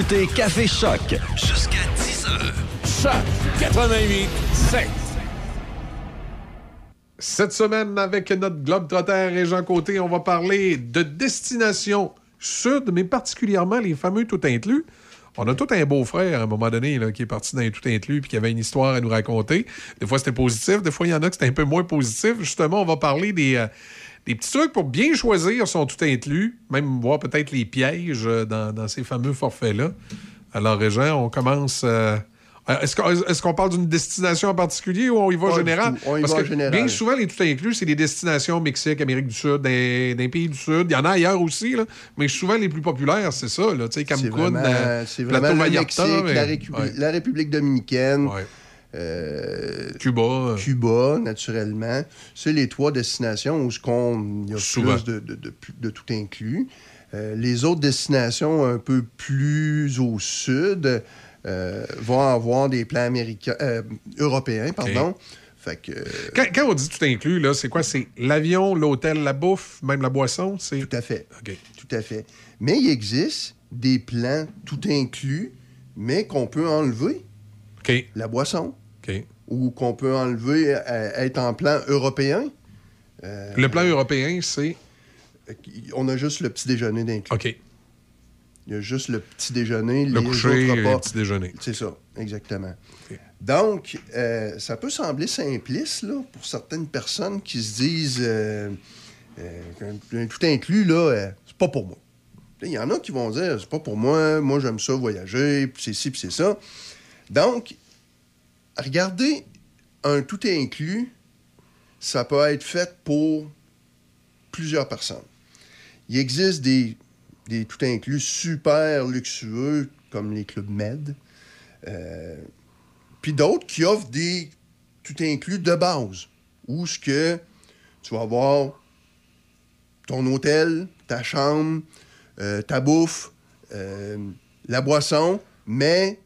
Speaker 15: Écoutez Café Choc.
Speaker 1: Jusqu'à 10 heures.
Speaker 14: Choc 88 7. Cette semaine, avec notre Globe Trotter et Jean Côté, on va parler de destination sud, mais particulièrement les fameux tout inclus. On a tout un beau-frère à un moment donné là, qui est parti dans les tout inclus puis qui avait une histoire à nous raconter. Des fois, c'était positif, des fois, il y en a que c'était un peu moins positif. Justement, on va parler des, euh, des petits trucs pour bien choisir son tout inclus, même voir peut-être les pièges euh, dans, dans ces fameux forfaits-là. Alors, Régent, on commence. euh, euh, Est-ce qu'on parle d'une destination en particulier ou on y va général?
Speaker 26: On y
Speaker 14: Parce
Speaker 26: va
Speaker 14: que
Speaker 26: général.
Speaker 14: bien souvent, les tout inclus, c'est des destinations Mexique, Amérique du Sud, des, des pays du Sud. Il y en a ailleurs aussi, là. mais souvent les plus populaires, c'est ça. Là. Tu sais,
Speaker 26: C'est
Speaker 14: Cancun,
Speaker 26: vraiment, c'est
Speaker 14: Plateau
Speaker 26: le Mexique, la,
Speaker 14: ouais.
Speaker 26: la République dominicaine, euh,
Speaker 14: Cuba.
Speaker 26: Cuba, naturellement. C'est les trois destinations où ce qu'on- y a
Speaker 14: Souvent.
Speaker 26: plus de, de- de- de tout inclus. Euh, les autres destinations un peu plus au sud euh, vont avoir des plans américains, euh, européens, pardon. Fait que, euh,
Speaker 14: Quand, quand on dit tout inclus, là, c'est quoi? C'est l'avion, l'hôtel, la bouffe, même la boisson? C'est...
Speaker 26: Tout à fait. Tout à fait. Mais il existe des plans tout inclus, mais qu'on peut enlever. La boisson. Ou qu'on peut enlever, euh, être en plan européen. Euh,
Speaker 14: Le plan européen, c'est...
Speaker 26: On a juste le petit déjeuner d'inclus.
Speaker 14: OK.
Speaker 26: Il y a juste le petit déjeuner,
Speaker 14: Le
Speaker 26: les
Speaker 14: coucher
Speaker 26: autres repas.
Speaker 14: le petit déjeuner.
Speaker 26: C'est ça, exactement. Donc, euh, ça peut sembler simpliste là, pour certaines personnes qui se disent euh, euh, tout inclus, là, euh, c'est pas pour moi. Il y en a qui vont dire, c'est pas pour moi, moi j'aime ça voyager, puis c'est ci, puis c'est ça. Donc, regardez un tout inclus, ça peut être fait pour plusieurs personnes. Il existe des, des tout inclus super luxueux, comme les clubs Med. Euh, puis d'autres qui offrent des tout inclus de base, où ce que tu vas avoir ton hôtel, ta chambre, euh, ta bouffe, euh, la boisson, mais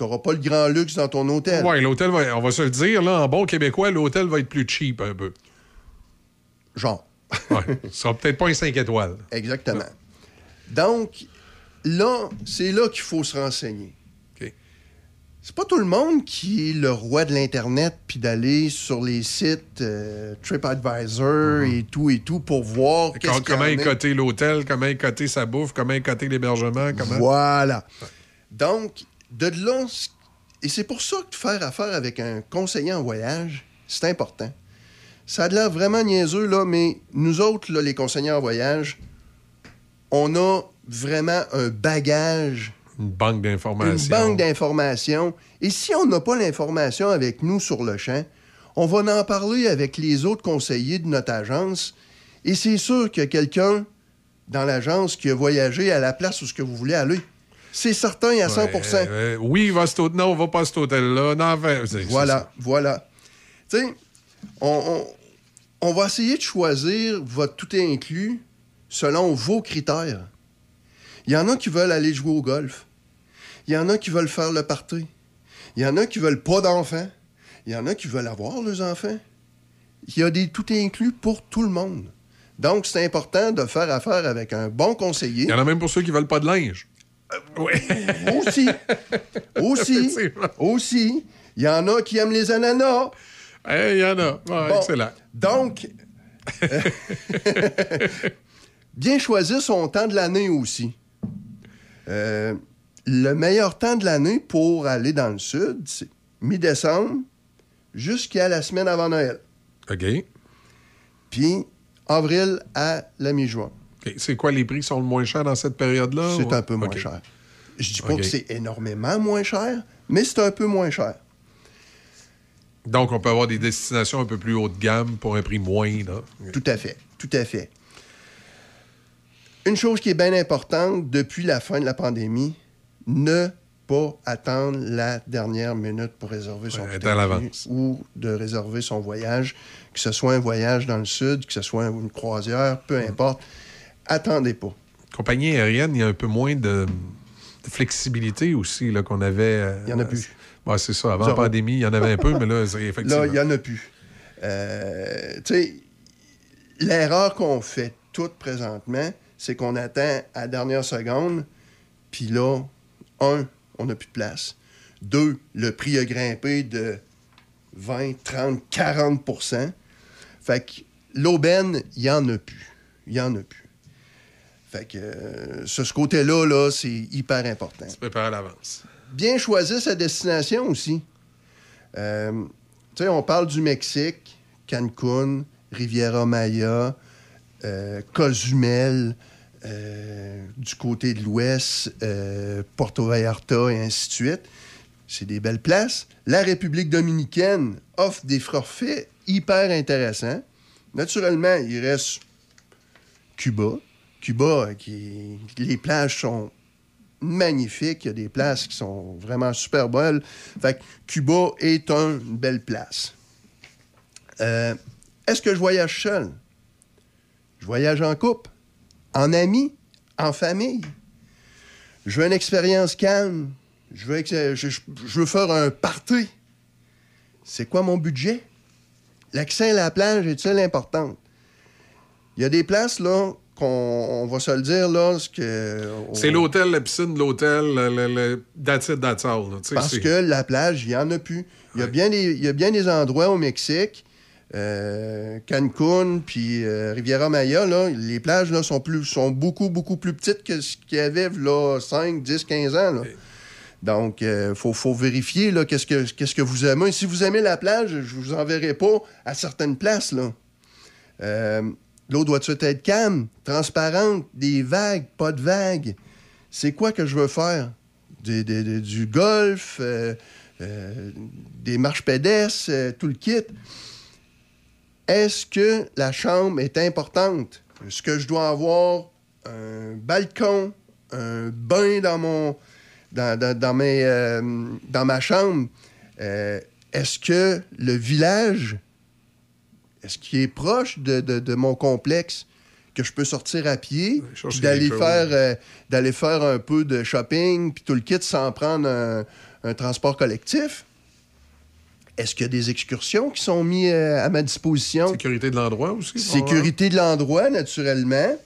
Speaker 26: n'auras pas le grand luxe dans ton hôtel.
Speaker 14: Ouais, l'hôtel, va- on va se le dire, là, en bon québécois, l'hôtel va être plus cheap un peu.
Speaker 26: Genre.
Speaker 14: Ouais. Ce sera peut-être pas un 5 étoiles.
Speaker 26: Exactement. Donc, là, c'est là qu'il faut se renseigner. C'est pas tout le monde qui est le roi de l'Internet puis d'aller sur les sites euh, TripAdvisor et tout et tout pour voir qu'est-ce
Speaker 14: comment
Speaker 26: en
Speaker 14: est
Speaker 26: est.
Speaker 14: coté l'hôtel, comment est coté sa bouffe, comment est coté l'hébergement, comment...
Speaker 26: Voilà. Donc, de là, et c'est pour ça que faire affaire avec un conseiller en voyage, c'est important. Ça a de l'air vraiment niaiseux, là, mais nous autres, là, les conseillers en voyage, on a vraiment un bagage
Speaker 14: Une banque d'informations.
Speaker 26: une banque d'informations. Et si on n'a pas l'information avec nous sur le champ, on va en parler avec les autres conseillers de notre agence. Et c'est sûr a quelqu'un dans l'agence qui a voyagé à la place où ce que vous voulez aller. C'est certain à 100
Speaker 14: Ouais, euh, oui, il va cet. Non, on va pas à cet hôtel-là. Non,
Speaker 26: Voilà,
Speaker 14: ça.
Speaker 26: voilà. Tu sais, on, on- on va essayer de choisir votre tout inclus selon vos critères. Il y en a qui veulent aller jouer au golf. Il y en a qui veulent faire le party. Il y en a qui veulent pas d'enfants. Il y en a qui veulent avoir leurs enfants. Il y a des tout inclus pour tout le monde. Donc, c'est important de faire affaire avec un bon conseiller.
Speaker 14: Il y en a même pour ceux qui veulent pas de linge.
Speaker 26: Oui. Aussi. Aussi. Aussi. Il y en a qui aiment les ananas.
Speaker 14: Il y en a. Ouais, excellent.
Speaker 26: Donc, euh, bien choisir son temps de l'année aussi. Euh, le meilleur temps de l'année pour aller dans le sud, c'est mi-décembre jusqu'à la semaine avant Noël.
Speaker 14: OK.
Speaker 26: Puis avril à la mi-juin.
Speaker 14: C'est quoi les prix qui sont le moins chers dans cette période-là?
Speaker 26: C'est
Speaker 14: ou-
Speaker 26: un peu moins cher. Je dis pas que c'est énormément moins cher, mais c'est un peu moins cher.
Speaker 14: Donc, on peut avoir des destinations un peu plus haut de gamme pour un prix moins. Là.
Speaker 26: Tout à fait, tout à fait. Une chose qui est bien importante depuis la fin de la pandémie, ne pas attendre la dernière minute pour réserver son
Speaker 14: Ouais,
Speaker 26: ou de réserver son voyage, que ce soit un voyage dans le sud, que ce soit une croisière, peu
Speaker 14: Mm.
Speaker 26: importe. Attendez pas.
Speaker 14: Compagnie aérienne, il y a un peu moins de, de flexibilité aussi là, qu'on avait. euh,
Speaker 26: Il y en a plus.
Speaker 14: C'est ça. Avant la pandémie, il y en avait un peu, mais là, c'est effectivement.
Speaker 26: Là, il n'y en a plus. Euh, tu sais, l'erreur qu'on fait toute présentement, c'est qu'on attend à la dernière seconde, puis là, un, on n'a plus de place. Deux, le prix a grimpé de 20, 30, 40% Fait que l'aubaine, il n'y en a plus. Il n'y en a plus. Fait que euh, ce, ce côté-là, là, c'est hyper important.
Speaker 14: Tu prépares à l'avance.
Speaker 26: Bien choisir sa destination aussi. Euh, tu sais, on parle du Mexique, Cancun, Riviera Maya, euh, Cozumel, du côté de l'Ouest, Porto Vallarta et ainsi de suite. C'est des belles places. La République dominicaine offre des forfaits hyper intéressants. Naturellement, il reste Cuba. Cuba, les plages sont magnifiques. Il y a des places qui sont vraiment super belles. Fait Cuba est un- une belle place. Euh, Est-ce que je voyage seul? Je voyage en couple, en ami, en famille. Je veux une expérience calme. Je veux, je, veux faire un party. C'est quoi mon budget? L'accès à la plage est-il importante? Il y a des places, là, qu'on on va se le dire, là, ce que...
Speaker 14: C'est l'hôtel, la piscine, l'hôtel, le, le, that's it, that's all, là. Tu sais,
Speaker 26: Parce que la plage, il n'y en a plus. Il y, a bien des, il y a bien des endroits au Mexique, euh, Cancun, puis euh, Riviera Maya, là, les plages là, sont, plus, sont beaucoup, beaucoup plus petites que ce qu'il y avait là, 5, 10, 15 ans. là. Donc, il faut, faut vérifier là, qu'est-ce, que, qu'est-ce que vous aimez. Si vous aimez la plage, je vous enverrai pas à certaines places. Là. L'eau doit être calme, transparente, des vagues, pas de vagues. C'est quoi que je veux faire? Du golf, euh, euh, des marches pédestres, euh, tout le kit. Est-ce que la chambre est importante? Est-ce que je dois avoir un balcon, un bain dans mon dans, ma chambre? Est-ce que le village, est-ce qu'il est proche de, de- de mon complexe? Que je peux sortir à pied, puis d'aller faire, euh, d'aller faire un peu de shopping, puis tout le kit sans prendre un, un transport collectif? Est-ce qu'il y a des excursions qui sont mises euh, à ma disposition?
Speaker 14: Sécurité de l'endroit aussi.
Speaker 26: Sécurité de l'endroit, naturellement.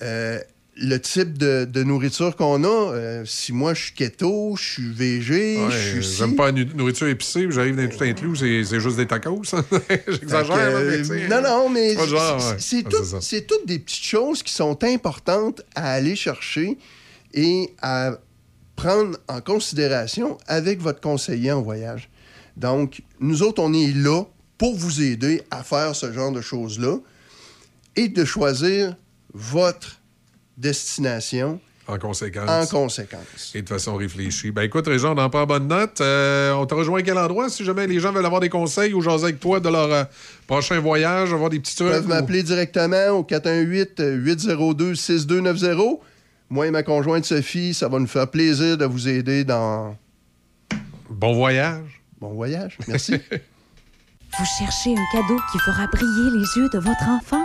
Speaker 26: Euh, le type de, de nourriture qu'on a. euh, si moi, je suis keto, je suis végé,
Speaker 14: Ouais,
Speaker 26: je suis
Speaker 14: J'aime pas la nourriture épicée, j'arrive dans tout inclus, c'est c'est juste des tacos. J'exagère, mais
Speaker 26: euh, non, non, mais
Speaker 14: c'est ouais.
Speaker 26: tout-
Speaker 14: c'est ça.
Speaker 26: c'est toutes des petites choses qui sont importantes à aller chercher et à prendre en considération avec votre conseiller en voyage. Donc, nous autres, on est là pour vous aider à faire ce genre de choses-là et de choisir votre destination
Speaker 14: En conséquence.
Speaker 26: en conséquence.
Speaker 14: Et de façon réfléchie. Ben écoute, Réjean, on en prend bonne note. Euh, on te rejoint à quel endroit si jamais les gens veulent avoir des conseils ou jaser avec toi de leur euh, prochain voyage, avoir des petits
Speaker 26: Ils
Speaker 14: trucs?
Speaker 26: peuvent
Speaker 14: ou-
Speaker 26: m'appeler directement au 418-802-6290. Moi et ma conjointe Sophie, ça va nous faire plaisir de vous aider dans...
Speaker 14: Bon voyage.
Speaker 26: Bon voyage, merci.
Speaker 27: Vous cherchez un cadeau qui fera briller les yeux de votre enfant?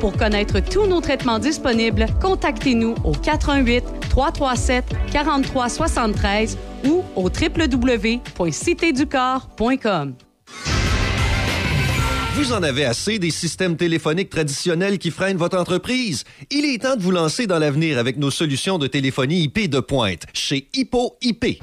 Speaker 7: Pour connaître tous nos traitements disponibles, contactez-nous au 88 337 43 73 ou au www.citéducorps.com.
Speaker 15: Vous en avez assez des systèmes téléphoniques traditionnels qui freinent votre entreprise? Il est temps de vous lancer dans l'avenir avec nos solutions de téléphonie IP de pointe chez Hippo IP.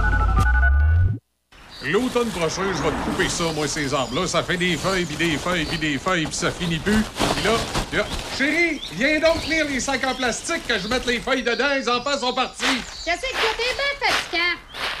Speaker 14: L'automne prochain, je vais te couper ça, moi, ces arbres-là. Ça fait des feuilles, puis des feuilles, puis des feuilles, puis ça finit plus. Puis là, là, chérie, viens donc tenir les sacs en plastique que je mette les feuilles dedans. Les enfants sont partis.
Speaker 28: Qu'est-ce que t'es bien fatigant?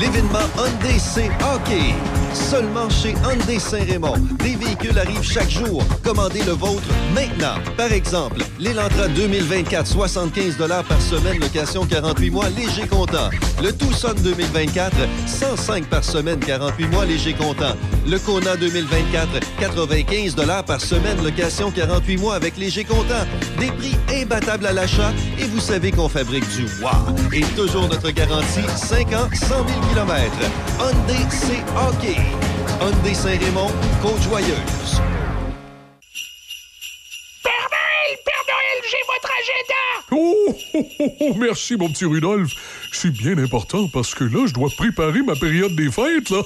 Speaker 15: L'événement Hyundai c'est hockey. Seulement chez Hyundai Saint-Raymond. Des véhicules arrivent chaque jour. Commandez le vôtre maintenant. Par exemple, l'Elantra 2024, 75 par semaine, location 48 mois, léger comptant. Le Tucson 2024, 105 par semaine, 48 mois, léger comptant. Le Kona 2024, 95 par semaine, location 48 mois avec léger comptant. Des prix imbattables à l'achat et vous savez qu'on fabrique du wow. Et toujours notre garantie, 5 ans, 100 000 km. Hyundai, c'est hockey. Hyundai Saint-Raymond, Côte-Joyeuse.
Speaker 1: Père Noël, Père Noël, j'ai votre
Speaker 25: Oh, oh, oh, oh, merci, mon petit Rudolph. C'est bien important parce que là, je dois préparer ma période des fêtes, là.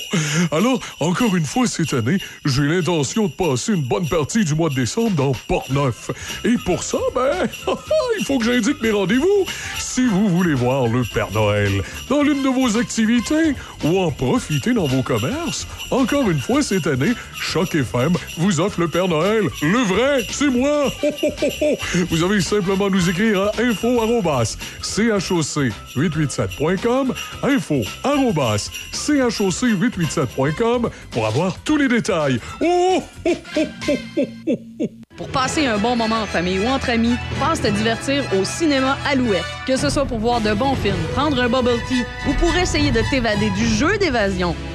Speaker 25: Alors, encore une fois cette année, j'ai l'intention de passer une bonne partie du mois de décembre dans Port-Neuf. Et pour ça, ben, il faut que j'indique mes rendez-vous. Si vous voulez voir le Père Noël dans l'une de vos activités ou en profiter dans vos commerces, encore une fois cette année, Choc FM vous offre le Père Noël. Le vrai, c'est moi. Vous avez simplement nous écrire à info choc887.com, info choc887.com pour avoir tous les détails. Oh, oh, oh.
Speaker 7: Pour passer un bon moment en famille ou entre amis, passe te divertir au cinéma Alouette. Que ce soit pour voir de bons films, prendre un bubble tea ou pour essayer de t'évader du jeu d'évasion,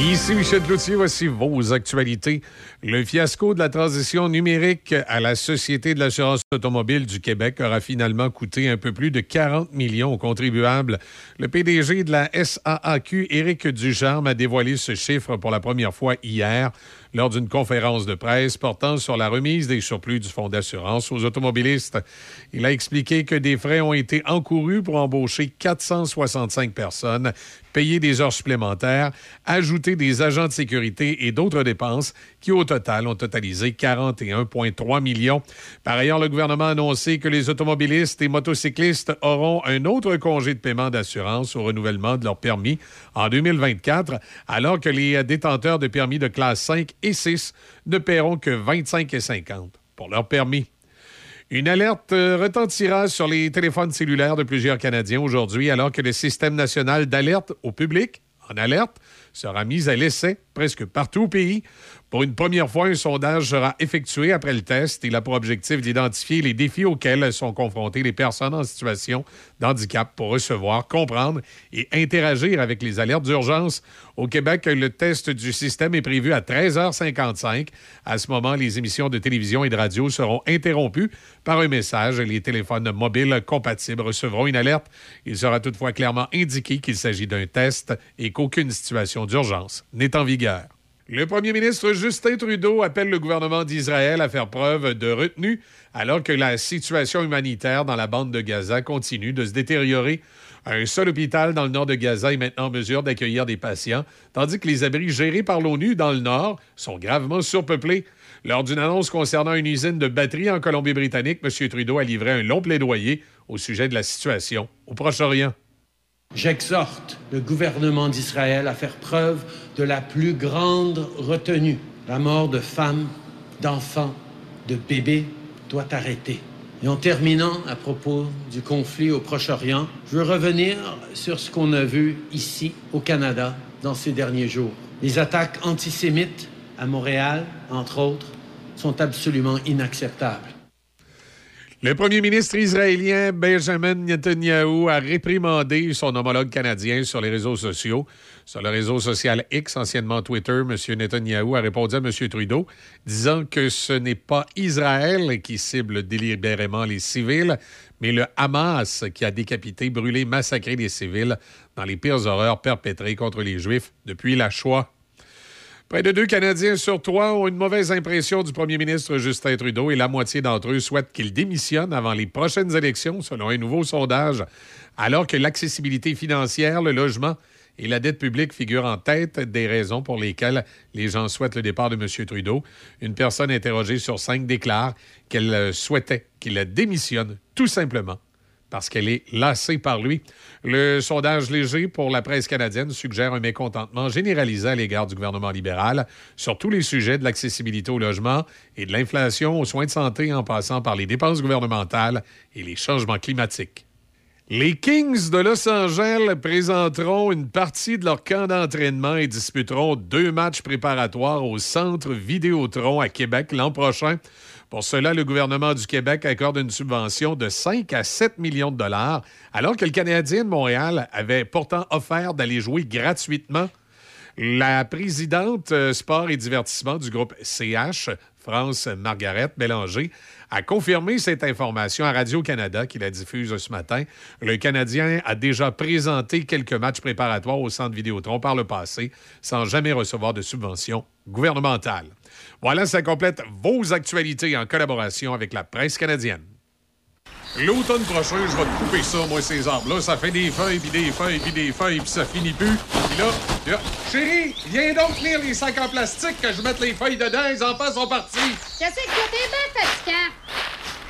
Speaker 14: Ici Michel Cloutier, voici vos actualités. Le fiasco de la transition numérique à la Société de l'assurance automobile du Québec aura finalement coûté un peu plus de 40 millions aux contribuables. Le PDG de la SAAQ, Éric Ducharme, a dévoilé ce chiffre pour la première fois hier lors d'une conférence de presse portant sur la remise des surplus du fonds d'assurance aux automobilistes. Il a expliqué que des frais ont été encourus pour embaucher 465 personnes, payer des heures supplémentaires, ajouter des agents de sécurité et d'autres dépenses qui, au total, ont totalisé 41,3 millions. Par ailleurs, le gouvernement a annoncé que les automobilistes et motocyclistes auront un autre congé de paiement d'assurance au renouvellement de leur permis en 2024, alors que les détenteurs de permis de classe 5 et 6 ne paieront que 25,50 pour leur permis. Une alerte euh, retentira sur les téléphones cellulaires de plusieurs Canadiens aujourd'hui, alors que le système national d'alerte au public, en alerte, sera mis à l'essai presque partout au pays. Pour une première fois, un sondage sera effectué après le test. Il a pour objectif d'identifier les défis auxquels sont confrontées les personnes en situation de handicap pour recevoir, comprendre et interagir avec les alertes d'urgence. Au Québec, le test du système est prévu à 13h55. À ce moment, les émissions de télévision et de radio seront interrompues par un message. Les téléphones mobiles compatibles recevront une alerte. Il sera toutefois clairement indiqué qu'il s'agit d'un test et qu'aucune situation d'urgence n'est en vigueur. Le premier ministre Justin Trudeau appelle le gouvernement d'Israël à faire preuve de retenue alors que la situation humanitaire dans la bande de Gaza continue de se détériorer. Un seul hôpital dans le nord de Gaza est maintenant en mesure d'accueillir des patients, tandis que les abris gérés par l'ONU dans le nord sont gravement surpeuplés. Lors d'une annonce concernant une usine de batterie en Colombie-Britannique, M. Trudeau a livré un long plaidoyer au sujet de la situation au Proche-Orient.
Speaker 21: J'exhorte le gouvernement d'Israël à faire preuve de la plus grande retenue. La mort de femmes, d'enfants, de bébés doit arrêter. Et en terminant à propos du conflit au Proche-Orient, je veux revenir sur ce qu'on a vu ici au Canada dans ces derniers jours. Les attaques antisémites à Montréal, entre autres, sont absolument inacceptables.
Speaker 14: Le premier ministre israélien Benjamin Netanyahu a réprimandé son homologue canadien sur les réseaux sociaux. Sur le réseau social X, anciennement Twitter, M. Netanyahu a répondu à M. Trudeau, disant que ce n'est pas Israël qui cible délibérément les civils, mais le Hamas qui a décapité, brûlé, massacré les civils dans les pires horreurs perpétrées contre les Juifs depuis la Shoah. Près de deux Canadiens sur trois ont une mauvaise impression du premier ministre Justin Trudeau et la moitié d'entre eux souhaitent qu'il démissionne avant les prochaines élections, selon un nouveau sondage, alors que l'accessibilité financière, le logement et la dette publique figurent en tête des raisons pour lesquelles les gens souhaitent le départ de M. Trudeau. Une personne interrogée sur cinq déclare qu'elle souhaitait qu'il démissionne tout simplement parce qu'elle est lassée par lui. Le sondage léger pour la presse canadienne suggère un mécontentement généralisé à l'égard du gouvernement libéral sur tous les sujets de l'accessibilité au logement et de l'inflation aux soins de santé en passant par les dépenses gouvernementales et les changements climatiques. Les Kings de Los Angeles présenteront une partie de leur camp d'entraînement et disputeront deux matchs préparatoires au Centre Vidéotron à Québec l'an prochain. Pour cela, le gouvernement du Québec accorde une subvention de 5 à 7 millions de dollars, alors que le Canadien de Montréal avait pourtant offert d'aller jouer gratuitement. La présidente euh, sport et divertissement du groupe CH, France Margaret Bélanger, a confirmé cette information à Radio-Canada qui la diffuse ce matin. Le Canadien a déjà présenté quelques matchs préparatoires au centre Vidéotron par le passé sans jamais recevoir de subvention gouvernementale. Voilà, ça complète vos actualités en collaboration avec la presse canadienne. L'automne prochain, je vais te couper ça, moi, ces arbres-là. Ça fait des feuilles, puis des feuilles, puis des feuilles, puis ça finit plus. Puis là, là, chérie, viens donc lire les sacs en plastique que je mette les feuilles dedans. Les enfants sont partis.
Speaker 28: Qu'est-ce que t'es bien fatigant?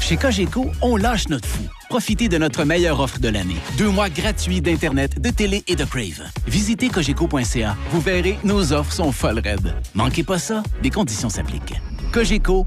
Speaker 29: Chez Cogeco, on lâche notre fou. Profitez de notre meilleure offre de l'année. Deux mois gratuits d'Internet, de télé et de Crave. Visitez cogeco.ca. Vous verrez, nos offres sont folles raides. Manquez pas ça, des conditions s'appliquent. Cogeco,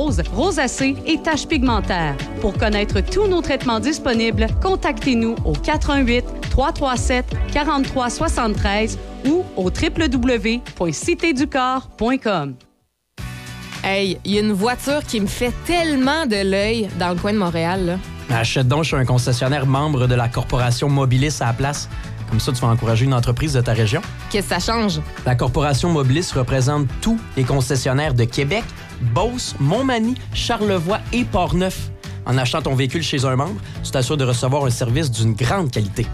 Speaker 7: rosacée et taches pigmentaires. Pour connaître tous nos traitements disponibles, contactez-nous au 88 337 43 73 ou au www.citéducorps.com.
Speaker 30: Hey, il y a une voiture qui me fait tellement de l'œil dans le coin de Montréal. Là.
Speaker 31: Achète donc chez un concessionnaire membre de la corporation Mobilis à la place. Comme ça, tu vas encourager une entreprise de ta région.
Speaker 30: Qu'est-ce que ça change?
Speaker 31: La corporation Mobilis représente tous les concessionnaires de Québec, Beauce, Montmagny, Charlevoix et Portneuf. En achetant ton véhicule chez un membre, tu t'assures de recevoir un service d'une grande qualité.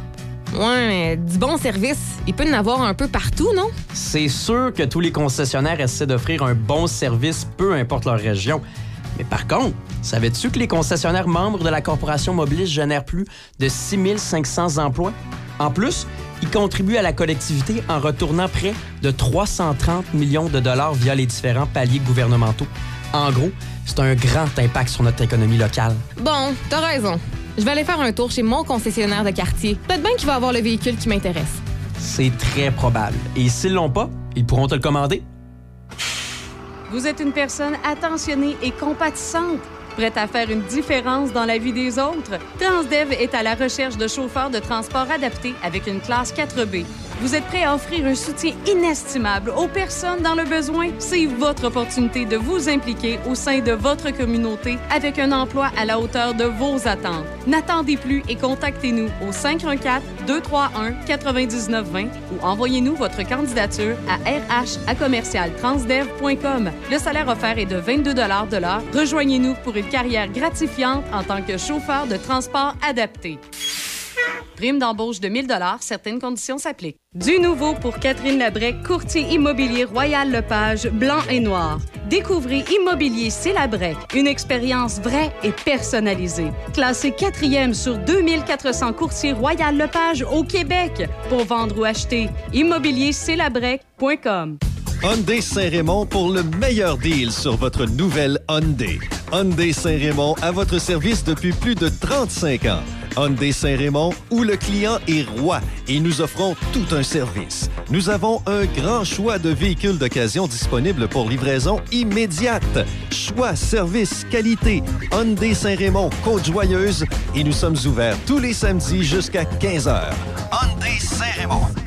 Speaker 30: Ouais, mais du bon service, il peut en avoir un peu partout, non?
Speaker 31: C'est sûr que tous les concessionnaires essaient d'offrir un bon service, peu importe leur région. Mais par contre, savais-tu que les concessionnaires membres de la corporation Mobilis génèrent plus de 6500 emplois? En plus, ils contribuent à la collectivité en retournant près de 330 millions de dollars via les différents paliers gouvernementaux. En gros, c'est un grand impact sur notre économie locale.
Speaker 30: Bon, t'as raison. Je vais aller faire un tour chez mon concessionnaire de quartier. Peut-être bien qu'il va avoir le véhicule qui m'intéresse.
Speaker 31: C'est très probable. Et s'ils l'ont pas, ils pourront te le commander.
Speaker 7: Vous êtes une personne attentionnée et compatissante, prête à faire une différence dans la vie des autres. Transdev est à la recherche de chauffeurs de transport adaptés avec une classe 4B. Vous êtes prêt à offrir un soutien inestimable aux personnes dans le besoin? C'est votre opportunité de vous impliquer au sein de votre communauté avec un emploi à la hauteur de vos attentes. N'attendez plus et contactez-nous au 514-231-9920 ou envoyez-nous votre candidature à rh. Le salaire offert est de 22 de l'heure. Rejoignez-nous pour une carrière gratifiante en tant que chauffeur de transport adapté. Prime d'embauche de 1000 certaines conditions s'appliquent. Du nouveau pour Catherine Labrec, courtier immobilier Royal Lepage, blanc et noir. Découvrez Immobilier C'est Labrec, une expérience vraie et personnalisée. Classé quatrième sur 2400 courtiers Royal Lepage au Québec. Pour vendre ou acheter, immobiliercelabrec.com.
Speaker 15: Hyundai Saint-Raymond pour le meilleur deal sur votre nouvelle Hyundai. Hyundai Saint-Raymond à votre service depuis plus de 35 ans. Hyundai Saint-Raymond où le client est roi et nous offrons tout un service. Nous avons un grand choix de véhicules d'occasion disponibles pour livraison immédiate. Choix, service, qualité. Hyundai Saint-Raymond, Côte-Joyeuse et nous sommes ouverts tous les samedis jusqu'à 15h. Hyundai Saint-Raymond.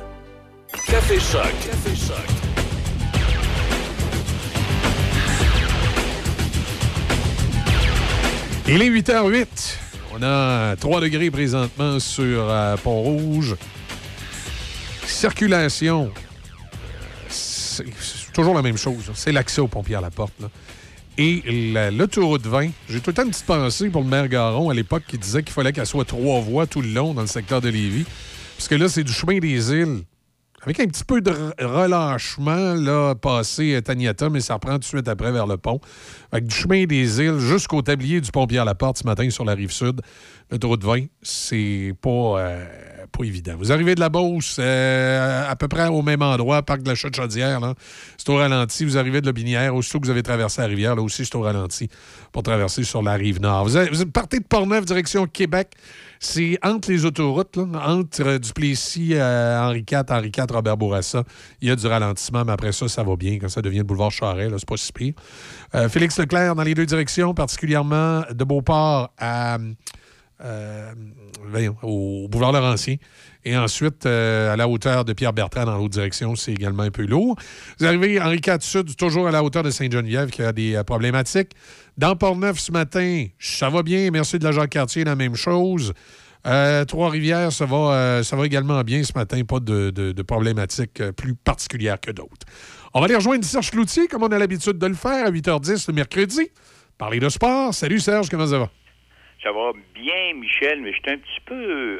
Speaker 1: Café Choc. Café Choc.
Speaker 14: Il est 8h08. On a 3 degrés présentement sur euh, Pont-Rouge. Circulation. C'est toujours la même chose. C'est l'accès aux pompiers à la porte. Et la- l'autoroute 20, j'ai tout le temps une petite pensée pour le maire Garon à l'époque qui disait qu'il fallait qu'elle soit trois voies tout le long dans le secteur de Lévis. Parce que là, c'est du chemin des îles. Avec un petit peu de re- relâchement, là, passé à Taniata, mais ça reprend tout de suite après vers le pont. Avec du chemin des îles jusqu'au tablier du pompier à la porte ce matin sur la rive sud. L'autoroute 20, c'est pas, euh, pas évident. Vous arrivez de la Beauce, euh, à peu près au même endroit, parc de la Chaude-Chaudière, là. C'est au ralenti. Vous arrivez de la Binière, aussitôt que vous avez traversé la rivière, là aussi, c'est au ralenti pour traverser sur la rive nord. Vous partez de Portneuf, direction Québec. C'est entre les autoroutes, entre euh, Duplessis, euh, Henri IV, Henri IV, Robert Bourassa. Il y a du ralentissement, mais après ça, ça va bien. Quand ça devient le boulevard Charest, c'est pas si pire. Euh, Félix Leclerc dans les deux directions, particulièrement de Beauport à, au boulevard Laurentien. Et ensuite, euh, à la hauteur de Pierre Bertrand dans l'autre direction, c'est également un peu lourd. Vous arrivez Henri IV Sud, toujours à la hauteur de Sainte-Geneviève, qui a des euh, problématiques. Dans Port-Neuf ce matin, ça va bien. Merci de la Jacques-Cartier, la même chose. Euh, Trois-Rivières, ça va, ça va également bien ce matin. Pas de, de- problématiques plus particulières que d'autres. On va aller rejoindre Serge Cloutier, comme on a l'habitude de le faire, à 8h10 le mercredi. Parler de sport. Salut Serge, comment ça va?
Speaker 32: Ça va bien, Michel, mais je suis un petit peu,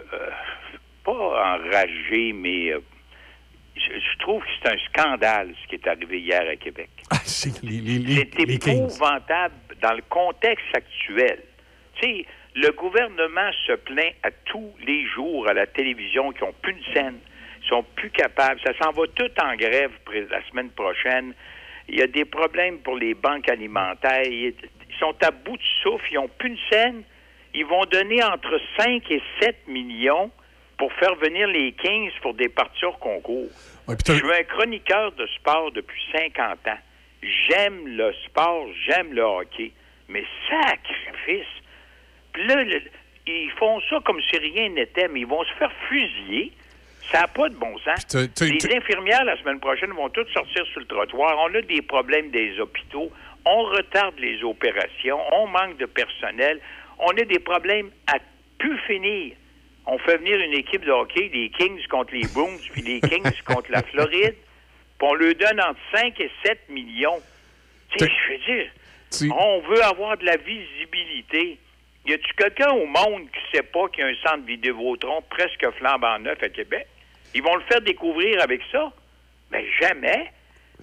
Speaker 32: pas enragé, mais euh, je, je trouve que c'est un scandale ce qui est arrivé hier à Québec.
Speaker 14: c'est
Speaker 32: épouvantable dans le contexte actuel. Tu sais, le gouvernement se plaint à tous les jours à la télévision qu'ils n'ont plus de scène, ils sont plus capables. Ça s'en va tout en grève la semaine prochaine. Il y a des problèmes pour les banques alimentaires. Ils ils sont à bout de souffle. Ils n'ont plus de scène. Ils vont donner entre 5 et 7 millions pour faire venir les Kings pour des parties hors concours. Je suis un chroniqueur de sport depuis 50 ans. J'aime le sport, j'aime le hockey, mais sacrifice. Puis là, le- ils font ça comme si rien n'était, mais ils vont se faire fusiller. Ça n'a pas de bon sens. Les infirmières, la semaine prochaine, vont toutes sortir sur le trottoir. On a des problèmes des hôpitaux. On retarde les opérations. On manque de personnel. On a des problèmes à plus finir. On fait venir une équipe de hockey, les Kings contre les Bruins, puis les Kings contre la Floride. Puis on leur donne entre 5 et 7 millions. Tu sais, je veux dire, on veut avoir de la visibilité. Y a-tu quelqu'un au monde qui sait pas qu'il y a un centre Vidéotron presque flambant neuf à Québec? Ils vont le faire découvrir avec ça? Mais jamais.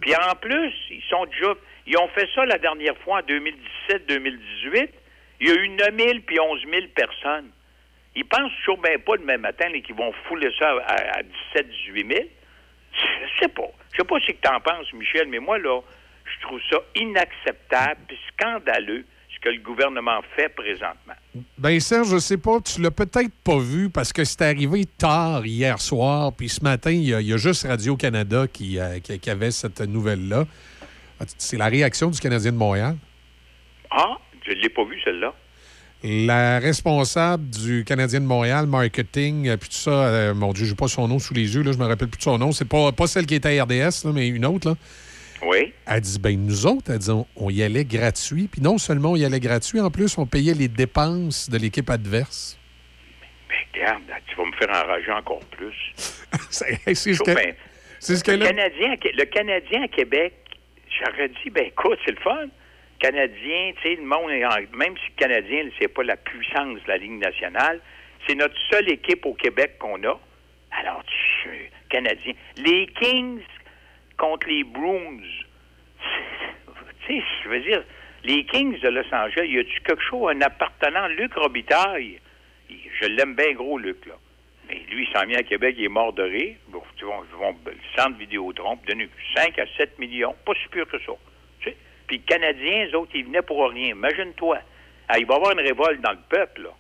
Speaker 32: Puis en plus, ils sont déjà. Ils ont fait ça la dernière fois en 2017-2018. Il y a eu 9 000 puis 11 000 personnes. Ils pensent toujours bien pas demain matin qu'ils vont fouler ça à, à 17 18 000. Je sais pas. Je sais pas ce que tu en penses, Michel, mais moi, là, je trouve ça inacceptable puis scandaleux ce que le gouvernement fait présentement.
Speaker 14: Ben Serge, je sais pas, tu l'as peut-être pas vu parce que c'est arrivé tard hier soir, puis ce matin, il y a, il y a juste Radio-Canada qui, euh, qui- qui avait cette nouvelle-là. C'est la réaction du Canadien de Montréal?
Speaker 32: Ah, je l'ai pas vu, celle-là.
Speaker 14: La responsable du Canadien de Montréal, marketing, euh, puis tout ça, euh, mon Dieu, j'ai pas son nom sous les yeux, là, je me rappelle plus de son nom. C'est pas, pas celle qui était à RDS, là, mais une autre, là.
Speaker 32: Oui.
Speaker 14: Elle dit, ben nous autres, elle dit, on, on y allait gratuit. Puis non seulement on y allait gratuit, en plus, on payait les dépenses de l'équipe adverse.
Speaker 32: Regarde, tu vas me faire enrager encore plus.
Speaker 14: c'est ce que-
Speaker 32: ben,
Speaker 14: c'est ce que
Speaker 32: le,
Speaker 14: là-
Speaker 32: Canadien, à Qué- le Canadien à Québec, j'aurais dit, ben écoute, c'est le fun. Canadien, tu sais, le monde, est en- même si Canadien, c'est pas la puissance de la Ligue nationale, c'est notre seule équipe au Québec qu'on a. Alors, tu Canadien. Les Kings contre les Bruins. Tu sais, je veux dire, les Kings de Los Angeles, y a-tu quelque chose, un appartenant, Luc Robitaille? Il- Je l'aime bien gros, Luc, là. Mais lui, il s'en vient à Québec, il est mort de rire. Bon, tu vois, ils vont, le centre Vidéotron, puis donner 5 à 7 millions. Pas si pire que ça. Puis les Canadiens, eux autres, ils venaient pour rien. Imagine-toi. Ah, il va y avoir une révolte dans le peuple, là.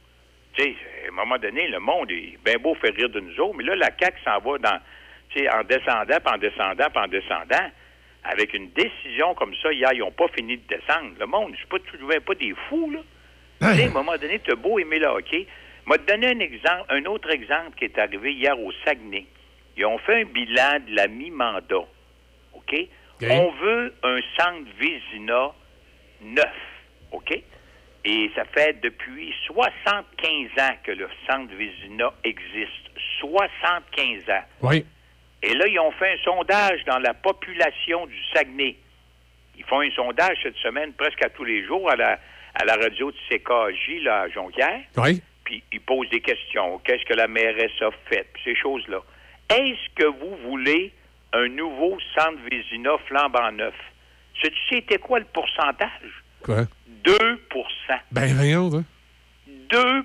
Speaker 32: Tu sais, à un moment donné, le monde est bien beau faire rire de nous autres, mais là, la CAQ s'en va dans, tu sais, en descendant, puis en descendant, puis en descendant. Avec une décision comme ça, hier, ils n'ont pas fini de descendre. Le monde, je ne pas, tu ne pas des fous, là. Tu sais, à un moment donné, tu as beau aimer le hockey. Je vais te donner un exemple, un autre exemple qui est arrivé hier au Saguenay. Ils ont fait un bilan de la mi-mandat. OK? On veut un centre Vézina neuf. OK? Et ça fait depuis 75 ans que le centre Vézina existe. 75 ans.
Speaker 14: Oui.
Speaker 32: Et là, ils ont fait un sondage dans la population du Saguenay. Ils font un sondage cette semaine presque à tous les jours à la, à la radio de CKJ, là, à Jonquière.
Speaker 14: Oui.
Speaker 32: Puis ils posent des questions. Qu'est-ce que la mairesse a fait? Puis ces choses-là. Est-ce que vous voulez un nouveau centre Vézina flambant neuf? Sais-tu c'était quoi le pourcentage?
Speaker 14: Quoi?
Speaker 32: 2
Speaker 14: Ben voyons, hein.
Speaker 32: 2%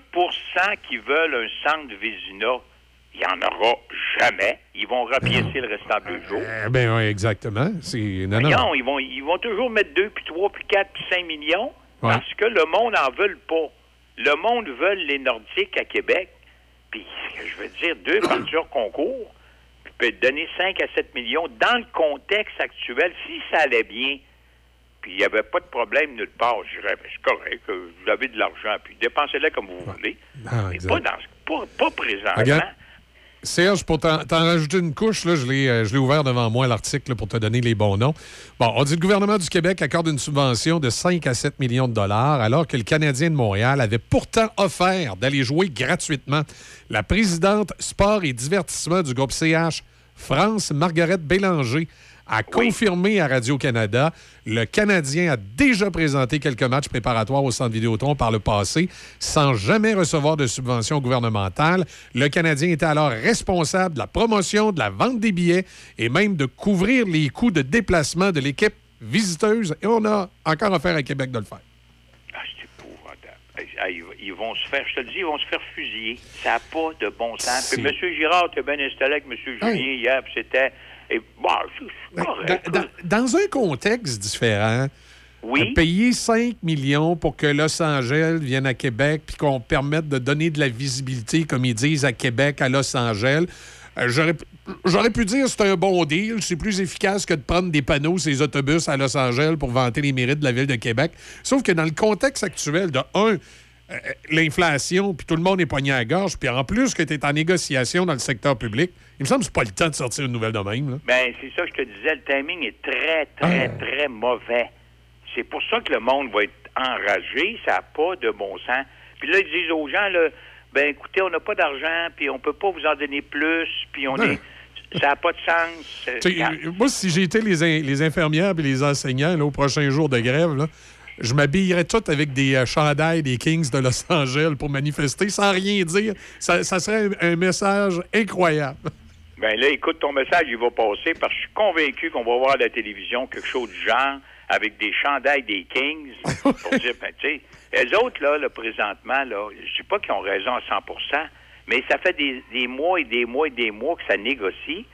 Speaker 32: qui veulent un centre Vézina. Il n'y en aura jamais. Ils vont rapiécer le restant deux jours.
Speaker 14: Eh ben oui, exactement. Non, non.
Speaker 32: Voyons, ils vont, ils vont toujours mettre 2, puis 3, puis 4, puis 5 millions
Speaker 14: Ouais.
Speaker 32: parce que le monde n'en veut pas. Le monde veut les Nordiques à Québec. Puis, je veux dire, deux voitures concours, peut donner 5 à 7 millions dans le contexte actuel, si ça allait bien, puis il n'y avait pas de problème nulle part, je dirais, ben, c'est correct, vous avez de l'argent, puis dépensez-le comme vous voulez. Mais pas, dans, pas, pas présentement.
Speaker 14: Regarde. Serge, pour t'en rajouter une couche, là, je l'ai euh, je l'ai ouvert devant moi, l'article, pour te donner les bons noms. Bon, on dit que le gouvernement du Québec accorde une subvention de 5 à 7 millions de dollars, alors que le Canadien de Montréal avait pourtant offert d'aller jouer gratuitement. La présidente sport et divertissement du groupe CH, France Marguerite Bélanger, a confirmé à Radio-Canada le Canadien a déjà présenté quelques matchs préparatoires au Centre Vidéotron par le passé sans jamais recevoir de subvention gouvernementale. Le Canadien était alors responsable de la promotion, de la vente des billets et même de couvrir les coûts de déplacement de l'équipe visiteuse. Et on a encore affaire à Québec de le faire.
Speaker 32: Ah, ils, ils vont se faire, je te le dis, ils vont se faire fusiller. Ça n'a pas de bon sens. Puis M. Girard était bien installé avec M. Julien hier, puis c'était. Et, bon, correct.
Speaker 14: Dans, dans un contexte différent,
Speaker 32: Oui.
Speaker 14: payer 5 millions pour que Los Angeles vienne à Québec puis qu'on permette de donner de la visibilité, comme ils disent, à Québec, à Los Angeles, euh, j'aurais J'aurais pu dire que c'est un bon deal, c'est plus efficace que de prendre des panneaux ces autobus à Los Angeles pour vanter les mérites de la ville de Québec. Sauf que dans le contexte actuel, de un, l'inflation, puis tout le monde est poigné à la gorge, puis en plus que tu es en négociation dans le secteur public, il me semble que c'est pas le temps de sortir une nouvelle de même.
Speaker 32: Ben, c'est ça que je te disais, le timing est très, très,
Speaker 14: Ah.
Speaker 32: très mauvais. C'est pour ça que le monde va être enragé, ça n'a pas de bon sens. Puis là, ils disent aux gens, là, ben écoutez, on n'a pas d'argent, puis on peut pas vous en donner plus, puis on
Speaker 14: Non.
Speaker 32: est... Ça n'a pas de sens. Euh,
Speaker 14: euh, moi, si j'étais les, in- les infirmières et les enseignants là, au prochain jour de grève, là, je m'habillerais tout avec des euh, chandails des Kings de Los Angeles pour manifester sans rien dire. Ça, ça serait un, un message incroyable.
Speaker 32: Ben là, écoute, ton message, il va passer parce que je suis convaincu qu'on va voir à la télévision quelque chose du genre avec des chandails des Kings pour dire, ben, tu sais, les autres, là, là, présentement, là, je sais pas qu'ils ont raison à 100% mais ça fait des, des mois et des mois et des mois que ça négocie,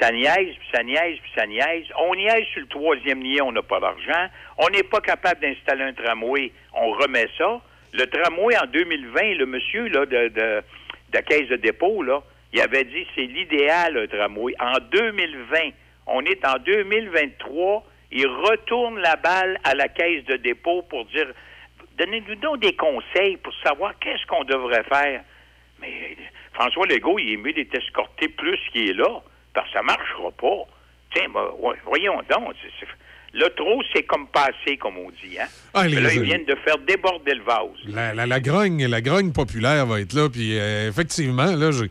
Speaker 32: ça niaise, puis ça niaise, puis ça niaise. On niaise sur le troisième lien, on n'a pas d'argent. On n'est pas capable d'installer un tramway, on remet ça. Le tramway en 2020, le monsieur là, de, de, de la caisse de dépôt, il avait dit c'est l'idéal, un tramway. En 2020, on est en 2023, il retourne la balle à la caisse de dépôt pour dire donnez-nous donc des conseils pour savoir qu'est-ce qu'on devrait faire. Mais euh, François Legault, il est mieux d'être escorté plus qu'il est là, parce que ça marchera pas. Tiens, ben, voyons donc. Là, trop, c'est comme passé, comme on dit. Hein?
Speaker 14: Ah, les-
Speaker 32: là, ils viennent de faire déborder le vase.
Speaker 14: La, la- la grogne, la grogne populaire va être là. Puis euh, effectivement, là, je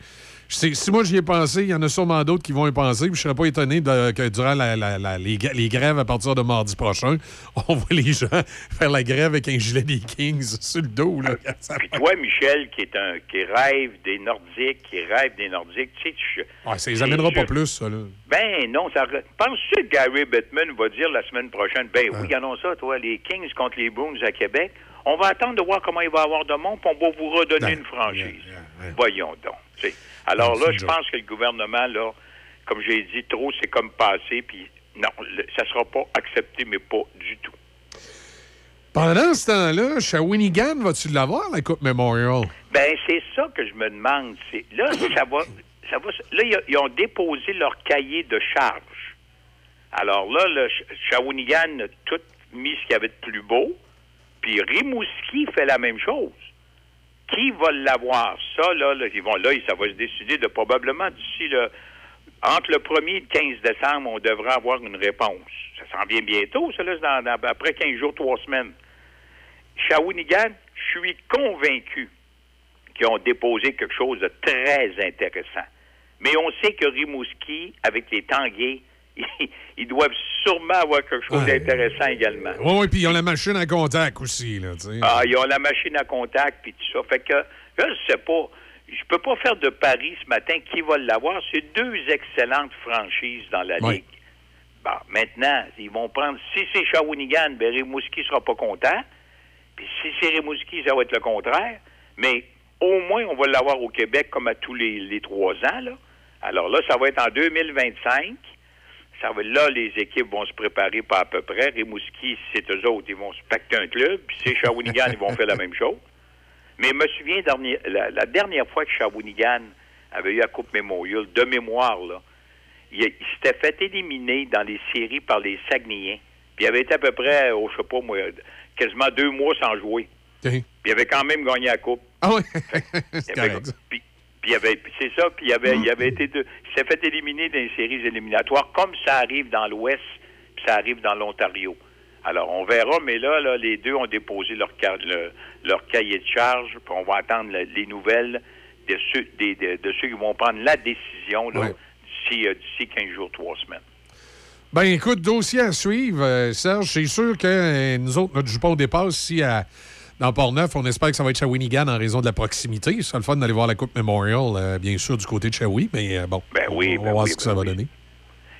Speaker 14: sais- si moi j'y ai pensé, il y en a sûrement d'autres qui vont y penser. Puis je serais pas étonné de- que durant la- la- la- les, grèves à partir de mardi prochain, on voit les gens faire la grève avec un gilet des Kings sur le dos. Là. Ça
Speaker 32: Puis toi, Michel, qui est un qui rêve des Nordiques, qui rêve des Nordiques, tu sais, tu-
Speaker 14: Ouais, ça les amènera pas plus, ça. Là.
Speaker 32: Ben non, ça. Penses-tu que Gary Bettman va dire la semaine prochaine, ben oui, regardons ça, toi, les Kings contre les Bruins à Québec. On va attendre de voir comment il va y avoir de monde, puis on va vous redonner une franchise. Voyons donc. Alors
Speaker 14: Non,
Speaker 32: là, je pense que le gouvernement, là, comme j'ai dit, trop, c'est comme passé, puis non, le- ça sera pas accepté, mais pas du tout.
Speaker 14: Pendant ce temps-là, Shawinigan, vas-tu l'avoir, la Coupe Memorial?
Speaker 32: Ben, c'est ça que je me demande. Là, ça va, ça va. Là, ils, ont déposé leur cahier de charge. Alors là, le Shawinigan a tout mis ce qu'il y avait de plus beau, puis Rimouski fait la même chose. Qui va l'avoir? Ça, là, là, ils vont, là, ça va se décider de probablement d'ici le entre le 1er et le 15 décembre, on devrait avoir une réponse. Ça s'en vient bientôt, ça, là, dans- après 15 jours, 3 semaines. Shawinigan, je suis convaincu qu'ils ont déposé quelque chose de très intéressant. Mais on sait que Rimouski, avec les Tanguay, ils, doivent sûrement avoir quelque chose
Speaker 14: Ouais.
Speaker 32: d'intéressant également.
Speaker 14: Oui, oui, puis ils ont la machine à contact aussi. Là, tu sais.
Speaker 32: Ah, ils ont la machine à contact puis tout ça. Fait que, là, je sais pas. Je peux pas faire de pari ce matin qui va l'avoir. C'est deux excellentes franchises dans la. Ligue. Bon, maintenant, ils vont prendre. Si c'est Shawinigan, ben Rimouski sera pas content. Puis si c'est Rimouski, ça va être le contraire. Mais au moins, on va l'avoir au Québec comme à tous les, les trois ans. Là. Alors là, ça va être en 2025. Ça va, là, les équipes vont se préparer pas à peu près. Rimouski, c'est eux autres, ils vont se pacter un club. Puis c'est Shawinigan, ils vont faire la même chose. Mais je me souviens, dernier- la, la dernière fois que Shawinigan avait eu la Coupe Memorial, de mémoire, là, il, il s'était fait éliminer dans les séries par les Saguenayens. Puis il avait été à peu près, oh, je sais pas moi, quasiment deux mois sans jouer. Puis il avait quand même gagné la Coupe.
Speaker 14: Ah oui?
Speaker 32: Puis, puis il avait, c'est ça, puis il avait, il avait été, de, il s'est fait éliminer dans les séries éliminatoires, comme ça arrive dans l'Ouest, puis ça arrive dans l'Ontario. Alors, on verra, mais là, là, les deux ont déposé leur, le- leur cahier de charge, puis on va attendre le- les nouvelles de ceux, des- de, de ceux qui vont prendre la décision là, d'ici, euh, d'ici 15 jours, 3 semaines.
Speaker 14: Ben écoute, dossier à suivre, euh, Serge. C'est sûr que euh, nous autres, notre jupon dépasse ici à, dans Port-Neuf. On espère que ça va être Shawinigan en raison de la proximité. Ce sera le fun d'aller voir la Coupe Memorial, euh, bien sûr, du côté de Shawi, mais euh, bon,
Speaker 32: Ben oui,
Speaker 14: on va
Speaker 32: ben
Speaker 14: voir
Speaker 32: oui,
Speaker 14: ce que
Speaker 32: ben
Speaker 14: ça va
Speaker 32: oui.
Speaker 14: donner.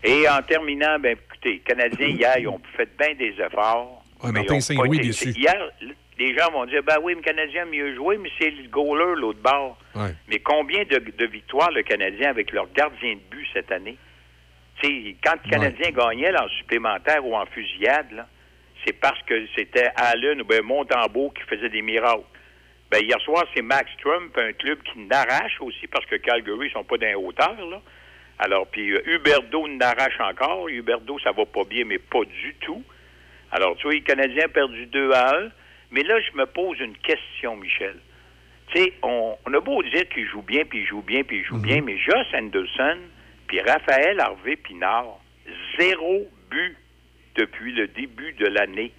Speaker 32: Et en terminant, ben écoutez, les Canadiens, hier, ils ont fait bien des efforts.
Speaker 14: Ouais,
Speaker 32: mais
Speaker 14: Martin Saint-Louis déçu.
Speaker 32: Hier, les gens vont dire, ben oui, le Canadien a mieux joué, mais c'est le goaler, l'autre bord.
Speaker 14: Ouais.
Speaker 32: Mais combien de, de victoires le Canadien avec leur gardien de but cette année? Tu sais, quand le Canadien gagnait là, en supplémentaire ou en fusillade, là, c'est parce que c'était Allen ou ben Montembeau qui faisait des miracles. Ben, hier soir, c'est Max Trump, un club qui n'arrache aussi parce que Calgary, ils sont pas dans les hauteurs, là. Alors, puis euh, Huberdo n'arrache encore. Huberdo, ça va pas bien, mais pas du tout. Alors, tu vois, les Canadiens ont perdu 2 à 1. Mais là, je me pose une question, Michel. Tu sais, on, on a beau dire qu'il joue bien, puis il joue bien, puis il joue bien, mais Josh Anderson, puis Raphaël Harvey Pinard, zéro but depuis le début de l'année.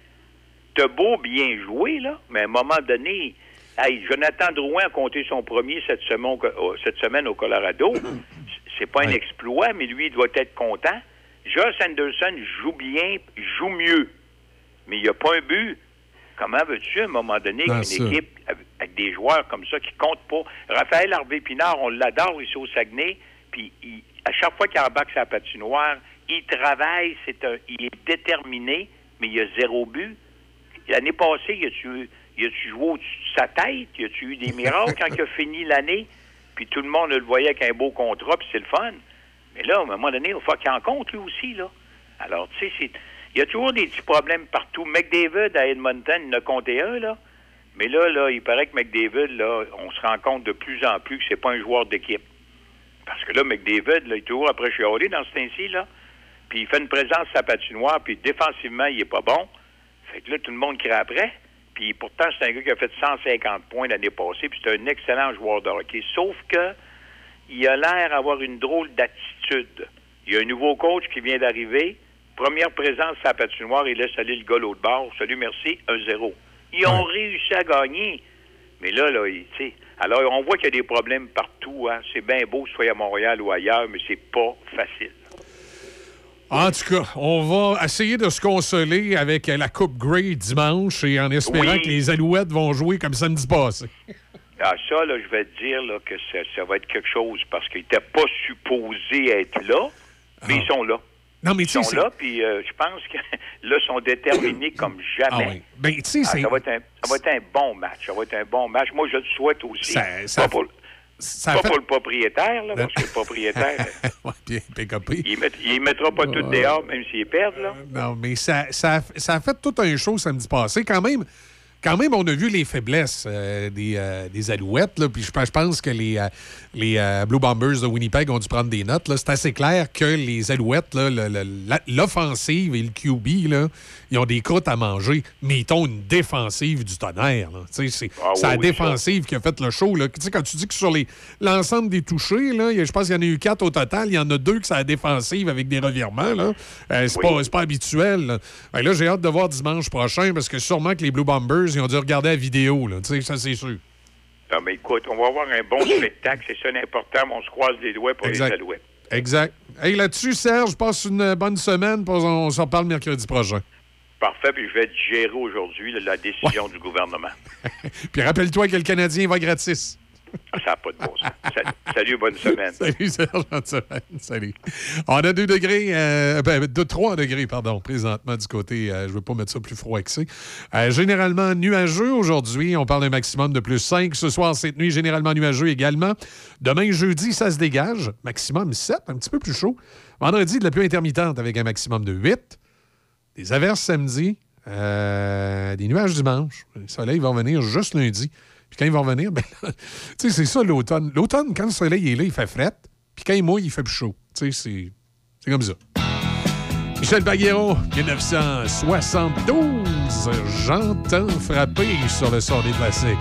Speaker 32: T'as beau bien jouer, là, mais à un moment donné, hey, Jonathan Drouin a compté son premier cette semaine, au- au- cette semaine au Colorado. C'est pas un exploit, mais lui, il doit être content. Josh Anderson joue bien, joue mieux, mais il n'y a pas un but. Comment veux-tu, à un moment donné, qu'une équipe avec, des joueurs comme ça qui comptent pas? Raphaël Harvey Pinard, on l'adore ici au Saguenay, puis il- à chaque fois qu'il embarque sa patinoire, il travaille, c'est un, il est déterminé, mais il a zéro but. L'année passée, il a-tu il a-tu joué au-dessus de sa tête? Il a-tu eu des miracles quand il a fini l'année? Puis tout le monde le voyait avec un beau contrat, puis c'est le fun. Mais là, à un moment donné, il faut qu'il en compte, lui aussi, là. Alors, tu sais, il y a toujours des petits problèmes partout. McDavid à Edmonton, il en a compté un, là. Mais là, là, il paraît que McDavid, on se rend compte de plus en plus que c'est pas un joueur d'équipe. Parce que là, McDavid, là, il est toujours après chialer dans ce temps-ci, là. Puis il fait une présence à sa patinoire, puis défensivement, il est pas bon. Fait que là, tout le monde crie après. Puis pourtant, c'est un gars qui a fait 150 points l'année passée, puis c'est un excellent joueur de hockey. Sauf que il a l'air d'avoir une drôle d'attitude. Il y a un nouveau coach qui vient d'arriver. Première présence à la patinoire, il laisse aller le gars l'autre bord. Salut, merci, 1-0. Ils ont réussi à gagner. Mais là, là, tu sais, alors on voit qu'il y a des problèmes partout. Hein. C'est bien beau soit à Montréal ou ailleurs, mais c'est pas facile.
Speaker 14: En tout cas, on va essayer de se consoler avec la Coupe Grey dimanche et en espérant
Speaker 32: Oui.
Speaker 14: que les Alouettes vont jouer comme samedi passé.
Speaker 32: Ah, ça, là, je vais te dire là, que ça, ça va être quelque chose parce qu'ils n'étaient pas supposés être là, mais ils sont là.
Speaker 14: Non, mais
Speaker 32: ils sont là, puis euh, je pense que là, ils sont déterminés comme jamais.
Speaker 14: Ah oui. Ben,
Speaker 32: Ah, ça, va être un, ça va être un bon match. Ça va être un bon match. Moi, je le souhaite aussi.
Speaker 14: Ça- ça
Speaker 32: pas pour,
Speaker 14: ça
Speaker 32: pas
Speaker 14: fait-
Speaker 32: pour le propriétaire, là, parce que le propriétaire,
Speaker 14: ouais, bien, PKP.
Speaker 32: il ne mettra pas tout dehors, même s'il perd. Là.
Speaker 14: Non, mais ça, ça, ça a fait tout un show samedi passé. Quand même, quand même on a vu les faiblesses euh, des, euh, des Alouettes. Là, puis je, pense- je pense que les, euh, les Blue Bombers de Winnipeg ont dû prendre des notes. C'est assez clair que les Alouettes, l'offensive et le QB, là, ils ont des croûtes à manger, mais ils ont une défensive du tonnerre. C'est
Speaker 32: Ah
Speaker 14: c'est
Speaker 32: oui,
Speaker 14: la
Speaker 32: oui, ça.
Speaker 14: défensive qui a fait le show. Là. Quand tu dis que sur l'ensemble des touchés, là, je pense qu'il y en a eu quatre au total. Il y en a deux que c'est la défensive avec des revirements. là. Euh, c'est pas, pas habituel. Là, Ben là, j'ai hâte de voir dimanche prochain parce que sûrement que les Blue Bombers, ils ont dû regarder la vidéo. Là. Tu sais, ça, c'est sûr.
Speaker 32: Non, mais écoute, on va avoir un bon spectacle. C'est ça l'important. On se croise les doigts pour
Speaker 14: Exact.
Speaker 32: les Alouettes.
Speaker 14: Exact. Hey, là-dessus, Serge, passe une bonne semaine. On s'en parle mercredi prochain.
Speaker 32: Parfait, puis je vais digérer aujourd'hui la décision du gouvernement.
Speaker 14: Puis rappelle-toi que le Canadien va gratis.
Speaker 32: Ça n'a pas de bon sens. Salut, bonne semaine.
Speaker 14: Salut, Serge. bonne semaine. Salut. On a 2 degrés, euh, ben, de 3 degrés, pardon, présentement du côté, euh, je ne veux pas mettre ça plus froid que c'est. Euh, généralement nuageux aujourd'hui. On parle d'un maximum de plus 5. Ce soir, cette nuit, généralement nuageux également. Demain, jeudi, ça se dégage. Maximum 7, un petit peu plus chaud. Vendredi, de la pluie intermittente avec un maximum de 8. Des averses samedi. euh, des nuages dimanche. Le soleil va revenir juste lundi.
Speaker 33: Puis quand il va revenir, ben, là, tu sais, c'est ça l'automne. L'automne, quand le soleil est là, il fait fret. Puis quand il mouille, il fait plus chaud. C'est comme ça. Michel Baguero, 1972. J'entends frapper sur le sort des classiques.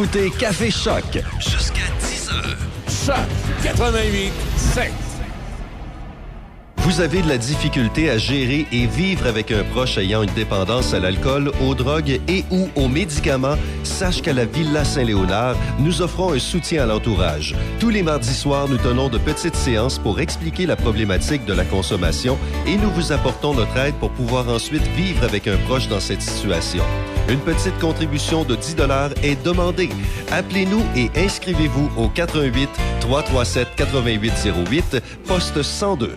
Speaker 15: Écoutez Café Choc.
Speaker 9: Jusqu'à 10 heures.
Speaker 33: Choc 88 7.
Speaker 15: Vous avez de la difficulté à gérer et vivre avec un proche ayant une dépendance à l'alcool, aux drogues et ou aux médicaments, sache qu'à la Villa Saint-Léonard, nous offrons un soutien à l'entourage. Tous les mardis soirs, nous tenons de petites séances pour expliquer la problématique de la consommation et nous vous apportons notre aide pour pouvoir ensuite vivre avec un proche dans cette situation. Une petite contribution de 10 est demandée. Appelez-nous et inscrivez-vous au 88 337 8808 poste 102.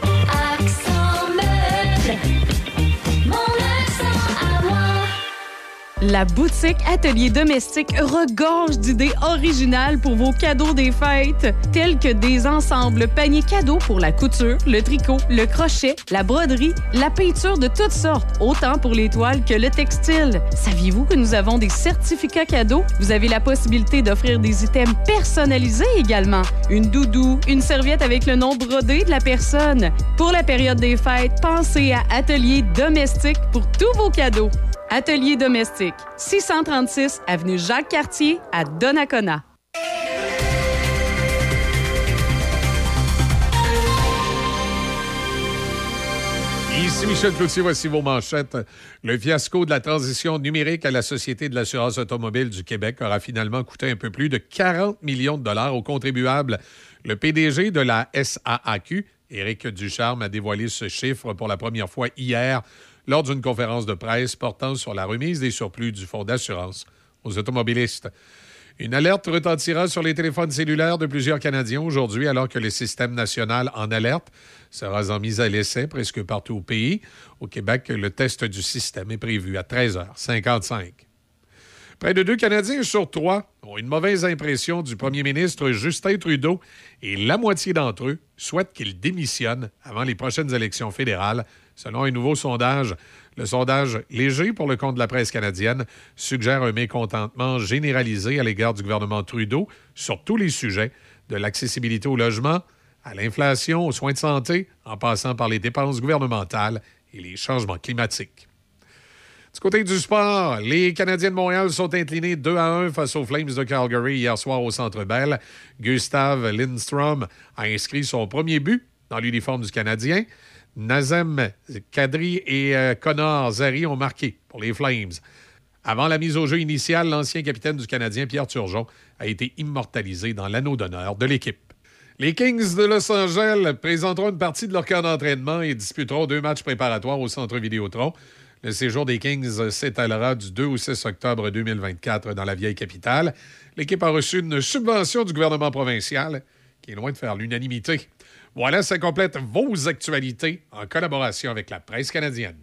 Speaker 7: La boutique Atelier Domestique regorge d'idées originales pour vos cadeaux des fêtes, tels que des ensembles paniers cadeaux pour la couture, le tricot, le crochet, la broderie, la peinture de toutes sortes, autant pour les toiles que le textile. Saviez-vous que nous avons des certificats cadeaux? Vous avez la possibilité d'offrir des items personnalisés également. Une doudou, une serviette avec le nom brodé de la personne. Pour la période des fêtes, pensez à Atelier Domestique pour tous vos cadeaux. Atelier domestique, 636 avenue Jacques-Cartier à Donnacona.
Speaker 14: ici Michel Cloutier, voici vos manchettes. Le fiasco de la transition numérique à la Société de l'assurance automobile du Québec aura finalement coûté un peu plus de 40 millions de dollars aux contribuables. Le PDG de la SAAQ, Éric Ducharme, a dévoilé ce chiffre pour la première fois hier lors d'une conférence de presse portant sur la remise des surplus du fonds d'assurance aux automobilistes. Une alerte retentira sur les téléphones cellulaires de plusieurs Canadiens aujourd'hui alors que le système national en alerte sera en mise à l'essai presque partout au pays. Au Québec, le test du système est prévu à 13h55. Près de deux Canadiens sur trois ont une mauvaise impression du premier ministre Justin Trudeau et la moitié d'entre eux souhaitent qu'il démissionne avant les prochaines élections fédérales, selon un nouveau sondage. Le sondage léger pour le compte de la presse canadienne suggère un mécontentement généralisé à l'égard du gouvernement Trudeau sur tous les sujets, de l'accessibilité au logement à l'inflation, aux soins de santé, en passant par les dépenses gouvernementales et les changements climatiques. Du côté du sport, les Canadiens de Montréal sont inclinés 2 à 1 face aux Flames de Calgary hier soir au Centre Bell. Gustave Lindstrom a inscrit son premier but dans l'uniforme du Canadien. Nazem Kadri et euh, Connor Zari ont marqué pour les Flames. Avant la mise au jeu initiale, l'ancien capitaine du Canadien, Pierre Turgeon, a été immortalisé dans l'anneau d'honneur de l'équipe. Les Kings de Los Angeles présenteront une partie de leur camp d'entraînement et disputeront deux matchs préparatoires au Centre Vidéotron. Le séjour des Kings s'étalera du 2 au 6 octobre 2024 dans la vieille capitale. L'équipe a reçu une subvention du gouvernement provincial qui est loin de faire l'unanimité. Voilà, ça complète vos actualités en collaboration avec la presse canadienne.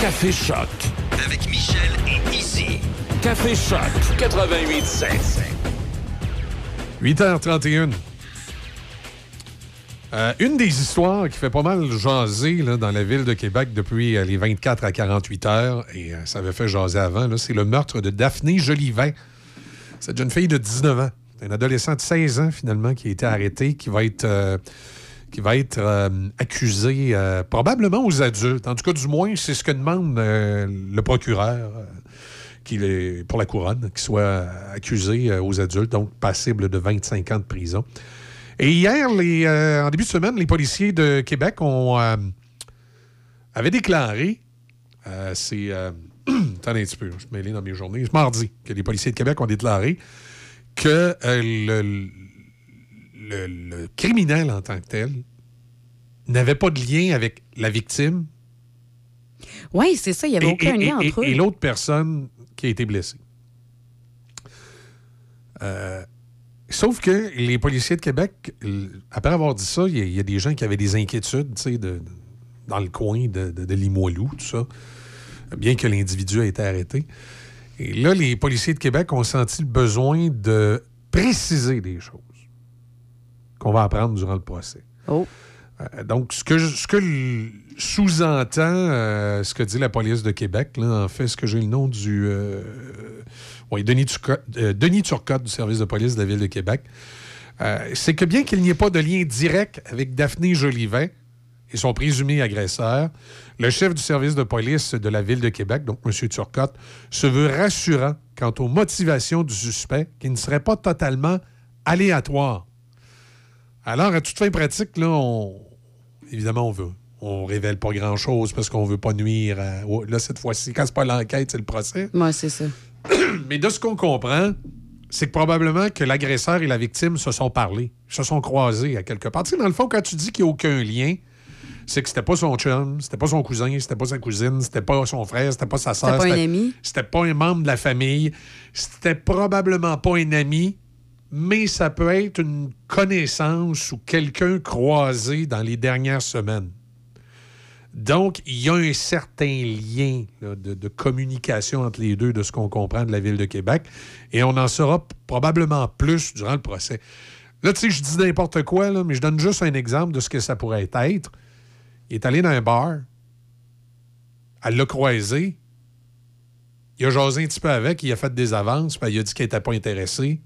Speaker 1: Café Choc. Avec Michel et Izzy. Café Choc 88.7.
Speaker 14: 8h31. Euh, une des histoires qui fait pas mal jaser là, dans la ville de Québec depuis euh, les 24 à 48 heures, et euh, ça avait fait jaser avant, c'est le meurtre de Daphné Jolivet. Cette jeune fille de 19 ans, un adolescent de 16 ans finalement qui a été arrêté, qui va être, euh, qui va être euh, accusé euh, probablement aux adultes. En tout cas, du moins, c'est ce que demande le procureur pour la couronne, qu'il soit accusé aux adultes, donc passible de 25 ans de prison. Et hier, les, en début de semaine, les policiers de Québec ont, avaient déclaré, c'est... attendez un petit peu, je suis mêlé dans mes journées, c'est mardi que les policiers de Québec ont déclaré que euh, le, le- le criminel en tant que tel n'avait pas de lien avec la victime
Speaker 17: Oui, c'est ça, il n'y avait
Speaker 14: et,
Speaker 17: aucun
Speaker 14: et-
Speaker 17: lien
Speaker 14: et-
Speaker 17: entre eux.
Speaker 14: et l'autre personne qui a été blessée. Euh, sauf que les policiers de Québec, après avoir dit ça, il y, a- il y a des gens qui avaient des inquiétudes de, de- dans le coin de, de- de Limoilou, tout ça, bien que l'individu a été arrêté. Et là, les policiers de Québec ont senti le besoin de préciser des choses qu'on va apprendre durant le procès.
Speaker 17: Oh.
Speaker 14: Euh, donc, ce que, je- ce que l- sous-entend euh, ce que dit la police de Québec, là, en fait, ce que j'ai le nom du. euh, oui, Denis, Turcotte, Denis Turcotte du service de police de la Ville de Québec, c'est que bien qu'il n'y ait pas de lien direct avec Daphné Jolivet et son présumé agresseur, le chef du service de police de la Ville de Québec, donc M. Turcotte, se veut rassurant quant aux motivations du suspect qui ne seraient pas totalement aléatoires. Alors, à toute fin pratique, là, on... évidemment, on veut. On révèle pas grand-chose parce qu'on veut pas nuire. à- Là, cette fois-ci, quand c'est pas l'enquête, c'est le procès.
Speaker 17: Moi, c'est ça.
Speaker 14: Mais de ce qu'on comprend, c'est que probablement que l'agresseur et la victime se sont parlé, se sont croisés à quelque part. Tu sais, dans le fond, quand tu dis qu'il n'y a aucun lien, c'est que c'était pas son chum, c'était pas son cousin, c'était pas sa cousine, c'était pas son frère, c'était pas sa soeur.
Speaker 17: C'était pas un ami.
Speaker 14: C'était pas un membre de la famille. C'était probablement pas un ami, mais ça peut être une connaissance ou quelqu'un croisé dans les dernières semaines. Donc, il y a un certain lien là, de, de communication entre les deux, de ce qu'on comprend de la Ville de Québec, et on en saura probablement plus durant le procès. Là, tu sais, je dis n'importe quoi, là, mais je donne juste un exemple de ce que ça pourrait être. Il est allé dans un bar, elle l'a croisé, il a jasé un petit peu avec, il a fait des avances, puis il a dit qu'il n'était pas intéressé.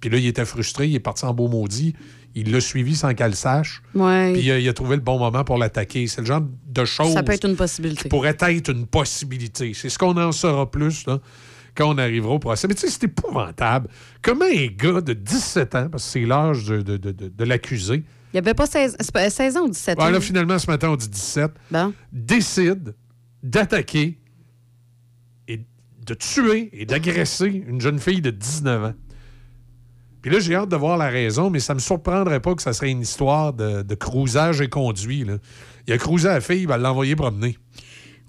Speaker 14: Puis là, il était frustré, il est parti en beau maudit. Il l'a suivi sans qu'elle le sache.
Speaker 17: Ouais.
Speaker 14: Puis euh, il a trouvé le bon moment pour l'attaquer. C'est le genre de choses
Speaker 17: Ça peut être une possibilité.
Speaker 14: qui pourrait être une possibilité. C'est ce qu'on en saura plus là, quand on arrivera au procès. Mais tu sais, c'est épouvantable. Comment un gars de 17 ans, parce que c'est l'âge de, de- de- de- de l'accusé,
Speaker 17: Il n'y avait pas 16, c'est pas 16 ans ou 17
Speaker 14: Ouais,
Speaker 17: ans.
Speaker 14: là, finalement, ce matin, on dit 17. Décide d'attaquer et de tuer et d'agresser une jeune fille de 19 ans. Puis là, j'ai hâte de voir la raison, mais ça me surprendrait pas que ça serait une histoire de, de cruisage et conduit. là. Il a cruisé la fille, il va l'envoyer promener.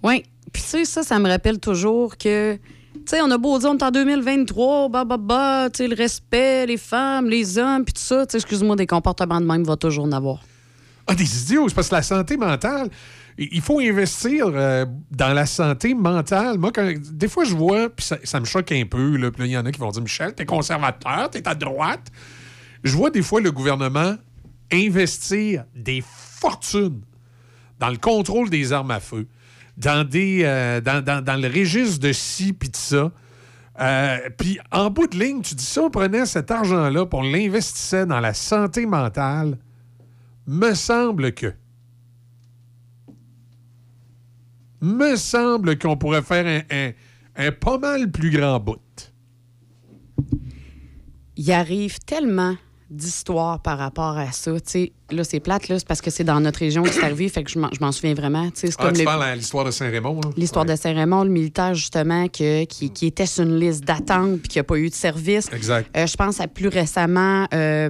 Speaker 17: Oui. Puis tu sais, ça, ça me rappelle toujours que, sais, on a beau dire, on est en 2023, bah, bah, bah, tu sais, le respect, les femmes, les hommes, puis tout ça, tu sais, excuse-moi, des comportements de même, va toujours en avoir.
Speaker 14: Ah, des idiots, c'est parce que la santé mentale, il faut investir euh, dans la santé mentale. Moi, des fois, je vois, puis ça, me choque un peu, là, puis il y en a qui vont dire Michel, t'es conservateur, t'es à droite. Je vois des fois le gouvernement investir des fortunes dans le contrôle des armes à feu, euh, dans, dans- le registre de ci puis de ça. Euh, puis en bout de ligne, tu dis ça, on prenait cet argent-là, on l'investissait dans la santé mentale. Me semble que. Me semble qu'on pourrait faire un, pas mal plus grand bout.
Speaker 17: Il arrive tellement d'histoires par rapport à ça. Tu sais, là, c'est plate, là, c'est parce que c'est dans notre région que c'est arrivé, fait que je m'en je m'en souviens vraiment. Tu c'est
Speaker 14: Ah,
Speaker 17: comme
Speaker 14: tu
Speaker 17: le-
Speaker 14: parles à l'histoire de Saint-Raymond, là?
Speaker 17: L'histoire de Saint-Raymond, le militaire, justement, que- qui, qui était sur une liste d'attente puis qui n'a pas eu de service.
Speaker 14: Exact.
Speaker 17: Euh, je pense à plus récemment, euh,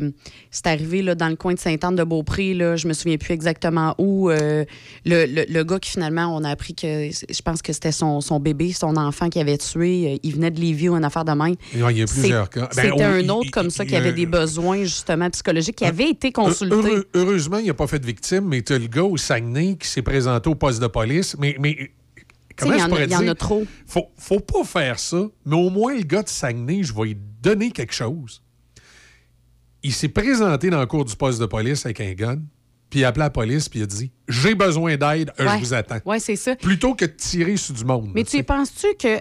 Speaker 17: c'est arrivé là, dans le coin de Sainte-Anne-de-Beaupré, là, je me souviens plus exactement où. euh, le, le- le gars qui, finalement, on a appris que je pense que c'était son, son bébé, son enfant qui avait tué. il venait de Lévis ou une affaire de même.
Speaker 14: Il y a plusieurs cas. Ben,
Speaker 17: C'était un autre
Speaker 14: il-
Speaker 17: comme ça qui avait des besoins, justement, psychologiques, qui avait été consulté.
Speaker 14: heureux- heureusement, il n'a pas fait de victime, mais tu as le gars au Saguenay qui s'est présenté au poste de police. Mais, mais comment
Speaker 17: il y
Speaker 14: je pourrais
Speaker 17: il y en
Speaker 14: dire?
Speaker 17: a trop.
Speaker 14: Faut, faut pas faire ça, mais au moins le gars de Saguenay, je vais lui donner quelque chose. Il s'est présenté dans le cours du poste de police avec un gun, puis il a appelé la police, puis il a dit J'ai besoin d'aide, euh,
Speaker 17: Ouais.
Speaker 14: je vous attends.
Speaker 17: Oui, c'est ça.
Speaker 14: Plutôt que de tirer sur du monde.
Speaker 17: Mais tu penses-tu que,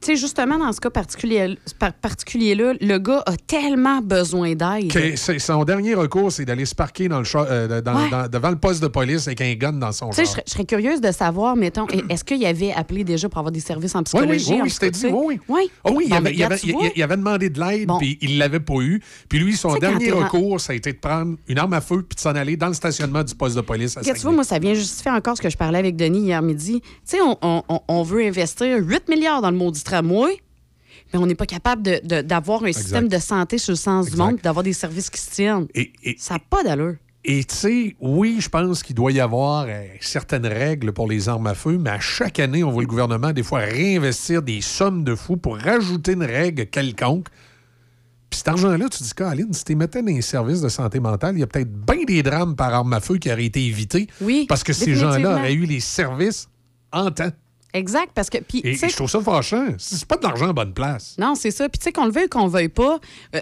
Speaker 17: tu sais, justement, dans ce cas particulier- par- particulier-là, le gars a tellement besoin d'aide.
Speaker 14: Son dernier recours, c'est d'aller se parquer dans le char- euh, dans-
Speaker 17: Ouais.
Speaker 14: dans- devant le poste de police avec un gun dans son
Speaker 17: Tu sais, je serais- curieuse de savoir, mettons, est-ce qu'il avait appelé déjà pour avoir des services en psychologie?
Speaker 14: oui, oui, oui, c'était dit, oui, oui.
Speaker 17: Oui.
Speaker 14: Ah oui, il, avait, il, avait, il- il demandé de l'aide,
Speaker 17: Bon.
Speaker 14: puis il l'avait pas eu. Puis lui, son dernier recours, ça a été de prendre une arme à feu puis de s'en aller dans le stationnement du poste de police à
Speaker 17: tu vois, moi, ça vient justifier encore ce que je parlais avec Denis hier midi. Tu sais, on, on- on- on veut investir 8 milliards dans le maudit tramway, mais on n'est pas capable de- de- d'avoir un système de santé sur le sens du monde, d'avoir des services qui se tiennent. ça n'a pas d'allure.
Speaker 14: Et tu sais, oui, je pense qu'il doit y avoir euh, certaines règles pour les armes à feu, mais à chaque année, on voit le gouvernement des fois réinvestir des sommes de fous pour rajouter une règle quelconque. Puis cet argent-là, tu dis, Caroline, si tu mettais dans les services de santé mentale, il y a peut-être bien des drames par arme à feu qui auraient été évités.
Speaker 17: Oui,
Speaker 14: Parce que ces gens-là auraient eu les services en temps.
Speaker 17: Exact, parce que.
Speaker 14: Et, je trouve ça fâchant. C'est pas de l'argent à bonne place.
Speaker 17: Non, c'est ça. Puis tu sais, qu'on le veuille ou qu'on le veuille pas, euh,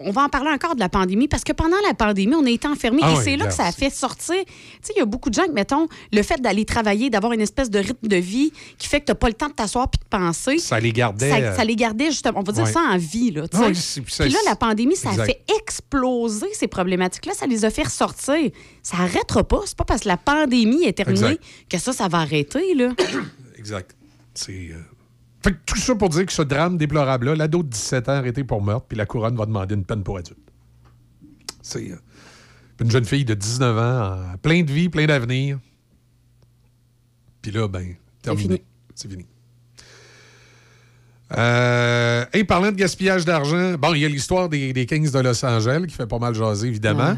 Speaker 17: on va en parler encore de la pandémie parce que pendant la pandémie, on a été enfermés
Speaker 14: Ah
Speaker 17: et
Speaker 14: oui,
Speaker 17: c'est là que ça a fait sortir. Tu sais, il y a beaucoup de gens qui, mettons, le fait d'aller travailler, d'avoir une espèce de rythme de vie qui fait que tu n'as pas le temps de t'asseoir puis de penser.
Speaker 14: Ça les gardait,
Speaker 17: Ça,
Speaker 14: euh,
Speaker 17: ça les gardait justement, on va dire ça en vie. Là,
Speaker 14: Ah
Speaker 17: puis là, la pandémie, ça
Speaker 14: Exact.
Speaker 17: a fait exploser ces problématiques-là. Ça les a fait ressortir. Ça n'arrêtera pas. C'est pas parce que la pandémie est terminée
Speaker 14: Exact.
Speaker 17: que ça, ça va arrêter. Là.
Speaker 14: Exact. C'est. euh, Fait que tout ça pour dire que ce drame déplorable-là, l'ado de 17 ans arrêté pour meurtre, puis la couronne va demander une peine pour adulte. C'est. euh, une jeune fille de 19 ans, en plein de vie, plein d'avenir. Puis là, ben, terminé. C'est fini. Euh, hey, parlant de gaspillage d'argent, bon, il y a l'histoire des, des Kings de Los Angeles qui fait pas mal jaser, évidemment.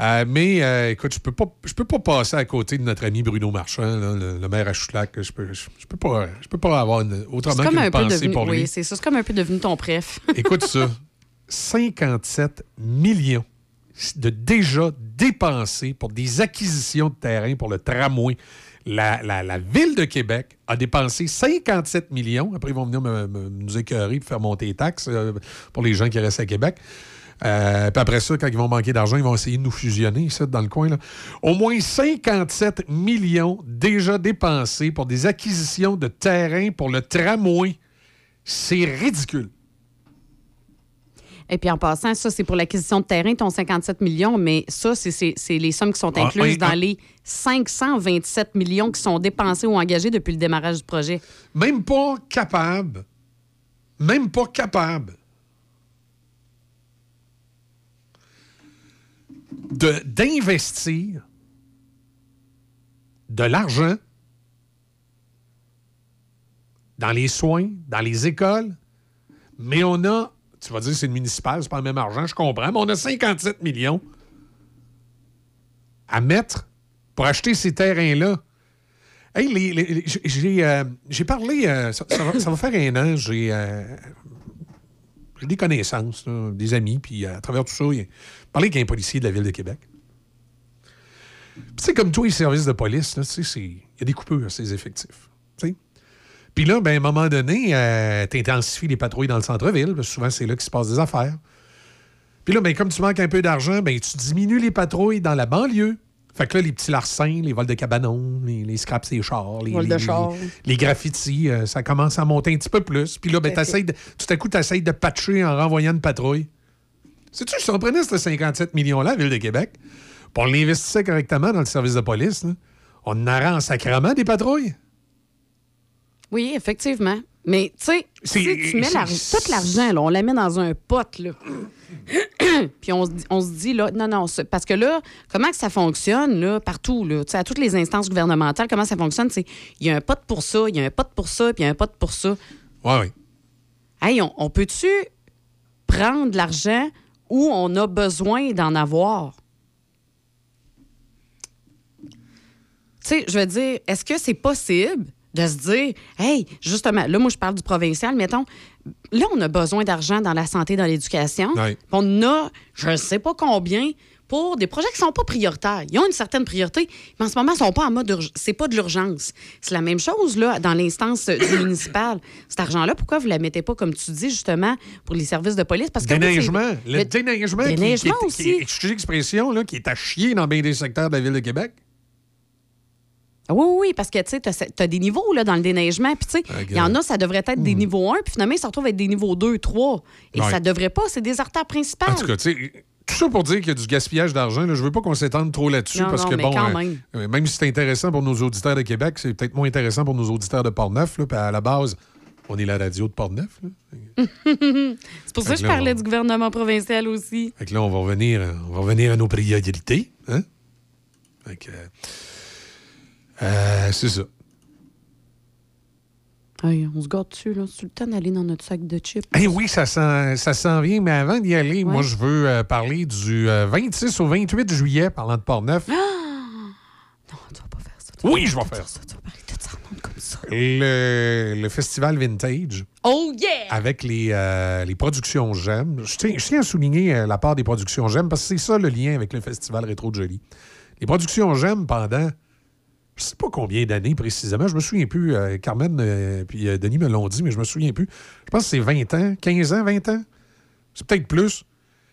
Speaker 14: Euh, mais euh, écoute, je peux pas je peux pas passer à côté de notre ami Bruno Marchand, là, le, le maire à Choulac. Je peux, je, je peux pas je peux pas avoir une, autrement
Speaker 17: comme
Speaker 14: qu'une
Speaker 17: un peu
Speaker 14: pensée
Speaker 17: devenu.
Speaker 14: pour lui.
Speaker 17: Oui, c'est ça. C'est comme un peu devenu ton préf.
Speaker 14: Écoute ça. 57 millions de déjà dépensés pour des acquisitions de terrain pour le tramway. La, la- la ville de Québec a dépensé 57 millions. Après, ils vont venir me- me- nous écœurer pour faire monter les taxes euh, pour les gens qui restent à Québec. Euh, puis après ça, quand ils vont manquer d'argent, ils vont essayer de nous fusionner, ici, dans le coin. Là. Au moins 57 millions déjà dépensés pour des acquisitions de terrain pour le tramway. C'est ridicule.
Speaker 17: Et puis en passant, ça, c'est pour l'acquisition de terrain, ton 57 millions, mais ça, c'est- les sommes qui sont
Speaker 14: Ah,
Speaker 17: incluses dans
Speaker 14: ah.
Speaker 17: les 527 millions qui sont dépensés ou engagés depuis le démarrage du projet.
Speaker 14: Même pas capable. Même pas capable. D'investir de l'argent dans les soins, dans les écoles, mais on a, tu vas dire c'est le municipal, c'est pas le même argent, je comprends, mais on a 57 millions à mettre pour acheter ces terrains-là. Hey, euh, j'ai parlé, euh, ça, ça va, ça va faire un an, j'ai euh, j'ai des connaissances, des amis, puis euh, à travers tout ça, j'ai parlé avec un policier de la Ville de Québec. Sais, comme tous les services de police, c'est- il y a des coupures à ces effectifs. Puis là, ben, à un moment donné, tu intensifies les patrouilles dans le centre-ville, parce que souvent, c'est là qu'il se passe des affaires. Puis là, ben, comme tu manques un peu d'argent, ben, tu diminues les patrouilles dans la banlieue. Fait que là, les petits larcins, les vols de cabanons, les, les scraps et chars, les,
Speaker 17: de
Speaker 14: les-
Speaker 17: chars.
Speaker 14: les- les graffitis, euh, ça commence à monter un petit peu plus. Puis là, ben, de- tout à coup, tu essayes de patcher en renvoyant une patrouille. Sais-tu, je s'en prenais ce 57 millions-là, Ville de Québec, puis on l'investissait correctement dans le service de police. là. On en en sacrament des patrouilles.
Speaker 17: Oui, effectivement. Mais, tu sais, si tu mets
Speaker 14: c'est-
Speaker 17: l'arg- tout l'argent, là, on la met dans un pot, là. Puis on, se dit- on se dit, là, non, non, parce que là, comment que ça fonctionne, là, partout, là, tu sais, à toutes les instances gouvernementales, comment ça fonctionne, c'est, il y a un pot pour ça, il y a un pot pour ça, puis il y a un pot pour ça.
Speaker 14: Oui, oui.
Speaker 17: Hey, on, on peut-tu prendre l'argent où on a besoin d'en avoir? Tu sais, je veux dire, est-ce que c'est possible de se dire, hey, justement, là, moi, je parle du provincial, mettons, là, on a besoin d'argent dans la santé, dans l'éducation. Puis On a, je ne sais pas combien, pour des projets qui ne sont pas prioritaires. Ils ont une certaine priorité, mais en ce moment, ils sont pas en mode urgence. C'est pas de l'urgence. C'est la même chose, là, dans l'instance euh, du municipal. Cet argent-là, pourquoi vous ne la mettez pas, comme tu dis, justement, pour les services de police? Parce que oui,
Speaker 14: Déneigement. Le, déneigement, qui-
Speaker 17: déneigement
Speaker 14: qui, est-
Speaker 17: aussi.
Speaker 14: qui est- excusez l'expression, là, qui est à chier dans bien des secteurs de la Ville de Québec.
Speaker 17: Ah Oui, oui, parce que tu sais, tu as, des niveaux là, dans le déneigement. Puis, tu sais, il y en a, ça devrait être des niveaux 1, puis finalement, ils se retrouvent avec des niveaux 2, 3. Et
Speaker 14: Hmm. Ouais.
Speaker 17: ça devrait pas, c'est des artères principales.
Speaker 14: En tout cas, tu sais, tout ça pour dire qu'il y a du gaspillage d'argent. Je veux pas qu'on s'étende trop là-dessus parce
Speaker 17: non,
Speaker 14: que, bon,
Speaker 17: quand
Speaker 14: euh,
Speaker 17: même.
Speaker 14: euh, même si c'est intéressant pour nos auditeurs de Québec, c'est peut-être moins intéressant pour nos auditeurs de Port-Neuf. là. À la base, on est la radio de Port-Neuf.
Speaker 17: c'est pour ça que je parlais
Speaker 14: on-
Speaker 17: du gouvernement provincial aussi.
Speaker 14: Fait que là, on va revenir, on va revenir à nos priorités. Hein? Fait que, euh, euh, c'est ça.
Speaker 17: Hey, on se garde dessus, là. C'est le temps d'aller dans notre sac de chips.
Speaker 14: Eh oui, ça s'en ça s'en vient, mais avant d'y aller, moi, je veux euh, parler du euh, 26 au 28 juillet, parlant de Port-Neuf. Oui, je vais faire ça. Le, le festival Vintage.
Speaker 17: Oh yeah!
Speaker 14: Avec les, euh, les productions J'aime. Je tiens, je tiens à souligner euh, la part des productions J'aime parce que c'est ça le lien avec le festival Rétro de Jolie. Les productions J'aime pendant, je sais pas combien d'années précisément, je me souviens plus. euh, Carmen et puis euh, Denis me l'ont dit, mais je me souviens plus. Je pense que c'est 20 ans, 15 ans, 20 ans. C'est peut-être plus.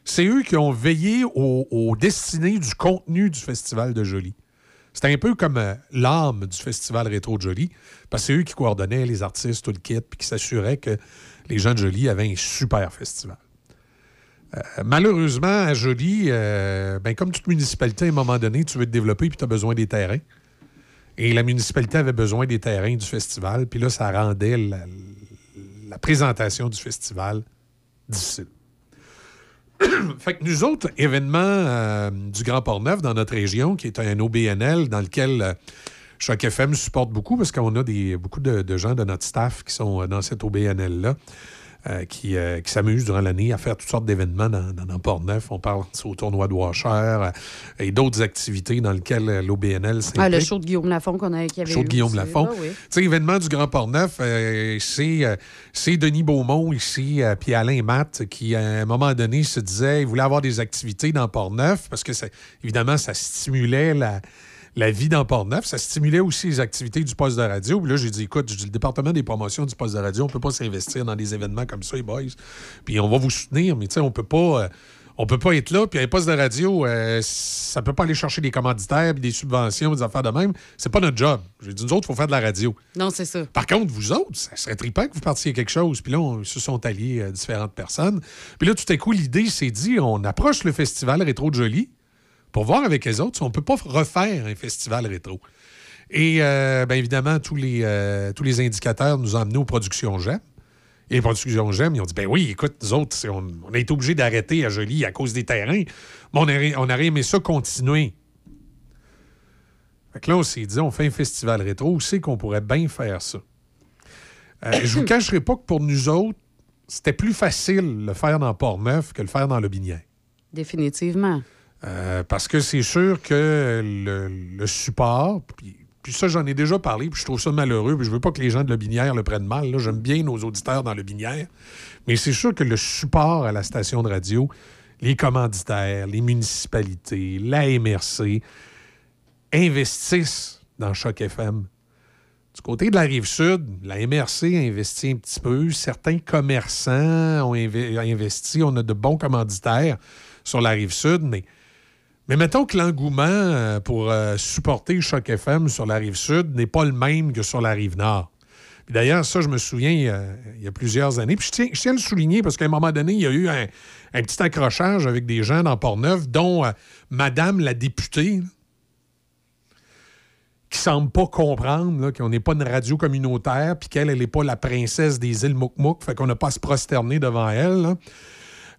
Speaker 14: C'est eux qui ont veillé aux, aux destinées du contenu du festival de Jolie. C'était un peu comme euh, l'âme du festival Rétro de Jolie, parce que c'est eux qui coordonnaient les artistes, tout le kit, puis qui s'assuraient que les gens de Jolie avaient un super festival. Euh, malheureusement, à Jolie, euh, ben, comme toute municipalité, à un moment donné, tu veux te développer puis tu as besoin des terrains. Et la municipalité avait besoin des terrains du festival, puis là, ça rendait la, présentation du festival difficile. fait que nous autres, événements euh, du Grand Port-Neuf dans notre région, qui est un OBNL dans lequel euh, Choc FM supporte beaucoup parce qu'on a des, beaucoup de, de gens de notre staff qui sont euh, dans cet OBNL-là. Euh, qui, euh, qui s'amusent durant l'année à faire toutes sortes d'événements dans, dans, dans Port-Neuf. On parle au tournoi de Washer euh, et d'autres activités dans lesquelles euh, l'OBNL s'implique.
Speaker 17: Ah, le show de Guillaume Lafont qu'on a, qui avait
Speaker 14: Show de Guillaume. Lafont.
Speaker 17: Ah oui.
Speaker 14: Tu sais, événement du Grand Port-Neuf, c'est, Denis Beaumont ici, puis Alain Matt, qui, à un moment donné, se disait il voulait avoir des activités dans Port-Neuf, parce que, ça- évidemment, ça stimulait la, la vie dans Port-Neuf. Ça stimulait aussi les activités du poste de radio. Puis là, j'ai dit, écoute, le département des promotions du poste de radio, on peut pas s'investir dans des événements comme ça, les boys. Puis on va vous soutenir, mais tu sais, on peut pas... euh, on peut pas être là, puis un poste de radio, euh, ça peut pas aller chercher des commanditaires, puis des subventions, des affaires de même. C'est pas notre job. J'ai dit, nous autres, il faut faire de la radio.
Speaker 17: Non, c'est ça.
Speaker 14: Par contre, vous autres, ça serait trippant que vous partiez quelque chose. Puis là, on se sont alliés euh, différentes personnes. Puis là, tout à coup, l'idée s'est dit, on approche le festival Rétro de Jolie pour voir avec les autres si on peut pas refaire un festival rétro. Et euh, bien évidemment, tous les, euh, tous les indicateurs nous ont amenés aux productions GEM. Et les productions J'aime, ils ont dit ben oui, écoute, nous autres, on, on a été obligés d'arrêter à Jolie à cause des terrains. Mais on aurait, on aurait aimé ça continuer. Fait que là, on s'est dit, on fait un festival rétro, où c'est qu'on pourrait bien faire ça? Euh, je vous cacherai pas que pour nous autres, c'était plus facile le faire dans Port-Neuf que le faire dans le Binière.
Speaker 17: Définitivement.
Speaker 14: Euh, parce que c'est sûr que le, support, puis, puis ça, j'en ai déjà parlé, puis je trouve ça malheureux, puis je veux pas que les gens de Le Binière le prennent mal. J'aime bien nos auditeurs dans Le Binière. Mais c'est sûr que le support à la station de radio, les commanditaires, les municipalités, la MRC, investissent dans Choc FM. Du côté de la rive sud, la MRC a investi un petit peu. Certains commerçants ont inve- investi. On a de bons commanditaires sur la rive sud, mais, mais mettons que l'engouement euh, pour euh, supporter Choc FM sur la rive sud n'est pas le même que sur la rive nord. D'ailleurs, ça, je me souviens il y a, il y a plusieurs années. Puis je tiens, à le souligner parce qu'à un moment donné, il y a eu un, petit accrochage avec des gens dans Port-Neuf, dont euh, Madame la députée, qui semble pas comprendre qu'on n'est pas une radio communautaire, puis qu'elle, elle n'est pas la princesse des îles Moukmouk, fait qu'on n'a pas à se prosterner devant elle.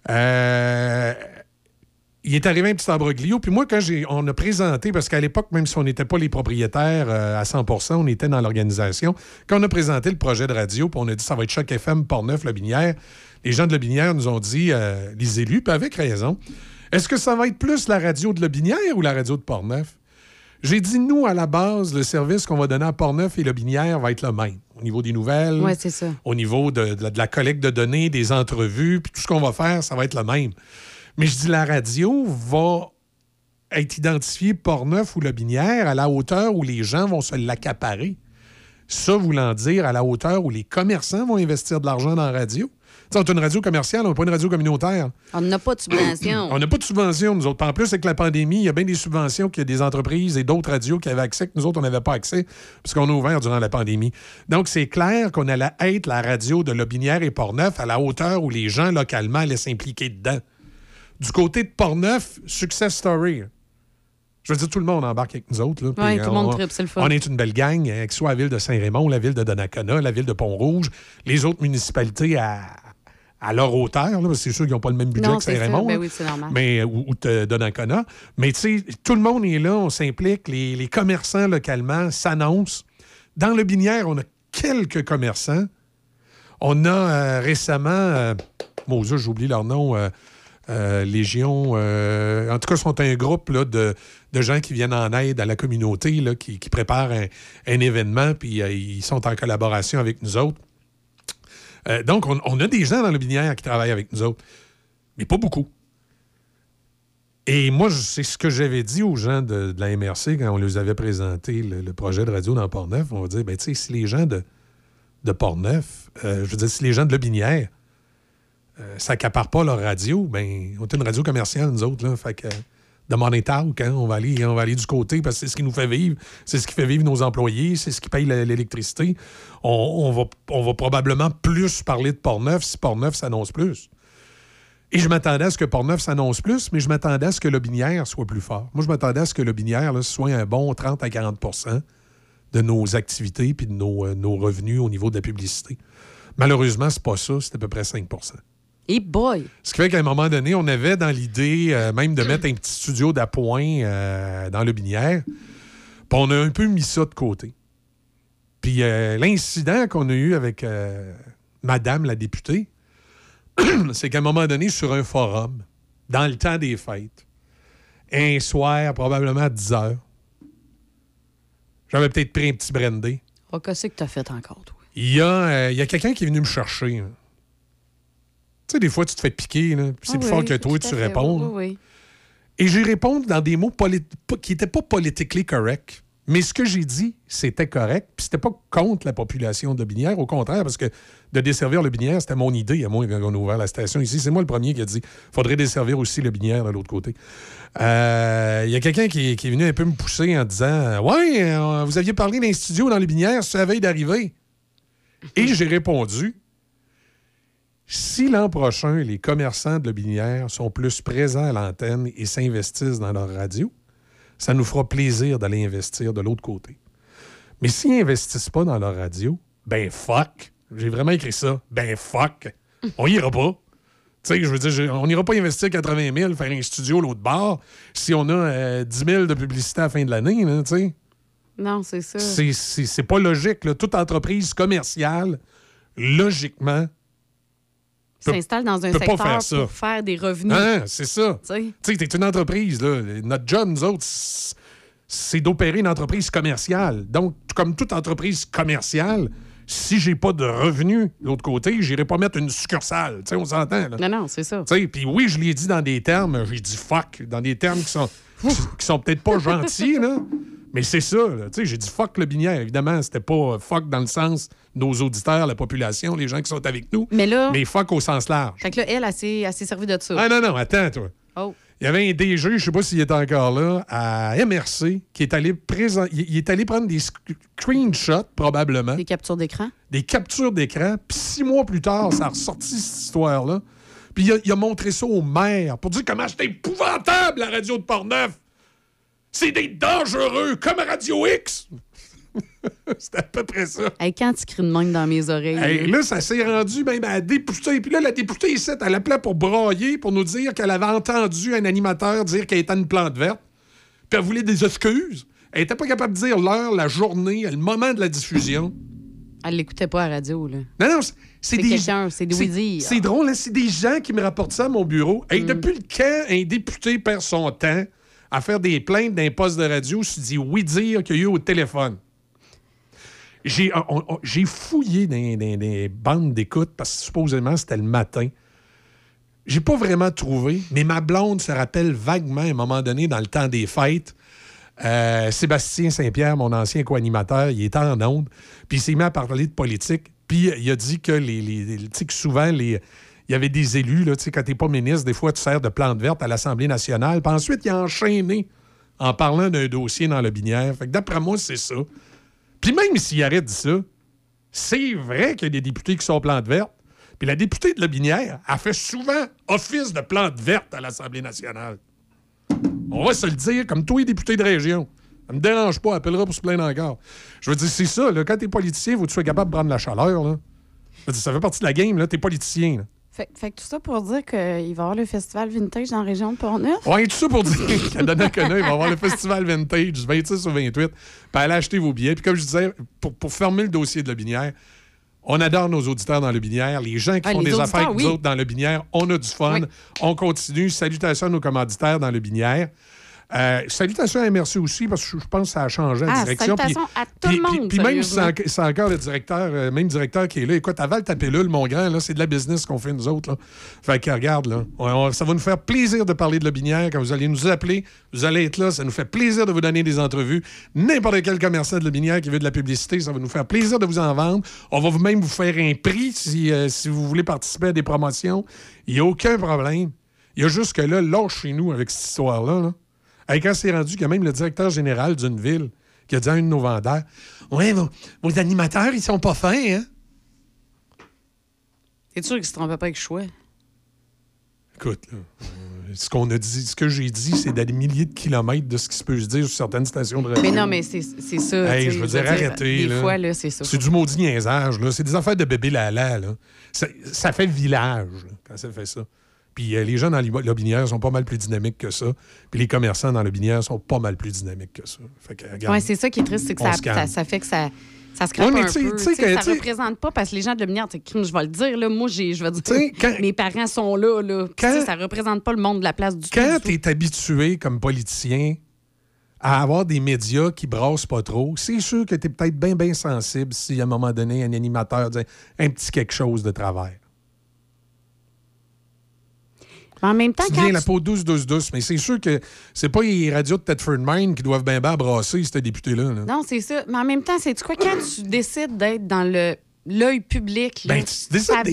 Speaker 14: Euh, il est arrivé un petit embroglio. Puis moi, quand j'ai, on a présenté, parce qu'à l'époque, même si on n'était pas les propriétaires euh, à 100% on était dans l'organisation. Quand on a présenté le projet de radio, puis on a dit ça va être Choc FM, Portneuf, La Binière, les gens de La Binière nous ont dit, euh, les élus, puis avec raison, est-ce que ça va être plus la radio de La Binière ou la radio de Portneuf? J'ai dit, nous, à la base, le service qu'on va donner à Portneuf et Le Binière va être le même. Au niveau des nouvelles,
Speaker 17: Ouais, c'est ça.
Speaker 14: au niveau de, de la collecte de données, des entrevues, puis tout ce qu'on va faire, ça va être le même. Mais je dis, la radio va être identifiée Portneuf ou Le Binière à la hauteur où les gens vont se l'accaparer. Ça voulant dire à la hauteur où les commerçants vont investir de l'argent dans la radio. Tu sais, on une radio commerciale, on n'est pas une radio communautaire.
Speaker 17: On n'a pas de subvention.
Speaker 14: On n'a pas de subvention, nous autres. En plus, avec la pandémie, il y a bien des subventions qu'il y a des entreprises et d'autres radios qui avaient accès, que nous autres, on n'avait pas accès, parce qu'on a ouvert durant la pandémie. Donc, c'est clair qu'on allait être la radio de Lobinière et Portneuf à la hauteur où les gens localement allaient s'impliquer dedans. Du côté de Portneuf, success story. Je veux dire, tout le monde embarque avec nous autres. là.
Speaker 17: Ouais, tout le monde
Speaker 14: on-
Speaker 17: tripe, c'est le fun.
Speaker 14: On est une belle gang, euh, que ce soit la ville de Saint-Raymond, la ville de Donnacona, la ville de Pont-Rouge, les autres municipalités à, à leur hauteur. c'est sûr qu'ils n'ont pas le même budget
Speaker 17: Non,
Speaker 14: que. Saint-Raymond.
Speaker 17: Ben oui, c'est normal.
Speaker 14: Mais, ou, ou de Donnacona. Mais tu sais, tout le monde est là, on s'implique. Les, les commerçants localement s'annoncent. Dans le Binière, on a quelques commerçants. On a euh, récemment, euh, bon, j'oublie leur nom, euh, euh, Légion. euh, en tout cas, sont un groupe de, gens qui viennent en aide à la communauté, qui, préparent un, événement, puis euh, ils sont en collaboration avec nous autres. Donc, on, a des gens dans le Binière qui travaillent avec nous autres, mais pas beaucoup. Et moi, c'est ce que j'avais dit aux gens de, la MRC quand on les avait présenté le, projet de radio dans Port-Neuf. On va dire, ben, tu sais, si les gens de, de Port-Neuf, je veux dire, si les gens de Le Binière euh, s'accaparent pas leur radio, ben, on est une radio commerciale, nous autres, là. Fait que, de money talk, hein, on, va aller, on va aller du côté parce que c'est ce qui nous fait vivre, c'est ce qui fait vivre nos employés, c'est ce qui paye l'électricité. On, va, on va probablement plus parler de Port-Neuf si Port-Neuf s'annonce plus. Et je m'attendais à ce que Portneuf s'annonce plus, mais je m'attendais à ce que le Binière soit plus fort. Moi, je m'attendais à ce que le Binière soit un bon 30 à 40% de nos activités puis de nos, euh, nos revenus au niveau de la publicité. Malheureusement, c'est pas ça, c'est à peu près 5
Speaker 17: Et boy!
Speaker 14: Ce qui fait qu'à un moment donné, on avait dans l'idée euh, même de mettre un petit studio d'appoint euh, dans le Binière. Puis on a un peu mis ça de côté. Puis euh, l'incident qu'on a eu avec Madame la députée, c'est qu'à un moment donné, sur un forum, dans le temps des fêtes, un soir, probablement à 10 heures, j'avais peut-être pris un petit brandy.
Speaker 17: Oh, qu'est-ce que t'as fait encore, toi?
Speaker 14: Il y a, il y a quelqu'un qui est venu me chercher. hein. Tu sais, des fois, tu te fais piquer, là, puis c'est
Speaker 17: Ah
Speaker 14: plus fort que toi, tu
Speaker 17: fait,
Speaker 14: réponds.
Speaker 17: Oui, oui.
Speaker 14: Et j'ai répondu dans des mots qui n'étaient pas politiquement corrects. Mais ce que j'ai dit, c'était correct. Puis c'était pas contre la population de Binière. Au contraire, parce que de desservir le Binière, c'était mon idée, à moi, quand on a ouvert la station ici. C'est moi le premier qui a dit faudrait desservir aussi le Binière de l'autre côté. Euh, Il y a quelqu'un qui, qui est venu un peu me pousser en disant Ouais, euh, vous aviez parlé d'un studio dans le Binière, c'est la veille d'arriver. Et j'ai répondu si l'an prochain, les commerçants de Le Binière sont plus présents à l'antenne et s'investissent dans leur radio, ça nous fera plaisir d'aller investir de l'autre côté. Mais s'ils n'investissent pas dans leur radio, ben fuck! J'ai vraiment écrit ça. Ben fuck. On ira pas. Tu sais, je veux dire, on n'ira pas investir 80 000, faire un studio l'autre bord, si on a euh, 10 000 de publicité à la fin de l'année, tu sais.
Speaker 17: Non, c'est ça.
Speaker 14: C'est- pas logique. Là. Toute entreprise commerciale, logiquement,
Speaker 17: S'installe dans un secteur
Speaker 14: faire ça.
Speaker 17: pour faire des revenus.
Speaker 14: Hein, c'est ça.
Speaker 17: Tu sais.
Speaker 14: T'es une entreprise, là. Notre job, nous autres, c'est d'opérer une entreprise commerciale. Donc, comme toute entreprise commerciale, si j'ai pas de revenus de l'autre côté, j'irai pas mettre une succursale. Tu sais, on s'entend, là.
Speaker 17: Non, non, c'est ça.
Speaker 14: Tu sais, Puis oui, je l'ai dit dans des termes, j'ai dit fuck, dans des termes qui sont, qui, qui sont peut-être pas gentils, là. Mais c'est ça, là. Tu sais, j'ai dit fuck le binière. Évidemment, c'était pas fuck dans le sens nos auditeurs, la population, les gens qui sont avec nous.
Speaker 17: Mais là-
Speaker 14: Mais fuck au sens large.
Speaker 17: Fait que là, elle, elle s'est elle s'est servie de ça.
Speaker 14: Ah non, non, attends, toi.
Speaker 17: Oh.
Speaker 14: Il y avait un DG, je sais pas s'il est encore là, à MRC, qui est allé présent... il est allé prendre des sc- screenshots, probablement.
Speaker 17: Des captures d'écran.
Speaker 14: Des captures d'écran. Puis six mois plus tard, ça a ressorti cette histoire-là. Puis il a, il a montré ça au maire pour dire comment c'était épouvantable, la radio de Portneuf. C'est des dangereux, comme Radio X. C'était à peu près ça.
Speaker 17: Hey, quand tu cries de même dans mes oreilles.
Speaker 14: Hey, là, ça s'est rendu même à la députée. Puis là, la députée ici, elle appelait pour brailler, pour nous dire qu'elle avait entendu un animateur dire qu'elle était une plante verte. Puis elle voulait des excuses. Elle était pas capable de dire l'heure, la journée, le moment de la diffusion.
Speaker 17: Elle l'écoutait pas à la radio, là.
Speaker 14: Non, non, c'est- c'est
Speaker 17: C'est
Speaker 14: des
Speaker 17: quelqu'un, c'est
Speaker 14: c'est-
Speaker 17: oui-dire.
Speaker 14: C'est drôle, hein, c'est des gens qui me rapportent ça à mon bureau. Hey,
Speaker 17: Mm.
Speaker 14: Depuis le quand un député perd son temps à faire des plaintes d'un poste de radio, se dit oui dire qu'il y a eu au téléphone. J'ai fouillé dans des bandes d'écoute parce que supposément c'était le matin. J'ai pas vraiment trouvé, mais ma blonde se rappelle vaguement à un moment donné dans le temps des fêtes. euh, Sébastien Saint-Pierre, mon ancien co-animateur, il était en onde, puis il s'est mis à parler de politique. Puis il a dit que les, que souvent les il y avait des élus, là, tu sais, quand t'es pas ministre, des fois, tu sers de plante verte à l'Assemblée nationale. Puis ensuite, il a enchaîné en parlant d'un dossier dans le binière. Fait que d'après moi, c'est ça. Puis même s'il arrête dit ça, c'est vrai qu'il y a des députés qui sont plantes vertes. Puis la députée de la Binière a fait souvent office de plante verte à l'Assemblée nationale. On va se le dire, comme tous les députés de région. Ça me dérange pas, appellera pour se plaindre encore. Je veux dire, c'est ça, là, quand t'es politicien, faut que tu sois capable de prendre la chaleur. Là. Je veux dire, ça fait partie de la game, là, t'es politicien.
Speaker 17: Fait, fait que tout ça pour dire qu'il va y avoir le festival vintage dans la région de Portneuf.
Speaker 14: Ouais, tout ça pour dire qu'à Donnacona, il va y avoir le festival Vintage du 26 au 28. Puis allez acheter vos billets. Puis comme je disais, pour, pour fermer le dossier de la Binière, on adore nos auditeurs dans le Binière. Les gens qui
Speaker 17: Ah,
Speaker 14: font des affaires avec nous
Speaker 17: oui.
Speaker 14: autres dans le Binière, on a du fun. On continue. Salutations à nos commanditaires dans le Binière. Euh, salutations à MRC aussi, parce que je pense que ça a changé la
Speaker 17: Ah,
Speaker 14: direction.
Speaker 17: salutations
Speaker 14: Puis-
Speaker 17: à tout
Speaker 14: puis-
Speaker 17: le monde,
Speaker 14: Puis même si c'est encore le directeur, euh, même directeur qui est là. Écoute, avale ta pilule, mon grand, là, c'est de la business qu'on fait nous autres. Là. Fait que regarde, là, on- ça va nous faire plaisir de parler de la binière quand vous allez nous appeler. Vous allez être là, ça nous fait plaisir de vous donner des entrevues. N'importe quel commerçant de la binière qui veut de la publicité, ça va nous faire plaisir de vous en vendre. On va même vous faire un prix si, euh, si vous voulez participer à des promotions. Il n'y a aucun problème. Il y a juste que là, lâche chez nous avec cette histoire-là. Là. Hey, quand c'est rendu qu'il y a même le directeur général d'une ville qui a dit à un de nos vendeurs Ouais, vos, vos animateurs, ils sont pas fins, hein?
Speaker 17: T'es sûr qu'il se trompait pas avec choix?
Speaker 14: Écoute, là, euh, ce qu'on a dit, ce que j'ai dit, c'est des milliers de kilomètres de ce qui se peut se dire sur certaines stations de radio.
Speaker 17: Mais non, mais c'est ça.
Speaker 14: Hey, je veux dire, arrêtez.
Speaker 17: Des
Speaker 14: là.
Speaker 17: fois, là, c'est ça.
Speaker 14: C'est du maudit niaisage. là. C'est des affaires de bébé lala. Là. Ça, ça fait village là, quand ça fait ça. Puis euh, les gens dans la binière sont pas mal plus dynamiques que ça. Puis les commerçants dans la binière sont pas mal plus dynamiques que ça. Fait que, regarde,
Speaker 17: Ouais, c'est ça qui est triste, c'est que ça, ça, ça fait que ça. Ça se crape
Speaker 14: Ouais, mais
Speaker 17: un
Speaker 14: tu sais-
Speaker 17: peu.
Speaker 14: tu sais
Speaker 17: tu sais,
Speaker 14: que-
Speaker 17: ça
Speaker 14: sais-
Speaker 17: représente pas parce que les gens de crime, je vais le dire, là, moi, j'ai, je veux dire,
Speaker 14: quand-
Speaker 17: mes parents sont là, là. Sais, ça représente pas le monde de la place du
Speaker 14: Quand tu es habitué comme politicien à avoir des médias qui brassent pas trop, c'est sûr que tu es peut-être bien, bien sensible si à un moment donné, un animateur dit un petit quelque chose de travers.
Speaker 17: Mais en même temps, quand
Speaker 14: la
Speaker 17: tu-
Speaker 14: peau douce, douce, douce. Mais c'est sûr que c'est pas les radios de Thetford Mine qui doivent bien, bien brasser, ce député-là. là.
Speaker 17: Non, c'est ça. Mais en même temps, c'est quoi? Quand tu décides d'être dans le l'œil public,
Speaker 14: Ben,
Speaker 17: c'est plate,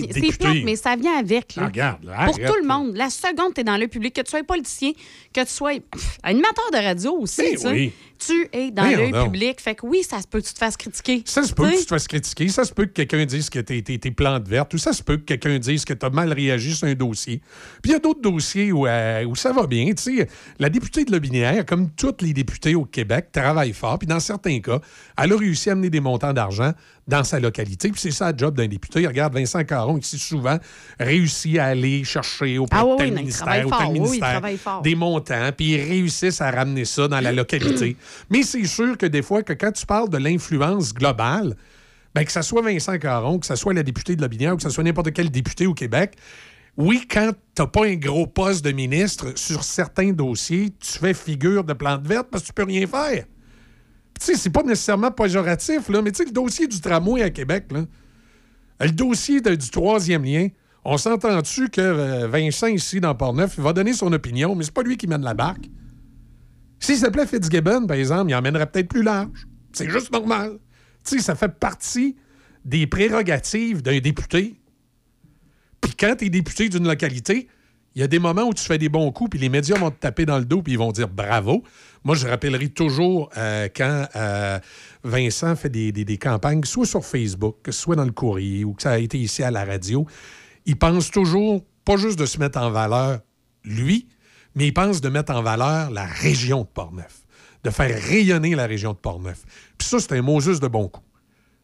Speaker 17: mais ça vient avec. Là.
Speaker 14: Ah, regarde, là,
Speaker 17: Pour
Speaker 14: arrête,
Speaker 17: tout le monde. La seconde, tu es dans l'œil public, que tu sois politicien, que tu sois pff, animateur de radio aussi.
Speaker 14: Ben oui.
Speaker 17: Tu es dans l'œil public. Fait que oui, ça se peut que tu te fasses critiquer.
Speaker 14: Ça se peut que Tu te fasses critiquer, ça se peut que quelqu'un dise que t'es t'es- t'es plante verte, ou ça se peut que quelqu'un dise que tu as mal réagi sur un dossier. Puis il y a d'autres dossiers où, euh, où ça va bien. Tu sais, la députée de Lobinière, comme toutes les députés au Québec, travaille fort, puis dans certains cas, elle a réussi à amener des montants d'argent dans sa localité. Puis c'est ça le job d'un député. Regarde, Vincent Caron, ici, souvent, réussit à aller chercher auprès
Speaker 17: Ah oui,
Speaker 14: de tel
Speaker 17: il
Speaker 14: ministère
Speaker 17: fort.
Speaker 14: tel
Speaker 17: oui, il
Speaker 14: ministère des montants, puis ils réussissent à ramener ça dans la localité. Mais c'est sûr que des fois, que quand tu parles de l'influence globale, ben, que ce soit Vincent Caron, que ce soit la députée de Lobinière ou que ce soit n'importe quel député au Québec, oui, quand tu n'as pas un gros poste de ministre sur certains dossiers, tu fais figure de plante verte parce que tu peux rien faire. Tu sais, c'est pas nécessairement péjoratif, là, mais tu sais, le dossier du tramway à Québec, le dossier du troisième lien, on s'entend-tu que euh, Vincent, ici, dans Portneuf, il va donner son opinion, mais c'est pas lui qui mène la barque? S'il s'appelait Fitzgibbon, par exemple, il emmènerait peut-être plus large. C'est juste normal. Tu sais, ça fait partie des prérogatives d'un député. Puis quand tu es député d'une localité, il y a des moments où tu fais des bons coups, puis les médias vont te taper dans le dos, puis ils vont dire bravo. Moi, je rappellerai toujours euh, quand euh, Vincent fait des, des- campagnes, soit sur Facebook, que soit dans le courrier, ou que ça a été ici à la radio, il pense toujours, pas juste de se mettre en valeur lui, mais il pense de mettre en valeur la région de Portneuf, de faire rayonner la région de Portneuf. Puis ça, c'est un mot juste de bon coup.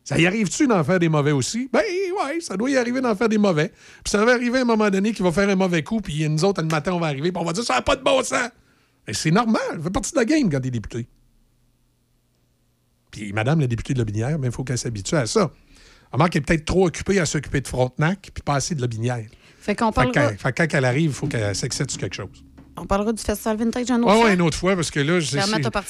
Speaker 14: Ça y arrive-tu d'en faire des mauvais aussi? Ben ouais, ça doit y arriver d'en faire des mauvais. Puis ça va arriver à un moment donné qu'il va faire un mauvais coup, puis nous autres, le matin, on va arriver, puis on va dire ça n'a pas de bon sens. Mais c'est normal, ça fait partie de la game quand t'es député. Puis madame la députée de Lobinière, il faut qu'elle s'habitue à ça. Remarque qu'elle est peut-être trop occupée à s'occuper de Frontenac, puis pas assez de Lobinière.
Speaker 17: Fait qu'on
Speaker 14: Fait
Speaker 17: parlera,
Speaker 14: fait que quand elle arrive, il faut qu'elle s'excède sur quelque chose.
Speaker 17: On parlera du Festival Vintage un autre
Speaker 14: Oui,
Speaker 17: fois.
Speaker 14: ouais, une autre fois, parce que là, je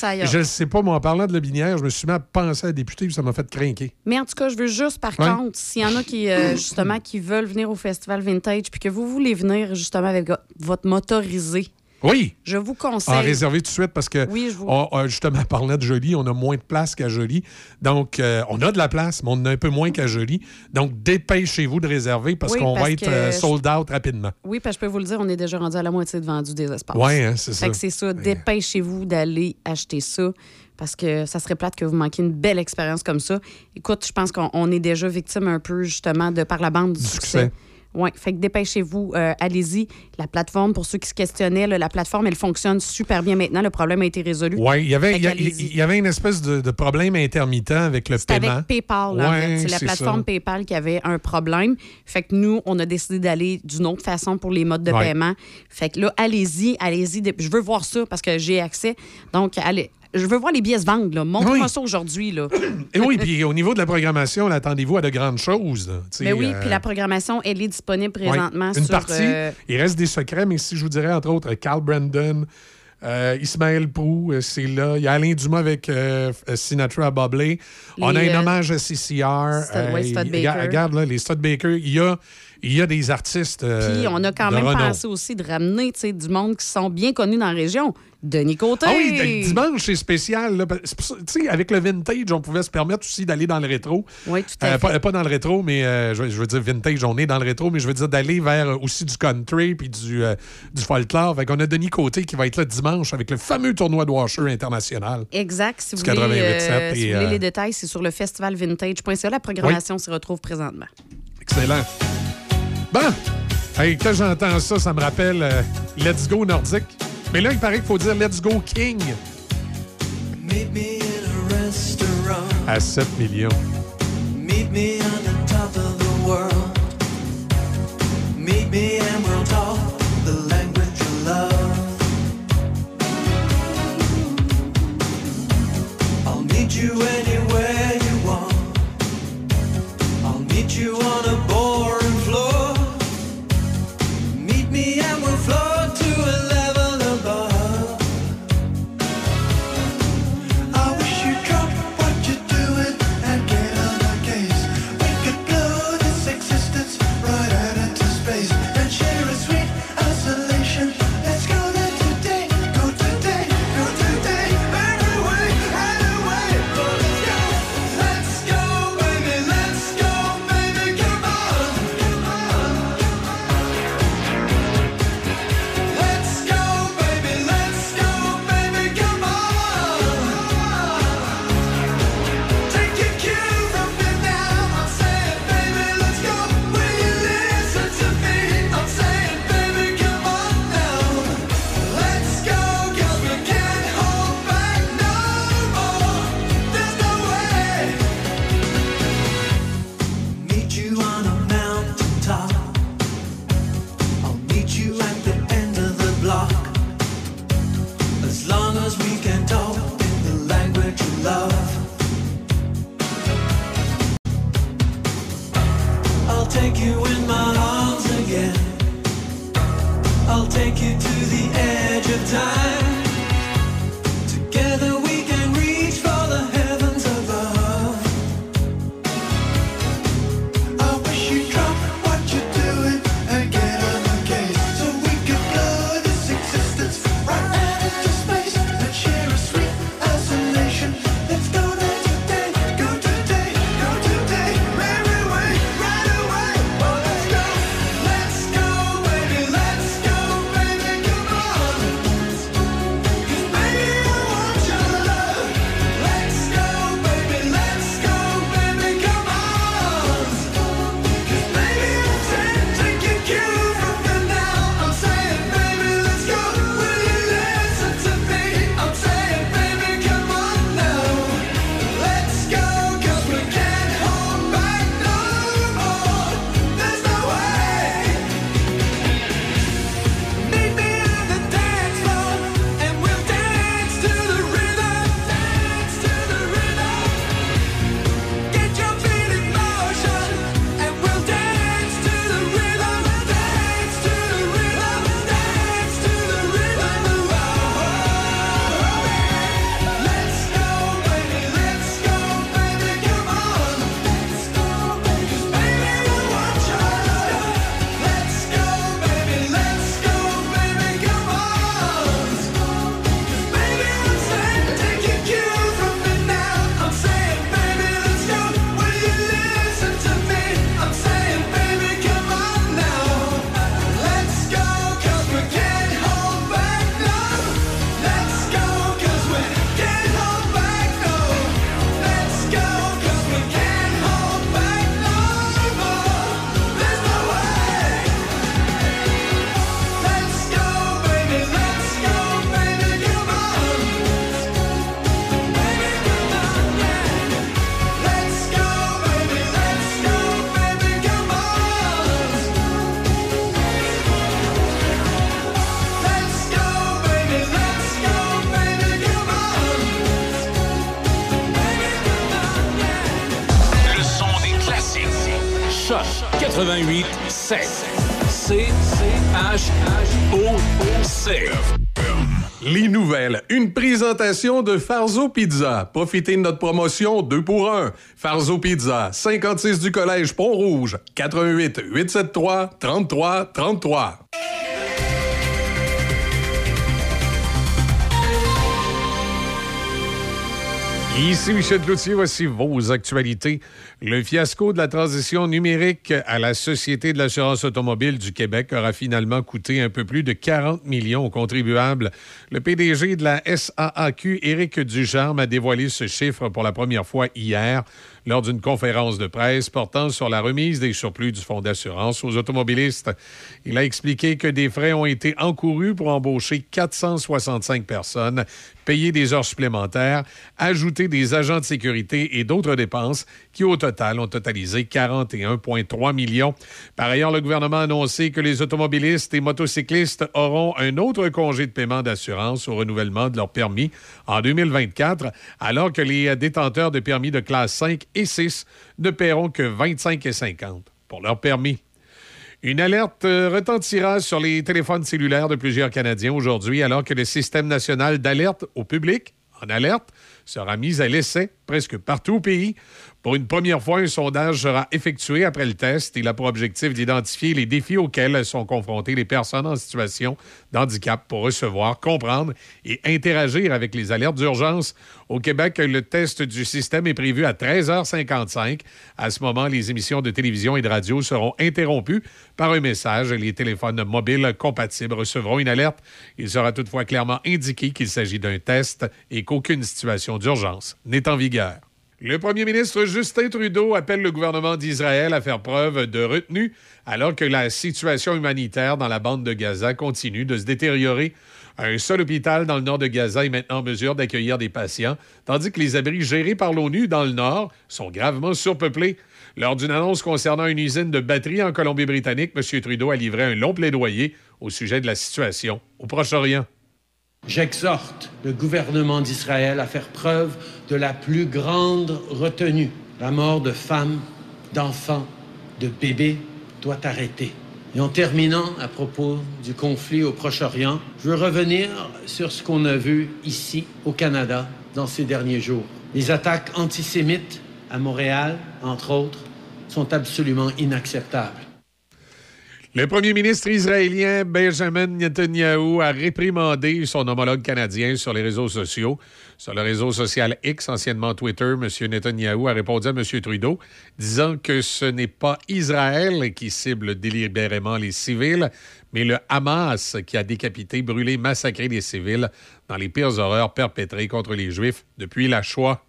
Speaker 17: ailleurs.
Speaker 14: Je sais pas, moi, en parlant de Lobinière, je me suis mis à penser à la députée, puis ça m'a fait craquer.
Speaker 17: Mais en tout cas, je veux juste, par
Speaker 14: Ouais.
Speaker 17: contre, s'il y en a qui, euh, justement, qui veulent venir au Festival Vintage, puis que vous voulez venir, justement, avec vo- votre motorisé,
Speaker 14: Oui!
Speaker 17: je vous
Speaker 14: En
Speaker 17: conseille.
Speaker 14: réserver tout de suite parce que,
Speaker 17: Oui, je vous-
Speaker 14: on- on- justement, parlant de Jolie, on a moins de place qu'à Jolie. Donc, euh, on a de la place, mais on en a un peu moins qu'à Jolie. Donc, dépêchez-vous de réserver parce
Speaker 17: Oui,
Speaker 14: qu'on va être euh, sold out rapidement.
Speaker 17: Oui, parce que je peux vous le dire, on est déjà rendu à la moitié de vendu des espaces.
Speaker 14: Ouais, hein, c'est
Speaker 17: Fait
Speaker 14: ça.
Speaker 17: que c'est ça. Dépêchez-vous d'aller acheter ça parce que ça serait plate que vous manquiez une belle expérience comme ça. Écoute, je pense qu'on on est déjà victime un peu, justement, de par la bande du,
Speaker 14: succès.
Speaker 17: Oui, fait que dépêchez-vous, euh, allez-y. La plateforme, pour ceux qui se questionnaient, là, la plateforme, elle fonctionne super bien maintenant. Le problème a été résolu.
Speaker 14: Oui, il y avait, il y avait une espèce de, de problème intermittent avec le
Speaker 17: C'est
Speaker 14: paiement.
Speaker 17: avec PayPal. en
Speaker 14: Ouais,
Speaker 17: fait. C'est la plateforme
Speaker 14: ça.
Speaker 17: PayPal qui avait un problème. Fait que nous, on a décidé d'aller d'une autre façon pour les modes de
Speaker 14: Ouais.
Speaker 17: paiement. Fait que là, allez-y, allez-y. Je veux voir ça parce que j'ai accès. Donc, allez. Je veux voir les billets se vendre. là. Montre-moi
Speaker 14: Oui.
Speaker 17: ça aujourd'hui. là.
Speaker 14: Et oui, puis au niveau de la programmation, attendez-vous à de grandes choses.
Speaker 17: Mais oui,
Speaker 14: euh,
Speaker 17: puis la programmation, elle est disponible présentement
Speaker 14: Une
Speaker 17: sur.
Speaker 14: partie,
Speaker 17: euh,
Speaker 14: il reste des secrets, mais si je vous dirais, entre autres, Carl Brandon, euh, Ismaël Prou, c'est là. Il y a Alain Dumas avec Sinatra Bobley. On a un hommage à CCR.
Speaker 17: Stud- ouais, Stud Baker.
Speaker 14: Regarde, là, les Stud Baker. Il y a, il y a des artistes. euh,
Speaker 17: Puis on a quand même pensé aussi de ramener du monde qui sont bien connus dans la région. Denis Côté.
Speaker 14: Ah oui, dimanche, c'est spécial. là. Avec le vintage, on pouvait se permettre aussi d'aller dans le rétro.
Speaker 17: Oui, tout à
Speaker 14: Euh,
Speaker 17: fait.
Speaker 14: pas, pas dans le rétro, mais euh, je, veux- dire vintage, on est dans le rétro, mais je veux dire d'aller vers aussi du country puis du, du folklore. Fait qu'on a Denis Côté qui va être là dimanche avec le fameux tournoi de Washer international.
Speaker 17: Exact. Si vous voulez,
Speaker 14: 88.7
Speaker 17: si
Speaker 14: et,
Speaker 17: vous voulez les détails, c'est sur le festivalvintage.ca. La programmation s'y retrouve présentement.
Speaker 14: Excellent. Bon, hey, quand j'entends ça, ça me rappelle euh, Let's Go Nordique. Mais là, il paraît qu'il faut dire Let's Go King
Speaker 12: Meet me in a restaurant.
Speaker 14: à 7 millions.
Speaker 12: Meet me on the top of the world. Meet me and we'll talk the language you love. I'll meet you anywhere
Speaker 21: take you in my arms again. I'll take you to the edge of time.
Speaker 9: C H O C.
Speaker 34: Les nouvelles. Une présentation de Farzo Pizza. Profitez de notre promotion 2 pour 1. Farzo Pizza, 56 du Collège Pont-Rouge, 88 873 33 33.
Speaker 14: Ici Michel Cloutier, voici vos actualités. Le fiasco de la transition numérique à la Société de l'assurance automobile du Québec aura finalement coûté un peu plus de 40 millions aux contribuables. Le PDG de la SAAQ, Éric Ducharme, a dévoilé ce chiffre pour la première fois hier lors d'une conférence de presse portant sur la remise des surplus du fonds d'assurance aux automobilistes. Il a expliqué que des frais ont été encourus pour embaucher 465 personnes, payer des heures supplémentaires, ajouter des agents de sécurité et d'autres dépenses qui, au total, ont totalisé 41,3 millions. Par ailleurs, le gouvernement a annoncé que les automobilistes et motocyclistes auront un autre congé de paiement d'assurance au renouvellement de leur permis en 2024, alors que les détenteurs de permis de classe 5 et 6 ne paieront que 25,50 pour leur permis. Une alerte euh, retentira sur les téléphones cellulaires de plusieurs Canadiens aujourd'hui, alors que le système national d'alerte au public, en alerte, sera mis à l'essai presque partout au pays. Pour une première fois, un sondage sera effectué après le test. Il a pour objectif d'identifier les défis auxquels sont confrontées les personnes en situation de handicap pour recevoir, comprendre et interagir avec les alertes d'urgence. Au Québec, le test du système est prévu à 13h55. À ce moment, les émissions de télévision et de radio seront interrompues par un message. Les téléphones mobiles compatibles recevront une alerte. Il sera toutefois clairement indiqué qu'il s'agit d'un test et qu'aucune situation d'urgence n'est en vigueur. Le premier ministre Justin Trudeau appelle le gouvernement d'Israël à faire preuve de retenue alors que la situation humanitaire dans la bande de Gaza continue de se détériorer. Un seul hôpital dans le nord de Gaza est maintenant en mesure d'accueillir des patients, tandis que les abris gérés par l'ONU dans le nord sont gravement surpeuplés. Lors d'une annonce concernant une usine de batterie en Colombie-Britannique, M. Trudeau a livré un long plaidoyer au sujet de la situation au Proche-Orient.
Speaker 35: J'exhorte le gouvernement d'Israël à faire preuve de la plus grande retenue. La mort de femmes, d'enfants, de bébés
Speaker 21: doit arrêter. Et en terminant à propos du conflit au Proche-Orient, je veux revenir sur ce qu'on a vu ici au Canada dans ces derniers jours. Les attaques antisémites à Montréal, entre autres, sont absolument inacceptables.
Speaker 14: Le premier ministre israélien Benjamin Netanyahu a réprimandé son homologue canadien sur les réseaux sociaux. Sur le réseau social X, anciennement Twitter, M. Netanyahu a répondu à M. Trudeau, disant que ce n'est pas Israël qui cible délibérément les civils, mais le Hamas qui a décapité, brûlé, massacré les civils dans les pires horreurs perpétrées contre les Juifs depuis la Shoah.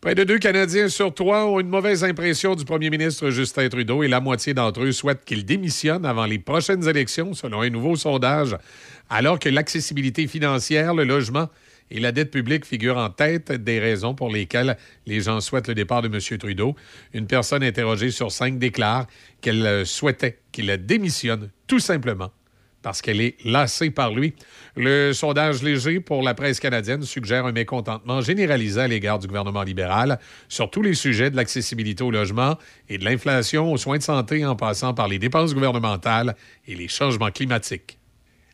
Speaker 14: Près de deux Canadiens sur trois ont une mauvaise impression du premier ministre Justin Trudeau et la moitié d'entre eux souhaitent qu'il démissionne avant les prochaines élections, selon un nouveau sondage, alors que l'accessibilité financière, le logement et la dette publique figurent en tête des raisons pour lesquelles les gens souhaitent le départ de M. Trudeau. Une personne interrogée sur cinq déclare qu'elle souhaitait qu'il démissionne tout simplement parce qu'elle est lassée par lui. Le sondage léger pour la presse canadienne suggère un mécontentement généralisé à l'égard du gouvernement libéral sur tous les sujets de l'accessibilité au logement et de l'inflation aux soins de santé en passant par les dépenses gouvernementales et les changements climatiques.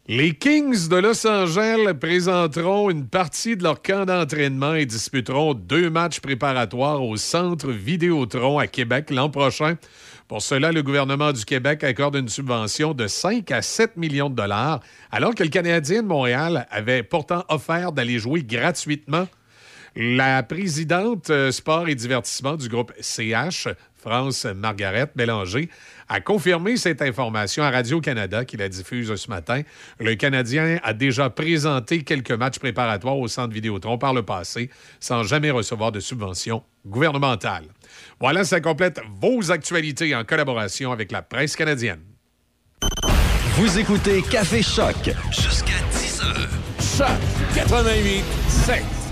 Speaker 14: Les Kings de Los Angeles présenteront une partie de leur camp d'entraînement et disputeront deux matchs préparatoires au Centre Vidéotron à Québec l'an prochain. Pour cela, le gouvernement du Québec accorde une subvention de 5 à 7 millions de dollars, alors que le Canadien de Montréal avait pourtant offert d'aller jouer gratuitement. La présidente euh, sport et divertissement du groupe CH, France Margaret Bélanger, a confirmé cette information à Radio-Canada qui la diffuse ce matin. Le Canadien a déjà présenté quelques matchs préparatoires au centre Vidéotron par le passé sans jamais recevoir de subvention gouvernementale. Voilà, ça complète vos actualités en collaboration avec la presse canadienne.
Speaker 15: Vous écoutez Café Choc.
Speaker 9: Jusqu'à 10 heures. Choc 88 7.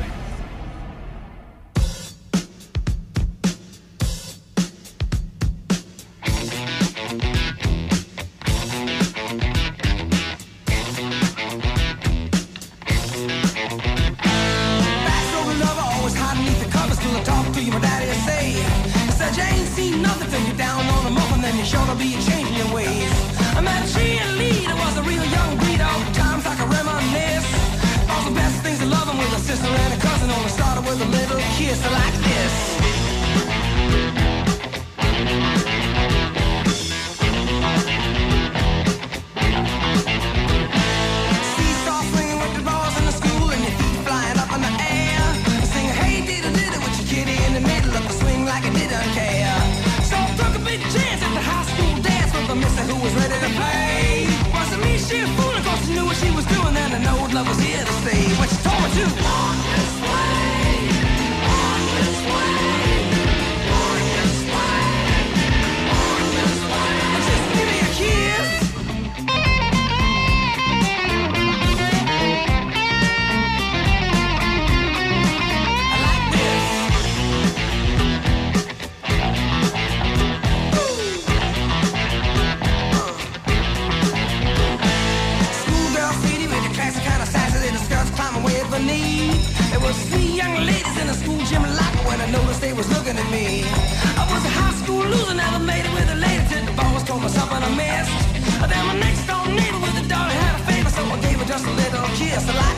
Speaker 36: Nothing till you're down on the muffin, then you're sure to be changing your ways. I met a cheerleader, was a real young breed, all times I can reminisce. All the best things of loving with a sister and a cousin, only started with a little kiss like noticed they was looking at me. I was a high school loser, never made it with a lady till the boss told me something I missed. Then my next door neighbor with a daughter had a favor, so I gave her just a little kiss like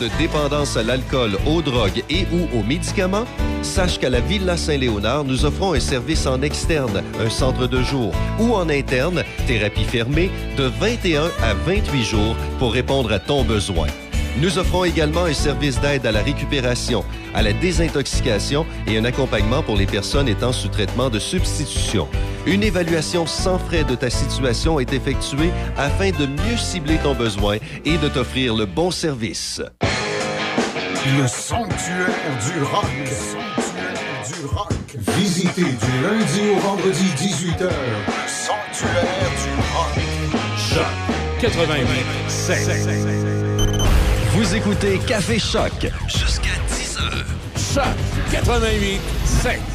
Speaker 5: de
Speaker 15: dépendance à l'alcool, aux drogues et ou aux médicaments, sache qu'à la Villa Saint-Léonard, nous offrons un service en externe, un centre de jour, ou en interne, thérapie fermée, de 21 à 28 jours pour répondre à ton besoin. Nous offrons également un service d'aide à la récupération, à la désintoxication et un accompagnement pour les personnes étant sous traitement de substitution. Une évaluation sans frais de ta situation est effectuée afin de mieux cibler ton besoin et de t'offrir le bon service.
Speaker 16: Le sanctuaire du rock. Le sanctuaire du rock. Visitez du lundi au vendredi 18h. Le sanctuaire du rock.
Speaker 1: Choc 88
Speaker 15: Vous écoutez Café Choc
Speaker 1: jusqu'à 10h. Choc 88 7.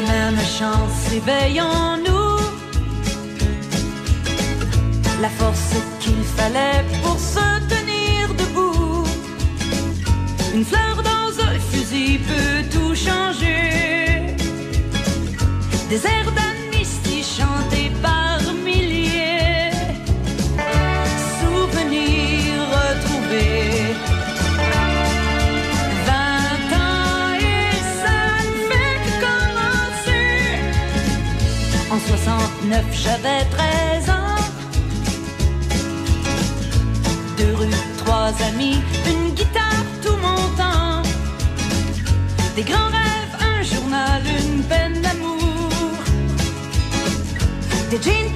Speaker 37: Les mêmes chants s'éveillent en nous. La force qu'il fallait pour se tenir debout. Une fleur dans un fusil peut tout changer. Des airs 69, j'avais 13 ans. Deux rues, trois amis, une guitare, tout mon temps. Des grands rêves, un journal, une peine d'amour. Des jeans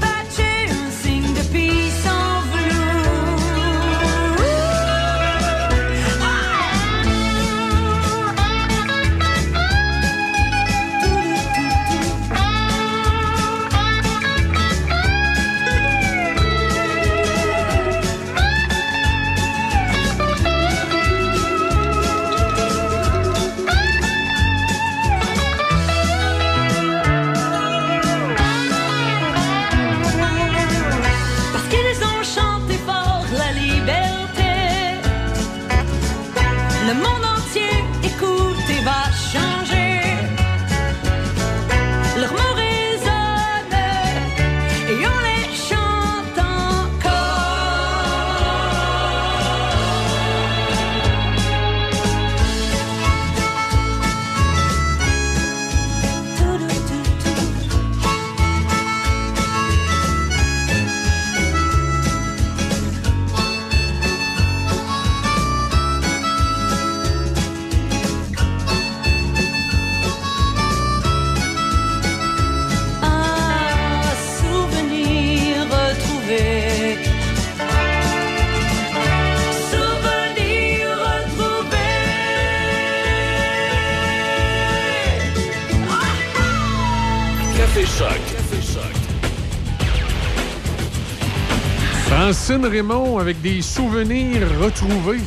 Speaker 14: Francine Raymond avec des souvenirs retrouvés.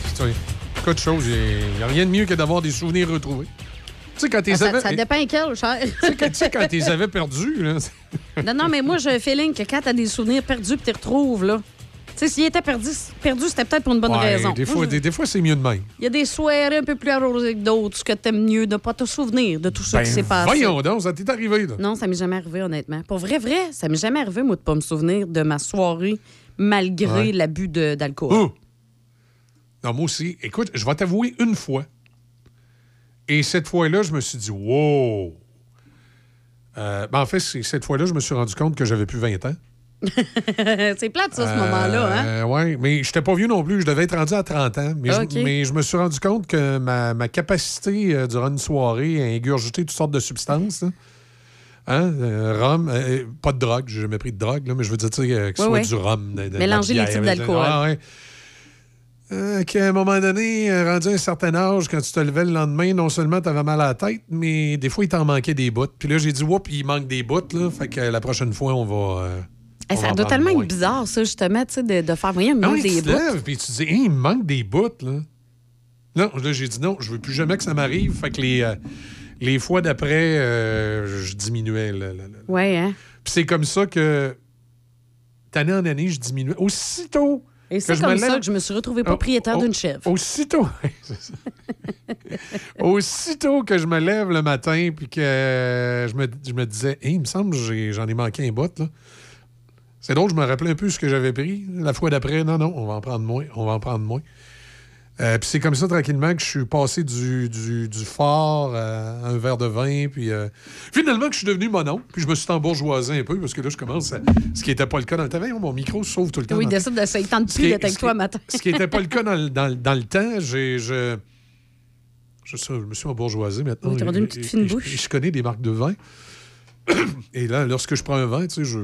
Speaker 14: Cas de chose, il n'y a rien de mieux que d'avoir des souvenirs retrouvés. Tu sais, quand tu
Speaker 17: Ah, ça,
Speaker 14: avais,
Speaker 17: ça dépend quel, cher.
Speaker 14: tu sais, quand tu avais perdus, là, c'est-
Speaker 17: non, non, mais moi, j'ai un feeling que quand t'as des souvenirs perdus puis tu les retrouves, là. Tu sais, s'il était perdu, perdu c'était peut-être pour une bonne
Speaker 14: Ouais,
Speaker 17: raison.
Speaker 14: Des fois, des, des fois c'est mieux de même.
Speaker 17: Il y a des soirées un peu plus arrosées que d'autres, ce que t'aimes mieux de pas te souvenir de tout ça
Speaker 14: Ben,
Speaker 17: qui s'est passé.
Speaker 14: Voyons donc, ça t'est arrivé, là.
Speaker 17: Non, ça m'est jamais arrivé, honnêtement. Pour vrai, vrai, ça m'est jamais arrivé, moi, de pas me souvenir de ma soirée malgré
Speaker 14: Ouais.
Speaker 17: l'abus d'alcool.
Speaker 14: Oh! Non, moi aussi. Écoute, je vais t'avouer une fois. Et cette fois-là, je me suis dit, wow! Euh, ben, en fait, cette fois-là, je me suis rendu compte que j'avais plus 20 ans.
Speaker 17: c'est plate, ça, ce moment-là, hein?
Speaker 14: oui, mais je n'étais pas vieux non plus. Je devais être rendu à 30 ans. Mais, je, mais je me suis rendu compte que ma, ma capacité euh, durant une soirée à ingurgiter toutes sortes de substances, là, hein, euh, rhum, euh, pas de drogue, j'ai jamais pris de drogue, là, mais je veux dire tu sais, euh, que ce soit du rhum. de- de- de
Speaker 17: Mélanger
Speaker 14: la
Speaker 17: les types d'alcool.
Speaker 14: Ah, ouais. Euh, qu'à un moment donné, euh, rendu à un certain âge, quand tu te levais le lendemain, non seulement tu avais mal à la tête, mais des fois, il t'en manquait des bouts. Puis là, j'ai dit, oups, il manque des bouts, là. Fait que la prochaine fois, on va. euh,
Speaker 17: Eh,
Speaker 14: on
Speaker 17: ça
Speaker 14: va
Speaker 17: doit tellement être bizarre, ça, justement, tu sais, de, de faire, voyons, il
Speaker 14: Ah
Speaker 17: manque des bouts.
Speaker 14: puis tu te dis, Hein, il me manque des bouts, là. Non, là, j'ai dit non, je veux plus jamais que ça m'arrive. Fait que les, euh, les fois d'après, euh, je diminuais. le- le- le-
Speaker 17: Ouais, hein?
Speaker 14: Puis c'est comme ça que, d'année en année, je diminuais. Aussitôt.
Speaker 17: Et c'est comme
Speaker 14: me
Speaker 17: ça que je me suis retrouvée
Speaker 14: Oh,
Speaker 17: propriétaire
Speaker 14: oh,
Speaker 17: d'une chèvre.
Speaker 14: Aussitôt. Aussitôt que je me lève le matin, puis que je, me, je me disais, Hey, il me semble que j'en ai manqué un bout, là. C'est drôle, je me rappelais un peu ce que j'avais pris. La fois d'après, non, non, on va en prendre moins, on va en prendre moins. Euh, puis c'est comme ça, tranquillement, que je suis passé du, du, du fort à un verre de vin, puis euh, finalement que je suis devenu mon oncle, puis je me suis embourgeoisé un peu, parce que là, je commence à... Ce qui n'était pas le cas dans le temps. Mon micro sauve tout le temps.
Speaker 17: Oui, décide de. Il tente
Speaker 14: Ce
Speaker 17: plus
Speaker 14: qui est-
Speaker 17: d'être avec toi matin.
Speaker 14: ce qui n'était pas le cas dans, le- dans dans le temps, j'ai, je, je, sais, je me suis embourgeoisé maintenant.
Speaker 17: Oui, rendu une
Speaker 14: Et-
Speaker 17: petite
Speaker 14: et-
Speaker 17: fine
Speaker 14: et
Speaker 17: bouche.
Speaker 14: et Je, connais des marques de vin. Et là, lorsque je prends un vin, tu sais, je,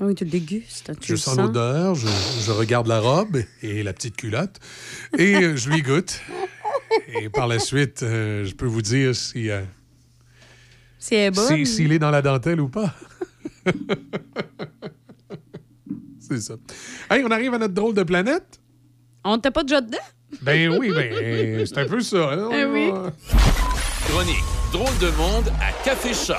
Speaker 17: Oui, tu le dégustes. Tu
Speaker 14: je
Speaker 17: le
Speaker 14: sens
Speaker 17: sens.
Speaker 14: l'odeur, je, je regarde la robe et la petite culotte, et euh, je lui goûte. Et par la suite, euh, je peux vous dire si, euh,
Speaker 17: Si elle est bonne.
Speaker 14: si- s'il est dans la dentelle ou pas. C'est ça. Hey, on arrive à notre drôle de planète.
Speaker 17: On n'était pas déjà dedans?
Speaker 14: Ben oui, ben c'est un peu ça. hein?
Speaker 17: Eh oui.
Speaker 1: Chronique Drôle de monde à Café Choc.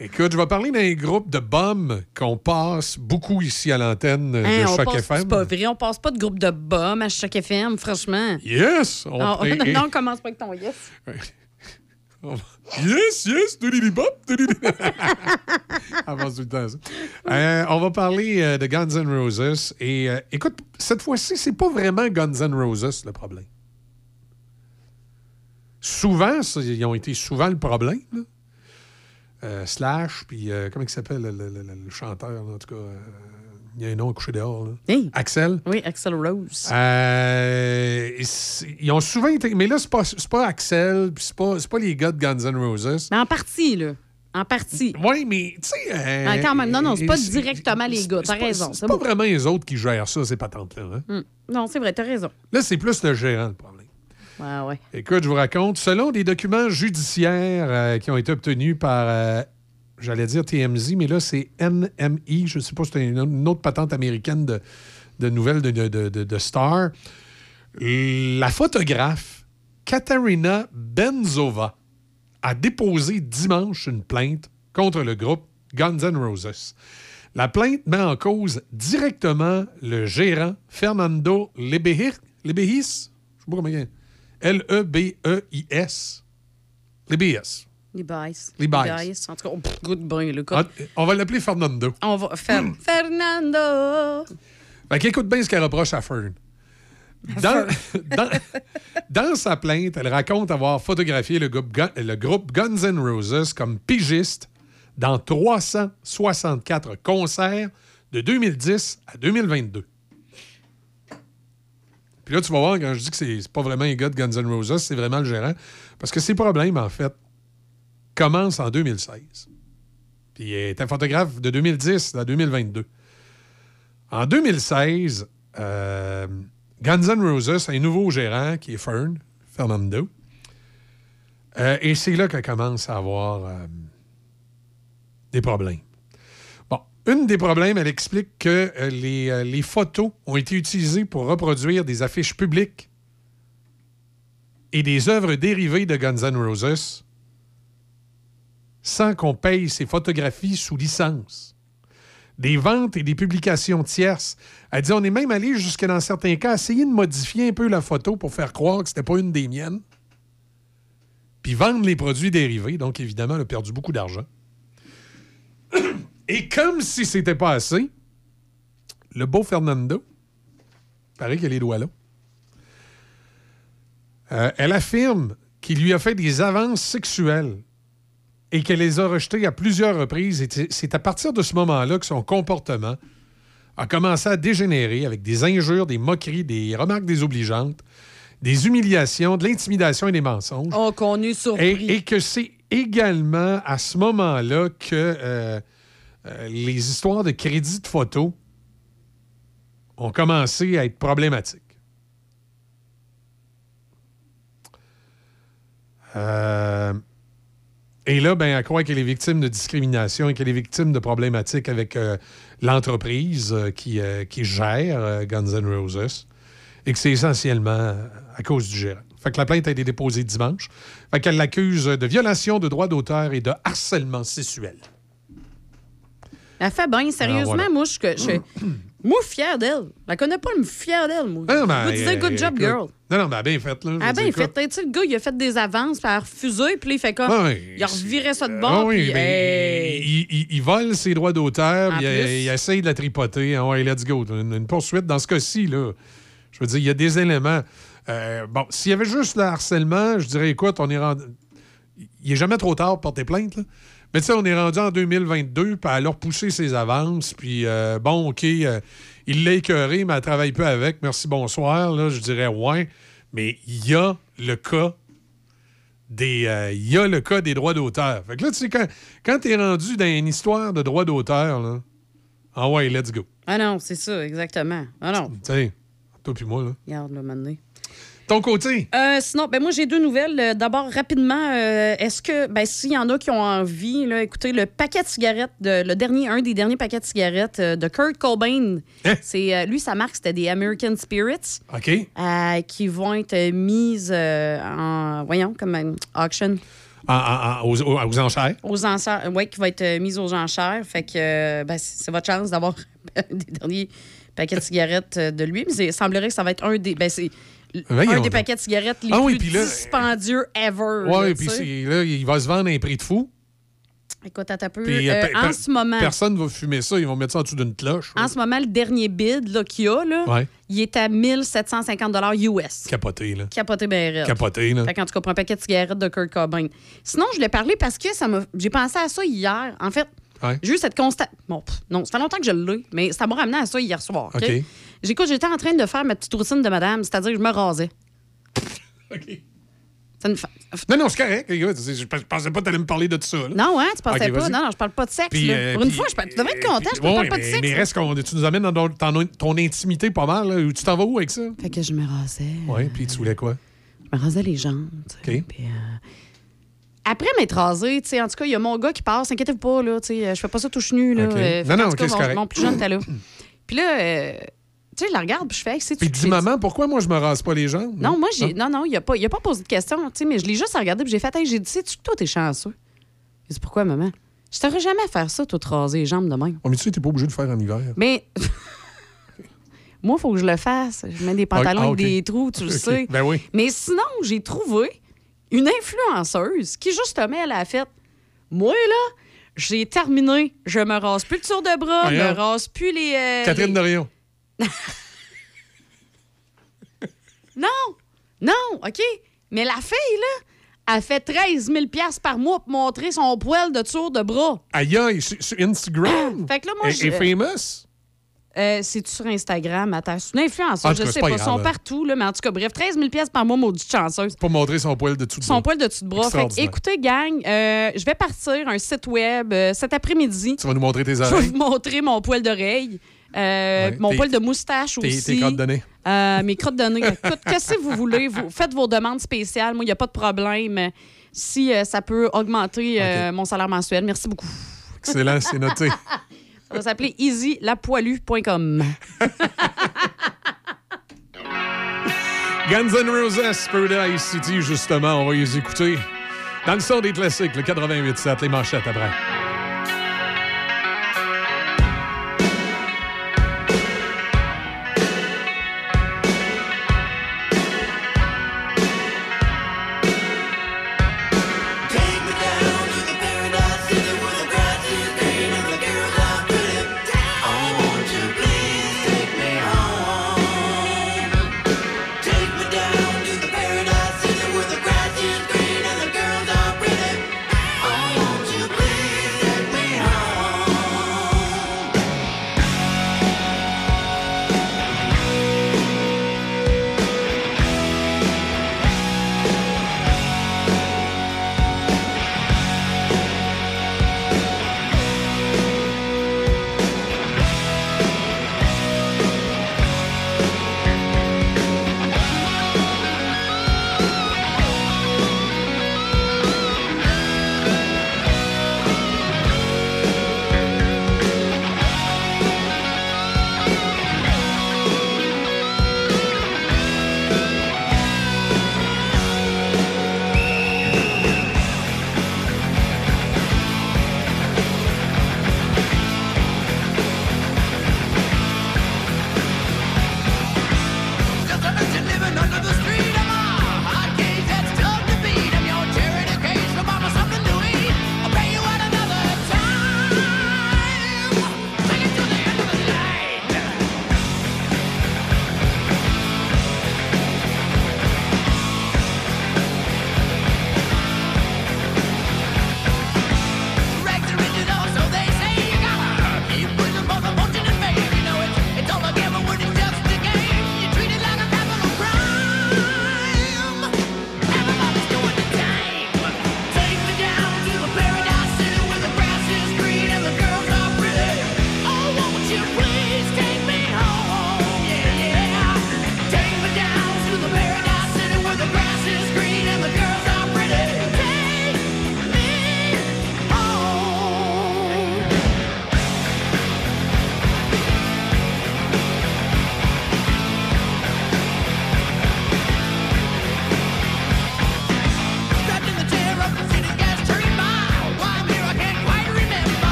Speaker 14: Écoute, je vais parler d'un groupe de bums qu'on passe beaucoup ici à l'antenne
Speaker 17: Hein,
Speaker 14: de
Speaker 17: on
Speaker 14: Choc
Speaker 17: passe-
Speaker 14: FM.
Speaker 17: C'est pas vrai, on passe pas de groupe de bums à Choc FM, franchement.
Speaker 14: Yes! On-
Speaker 17: Ah,
Speaker 14: et-
Speaker 17: non,
Speaker 14: et-
Speaker 17: non, commence pas avec ton yes.
Speaker 14: Yes, yes, doodly-bop, doodly- Avance tout le temps, ça. Euh, on va parler euh, de Guns N' Roses. Et euh, écoute, cette fois-ci, c'est pas vraiment Guns N' Roses le problème. Souvent, ça, ils ont été souvent le problème. là. Euh, Slash, puis euh, comment il s'appelle le, le- le- le chanteur, là, en tout cas. euh, il y a un nom couché dehors. là. Axel.
Speaker 17: Oui, Axel Rose.
Speaker 14: Euh, ils ont souvent été. Mais là, c'est pas, pas Axel, puis c'est pas, pas les gars de Guns N' Roses.
Speaker 17: Mais en partie, là. En partie.
Speaker 14: Oui, mais tu sais. euh,
Speaker 17: Ah, quand même, non, non, c'est pas directement les gars. T'as raison.
Speaker 14: C'est pas
Speaker 17: bon.
Speaker 14: vraiment les autres qui gèrent ça, ces patentes-là. hein.
Speaker 17: Hum. Non, c'est vrai, t'as raison.
Speaker 14: Là, c'est plus le gérant, le problème.
Speaker 17: Ouais.
Speaker 14: Écoute, je vous raconte, selon des documents judiciaires euh, qui ont été obtenus par, euh, j'allais dire TMZ, mais là, c'est NMI, je ne sais pas, c'est une, autre patente américaine de, de nouvelles de, de, de- Star. La photographe Katarina Benzova a déposé dimanche une plainte contre le groupe Guns N' Roses. La plainte met en cause directement le gérant Fernando Lebehis. Lebehis? Je sais pas il est. E L-E-B-E-I-S. Lebehis.
Speaker 17: Levi's.
Speaker 14: Levi's.
Speaker 17: En tout cas, oh, pff, good boy, le
Speaker 14: Ah,
Speaker 17: cas.
Speaker 14: On va l'appeler Fernando.
Speaker 17: On va faire Fernando.
Speaker 14: Fait qu'écoute bien ce qu'elle reproche à Fern. Dans, dans, dans sa plainte, elle raconte avoir photographié le groupe, Gun- le groupe Guns N' Roses comme pigiste dans 364 concerts de 2010 à 2022. Puis là, tu vas voir, quand je dis que c'est pas vraiment les gars de Guns N' Roses, c'est vraiment le gérant. Parce que ces problèmes, en fait, commencent en 2016. Puis il est un photographe de 2010 à 2022. En 2016, euh, Guns N' Roses a un nouveau gérant qui est Fern, Fernando. Euh, et c'est là qu'elle commence à avoir euh, des problèmes. Une des problèmes, elle explique que euh, les, euh, les photos ont été utilisées pour reproduire des affiches publiques et des œuvres dérivées de Guns N' Roses sans qu'on paye ces photographies sous licence. Des ventes et des publications tierces. Elle dit on est même allé jusqu'à, dans certains cas, essayer de modifier un peu la photo pour faire croire que c'était pas une des miennes. Puis vendre les produits dérivés. Donc, évidemment, elle a perdu beaucoup d'argent. Et comme si c'était pas assez, le beau Fernando, paraît qu'il a les doigts là, euh, elle affirme qu'il lui a fait des avances sexuelles et qu'elle les a rejetées à plusieurs reprises. Et c'est- à partir de ce moment-là que son comportement a commencé à dégénérer avec des injures, des moqueries, des remarques désobligeantes, des humiliations, de l'intimidation et des mensonges.
Speaker 17: Oh, qu'on est surpris.
Speaker 14: Et, et que c'est également à ce moment-là que euh, euh, les histoires de crédit de photo ont commencé à être problématiques. Euh, et là, ben, elle croit qu'elle est victime de discrimination et qu'elle est victime de problématiques avec euh, l'entreprise qui, gère Guns N' Roses et que c'est essentiellement à cause du gérant. Fait que la plainte a été déposée dimanche. Fait qu'elle l'accuse de violation de droits d'auteur et de harcèlement sexuel.
Speaker 17: Elle fait bien. Sérieusement,
Speaker 14: voilà.
Speaker 17: moi, je, je, moi, fière d'elle. La connais pas, mais fière d'elle, moi.
Speaker 14: Non,
Speaker 17: je
Speaker 14: ben,
Speaker 17: disais, good
Speaker 14: euh,
Speaker 17: job,
Speaker 14: écoute,
Speaker 17: girl.
Speaker 14: Non, non, ben, bien fait. Là,
Speaker 17: Ah ben,
Speaker 14: dire,
Speaker 17: fait. Tu sais, le gars, il a fait des avances, puis elle a refusé, puis là, il fait comme.
Speaker 14: Ah oui,
Speaker 17: il a reviré ça de
Speaker 14: Ah
Speaker 17: bord,
Speaker 14: oui,
Speaker 17: puis.
Speaker 14: ben,
Speaker 17: hey.
Speaker 14: il, il- il vole ses droits d'auteur, puis il, essaye de la tripoter. Ah ouais, let's go. Une, une poursuite dans ce cas-ci, là. Je veux dire, il y a des éléments. Euh, bon, s'il y avait juste le harcèlement, je dirais, écoute, on est rendu. Il n'est jamais trop tard pour porter plainte, là. Mais tu sais, on est rendu en 2022, puis elle a repoussé ses avances, puis euh, bon, OK, euh, il l'a écœuré, mais elle travaille peu avec. Merci, bonsoir. Là, je dirais, ouais. Mais il y a le cas des. euh, Il y a le cas des droits d'auteur. Fait que là, tu sais, quand, quand tu es rendu dans une histoire de droits d'auteur, là, ah ouais, let's go.
Speaker 17: Ah non, c'est ça, exactement. Ah non.
Speaker 14: Tu sais, Toi puis moi, là.
Speaker 17: Regarde, là, maintenant.
Speaker 14: Ton côté?
Speaker 17: Euh, sinon, ben moi j'ai deux nouvelles. Euh, D'abord, rapidement, euh, est-ce que, ben s'il y en a qui ont envie, là, écoutez, le paquet de cigarettes, de, le dernier, un des derniers paquets de cigarettes euh, de Kurt Cobain, c'est euh, lui sa marque c'était des American Spirits.
Speaker 14: OK.
Speaker 17: qui vont être mises en, voyons, comme une auction,
Speaker 14: aux, aux- enchères?
Speaker 17: aux enchères, ouais, qui va être mise aux enchères. Fait que ben, c'est c'est votre chance d'avoir des derniers paquets de cigarettes de lui. Mais c'est- il semblerait que ça va être un des, ben, c'est
Speaker 14: Voyons
Speaker 17: un des paquets de cigarettes les
Speaker 14: Ah oui,
Speaker 17: plus
Speaker 14: puis là-
Speaker 17: dispendieux ever. Là,
Speaker 14: puis
Speaker 17: tu
Speaker 14: là, il va se vendre à un prix de fou.
Speaker 17: Écoute, un peu. Euh,
Speaker 14: euh,
Speaker 17: en ce moment,
Speaker 14: Personne va fumer ça. Ils vont mettre ça en dessous d'une cloche.
Speaker 17: en ce moment, le dernier bid là, qu'il y a, là,
Speaker 14: Ouais.
Speaker 17: il est à 1750 US.
Speaker 14: Capoté, là.
Speaker 17: Capoté ben.
Speaker 14: Capoté, là.
Speaker 17: Fait tout cas, pour un paquet de cigarettes de Kurt Cobain. Sinon, je l'ai parlé parce que ça m'a. J'ai pensé à ça hier. En fait,
Speaker 14: Ouais.
Speaker 17: j'ai eu cette constat. Bon, pff, non, ça fait longtemps que je l'ai, mais ça m'a ramené à ça hier soir. OK?
Speaker 14: OK.
Speaker 17: J'écoute, j'étais en train de faire ma petite routine de madame, c'est-à-dire que je me rasais.
Speaker 14: OK.
Speaker 17: Ça me fait-
Speaker 14: Non, non, c'est correct. Je pensais pas que t'allais me parler de ça. là.
Speaker 17: Non, hein, tu pensais pas? Non, non, je parle pas de sexe.
Speaker 14: Puis,
Speaker 17: là.
Speaker 14: euh,
Speaker 17: Pour une
Speaker 14: puis-
Speaker 17: fois, je, tu devrais être content, je
Speaker 14: Ouais,
Speaker 17: parle pas de sexe.
Speaker 14: mais reste qu'on tu nous amènes dans ton, intimité pas mal. là. Tu t'en vas où avec ça?
Speaker 17: Fait que je me rasais.
Speaker 14: Oui, puis tu voulais quoi?
Speaker 17: Je me rasais les jambes. tu sais,
Speaker 14: OK.
Speaker 17: puis, euh, Après m'être rasé, tu sais, en tout cas, il y a mon gars qui passe, inquiétez-vous pas, là, tu sais, je fais pas ça touche nu, là.
Speaker 14: OK.
Speaker 17: euh,
Speaker 14: Non, non,
Speaker 17: tout cas, mon-
Speaker 14: correct.
Speaker 17: mon plus jeune était là. Puis là, euh, tu sais, je la regarde, puis je fais, Hey, c'est
Speaker 14: Puis dis, maman, pourquoi moi je me rase pas les jambes?
Speaker 17: Non, moi, j'ai.
Speaker 14: Ah.
Speaker 17: Non, non, il a pas, a pas posé de question, tu sais, mais je l'ai juste regardé, puis j'ai fait, hey, j'ai dit, sais-tu que toi, t'es chanceux? Il dit, pourquoi, maman? Je t'aurais jamais faire ça, toi, te raser les jambes de même.
Speaker 14: Oh, mais tu sais, t'es pas obligé de le faire en hiver.
Speaker 17: Mais. Moi, il faut que je le fasse. Je mets des pantalons
Speaker 14: Ah,
Speaker 17: avec des trous, tu le sais.
Speaker 14: Ben oui.
Speaker 17: Mais sinon, j'ai trouvé une influenceuse qui, justement, elle a fait Moi, là, j'ai terminé. Je me rase plus le tour de bras, je me rase plus les. euh,
Speaker 14: Catherine
Speaker 17: les-
Speaker 14: Dorion.
Speaker 17: Non! Non, OK. Mais la fille, là, elle fait 13 000 par mois pour montrer son poil de tour de bras.
Speaker 14: Aïe, aïe, sur, Instagram?
Speaker 17: Fait que là, moi, je-
Speaker 14: famous?
Speaker 17: Euh, c'est sur Instagram, attends. C'est une influenceuse,
Speaker 14: En tout
Speaker 17: je sais pas. Ils sont partout, là, mais en tout cas, bref, 13 000 par mois, maudite chanceuse.
Speaker 14: Pour montrer son poil de tout de
Speaker 17: Son poil de dessus de bras. Fait que, écoutez, gang, euh, je vais partir un site web euh, cet après-midi.
Speaker 14: Tu vas nous montrer tes
Speaker 17: Je vais
Speaker 14: oreilles.
Speaker 17: vous montrer mon poil d'oreille, euh,
Speaker 14: Ouais,
Speaker 17: mon poil de moustache aussi.
Speaker 14: tes crottes de nez.
Speaker 17: Euh, mes crottes de nez. Écoute, qu'est-ce que vous voulez? Vous faites vos demandes spéciales. Moi, il n'y a pas de problème. Si euh, ça peut augmenter mon salaire mensuel, merci beaucoup.
Speaker 14: Excellent, c'est noté.
Speaker 17: Ça va s'appeler easylapoilu.com.
Speaker 14: Guns N' Roses, Paradise City, justement, on va les écouter. Dans le son des classiques, le 88.7, les manchettes après.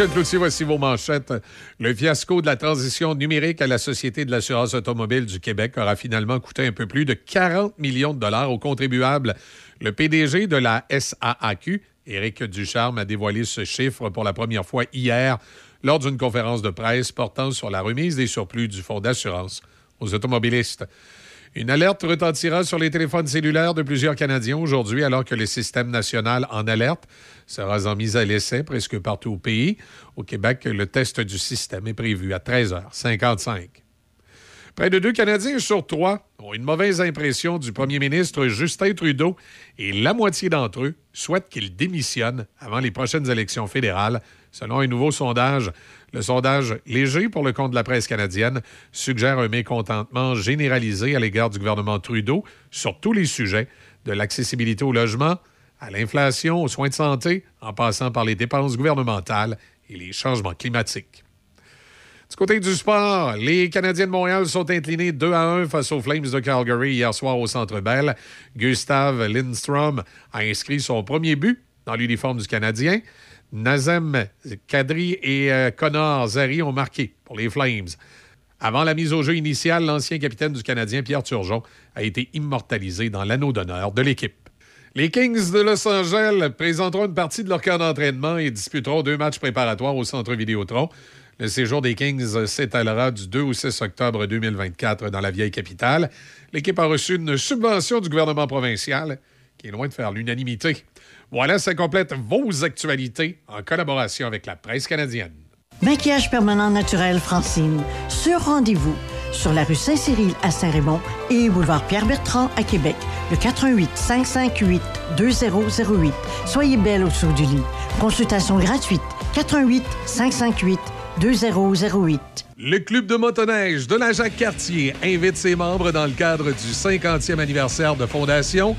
Speaker 14: Michel Cloutier, voici vos manchettes. Le fiasco de la transition numérique à la Société de l'assurance automobile du Québec aura finalement coûté un peu plus de 40 millions de dollars aux contribuables. Le PDG de la SAAQ, Éric Ducharme, a dévoilé ce chiffre pour la première fois hier lors d'une conférence de presse portant sur la remise des surplus du fonds d'assurance aux automobilistes. Une alerte retentira sur les téléphones cellulaires de plusieurs Canadiens aujourd'hui alors que le système national en alerte sera en mise à l'essai presque partout au pays. Au Québec, le test du système est prévu à 13h55. Près de deux Canadiens sur trois ont une mauvaise impression du premier ministre Justin Trudeau et la moitié d'entre eux souhaitent qu'il démissionne avant les prochaines élections fédérales, selon un nouveau sondage. Le sondage léger pour le compte de la presse canadienne suggère un mécontentement généralisé à l'égard du gouvernement Trudeau sur tous les sujets, de l'accessibilité au logement à l'inflation, aux soins de santé, en passant par les dépenses gouvernementales et les changements climatiques. Du côté du sport, les Canadiens de Montréal sont inclinés 2 à 1 face aux Flames de Calgary hier soir au Centre Bell. Gustave Lindstrom a inscrit son premier but dans l'uniforme du Canadien. Nazem Kadri et euh, Connor Zary ont marqué pour les Flames. Avant la mise au jeu initiale, l'ancien capitaine du Canadien, Pierre Turgeon, a été immortalisé dans l'anneau d'honneur de l'équipe. Les Kings de Los Angeles présenteront une partie de leur camp d'entraînement et disputeront deux matchs préparatoires au Centre Vidéotron. Le séjour des Kings s'étalera du 2 au 6 octobre 2024 dans la vieille capitale. L'équipe a reçu une subvention du gouvernement provincial qui est loin de faire l'unanimité. Voilà, ça complète vos actualités en collaboration avec la presse canadienne.
Speaker 22: Maquillage permanent naturel Francine, sur rendez-vous sur la rue Saint-Cyril à Saint-Raymond et boulevard Pierre-Bertrand à Québec, le 88 558 2008. Soyez belle au-dessous du lit. Consultation gratuite 88 558 2008.
Speaker 14: Le Club de motoneige de la Jacques-Cartier invite ses membres dans le cadre du 50e anniversaire de fondation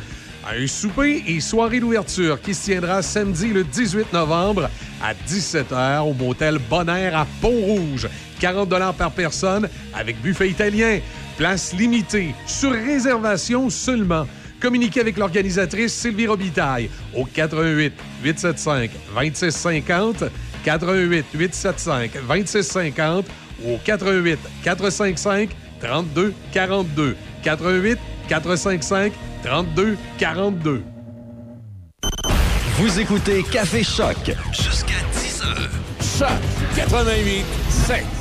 Speaker 14: un souper et soirée d'ouverture qui se tiendra samedi le 18 novembre à 17h au motel Bonaire à Pont-Rouge. 40 par personne avec buffet italien. Place limitée, sur réservation seulement. Communiquez avec l'organisatrice Sylvie Robitaille au 88 875 2650 88 875 2650 ou au 88 455 32 42 88 455 32 42.
Speaker 15: Vous écoutez Café Choc.
Speaker 38: Jusqu'à 10 heures. Choc 88 7.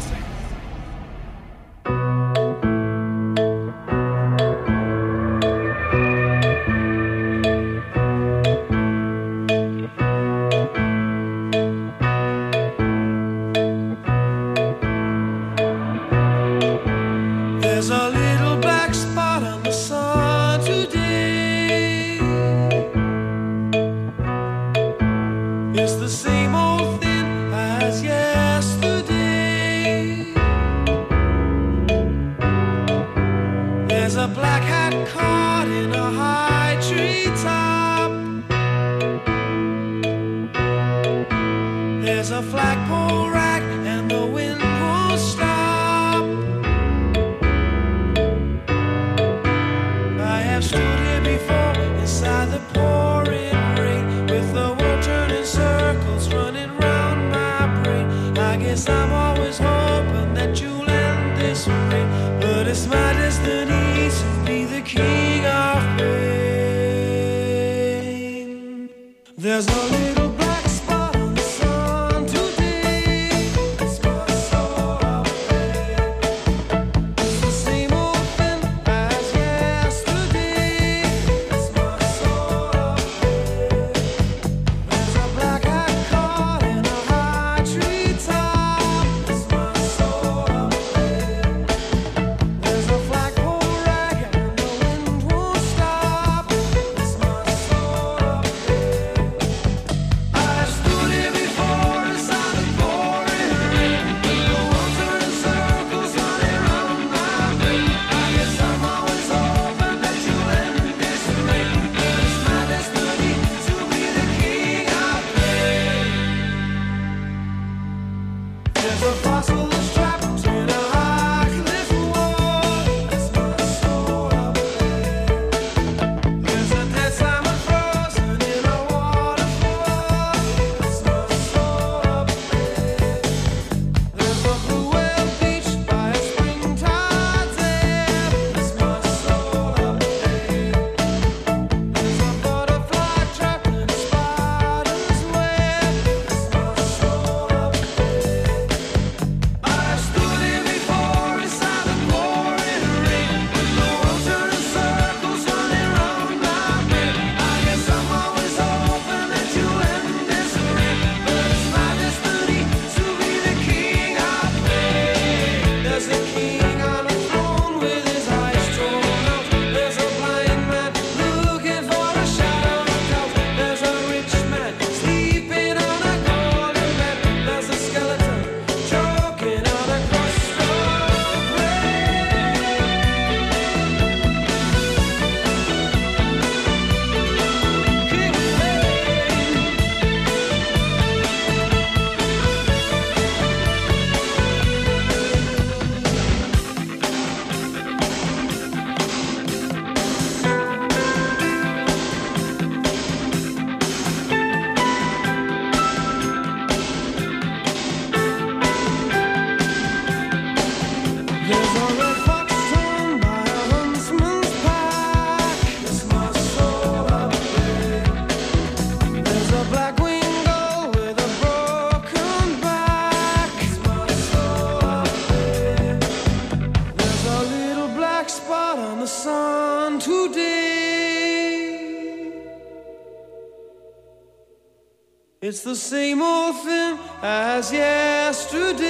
Speaker 39: It's the same old thing as yesterday.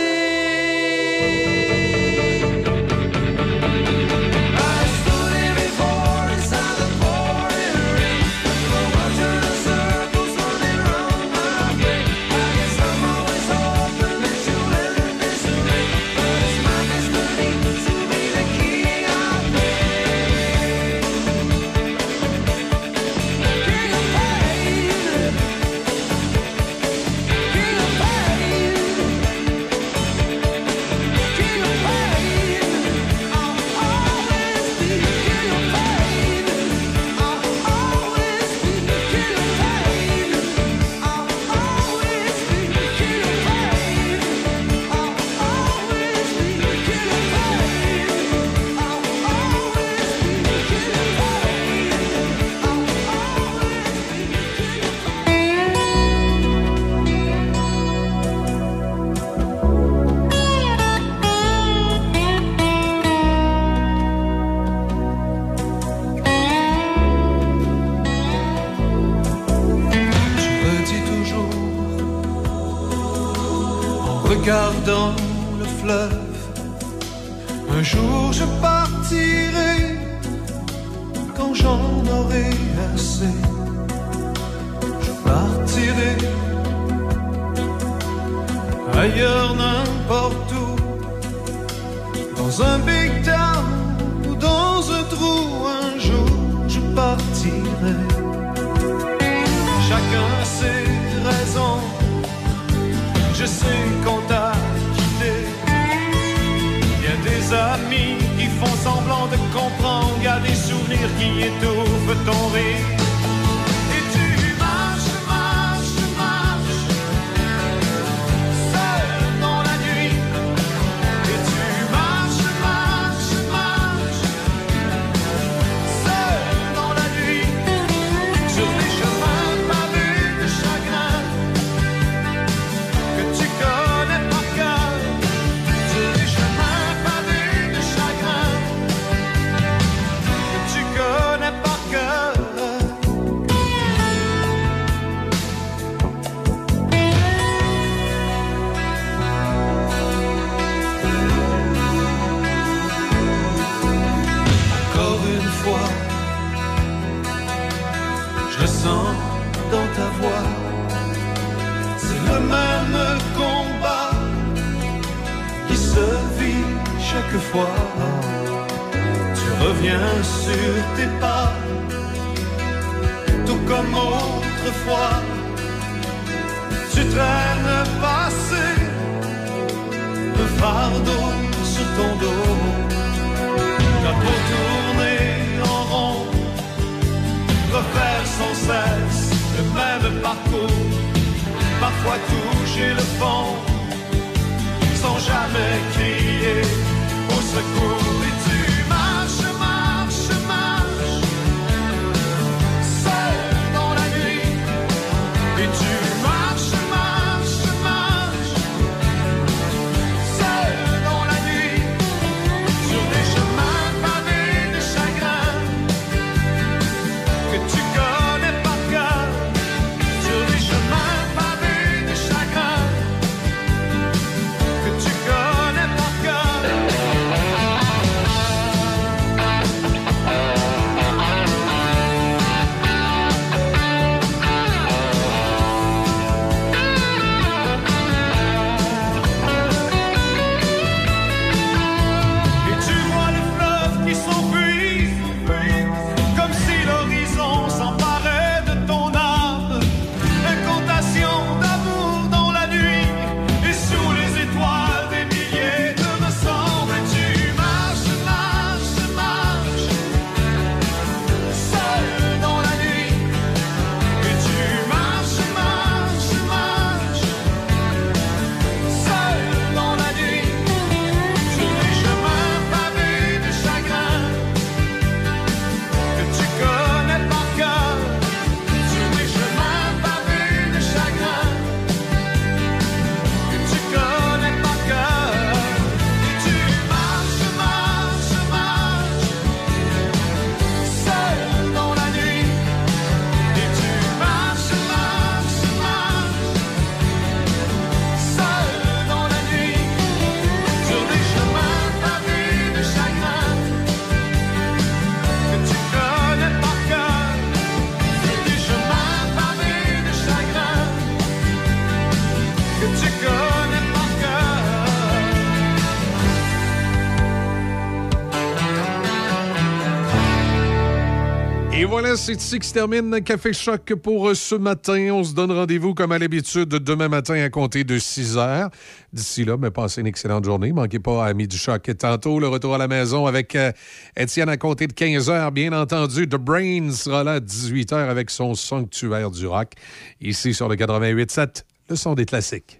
Speaker 12: C'est
Speaker 14: ici que se termine Café Choc pour euh, ce matin. On se donne rendez-vous comme à l'habitude demain matin à compter de 6 heures. D'ici là, mais passez une excellente journée. Manquez pas à Midi Choc. Tantôt, le retour à la maison avec euh, Étienne à compter de 15 heures. Bien entendu, The Brain sera là à 18 heures avec son sanctuaire du rock. Ici sur le 88.7, le son des classiques.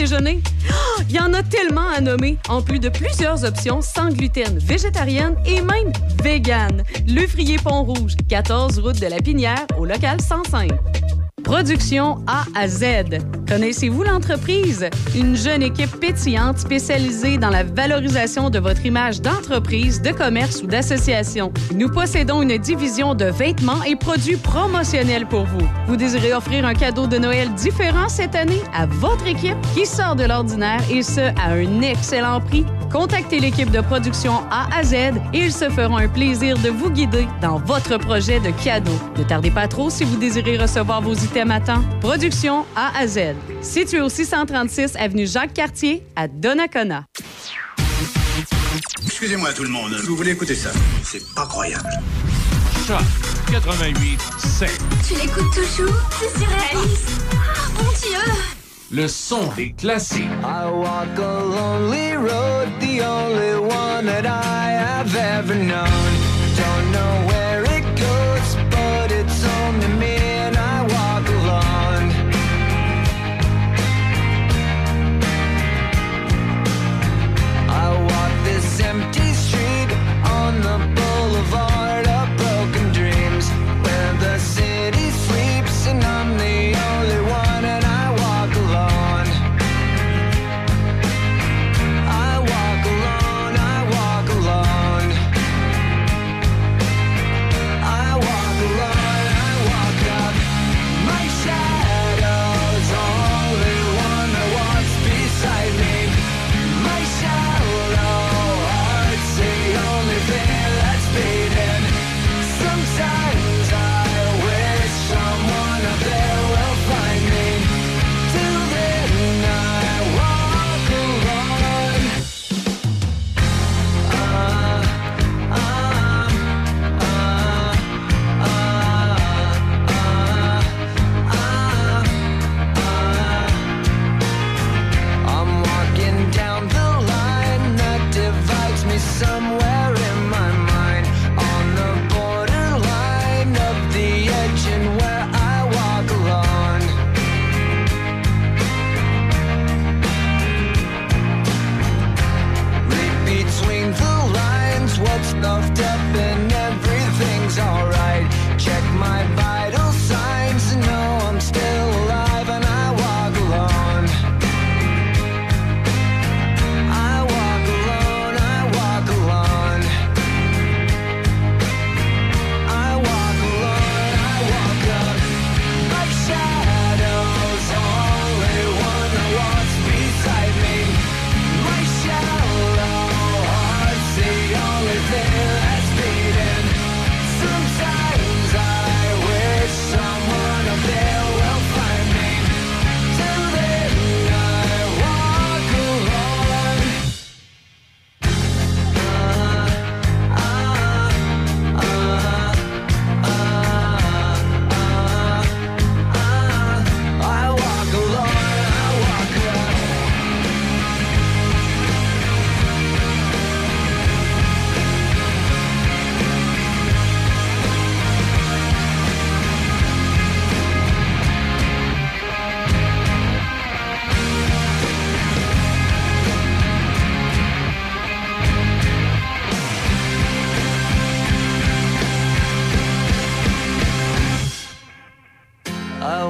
Speaker 7: Il y en a tellement à nommer, en plus de plusieurs options sans gluten, végétarienne et même vegan. Le Frier Pont-Rouge, 14 route de la Pinière, au local 105. Production A à Z. Connaissez-vous l'entreprise? Une jeune équipe pétillante spécialisée dans la valorisation de votre image d'entreprise, de commerce ou d'association. Nous possédons une division de vêtements et produits promotionnels pour vous. Vous désirez offrir un cadeau de Noël différent cette année à votre équipe qui sort de l'ordinaire et ce, à un excellent prix? Contactez l'équipe de production A à Z et ils se feront un plaisir de vous guider dans votre projet de cadeau. Ne tardez pas trop si vous désirez recevoir vos à temps. Production A à Z. Situé au 636 avenue Jacques-Cartier à Donnacona.
Speaker 40: Excusez-moi tout le monde, vous voulez écouter ça? C'est pas croyable.
Speaker 1: Choc 88 7.
Speaker 5: Tu l'écoutes toujours? C'est surréaliste. Ah, mon Dieu
Speaker 1: Le son des classiques.
Speaker 12: I walk a lonely road, the only one that I have ever known.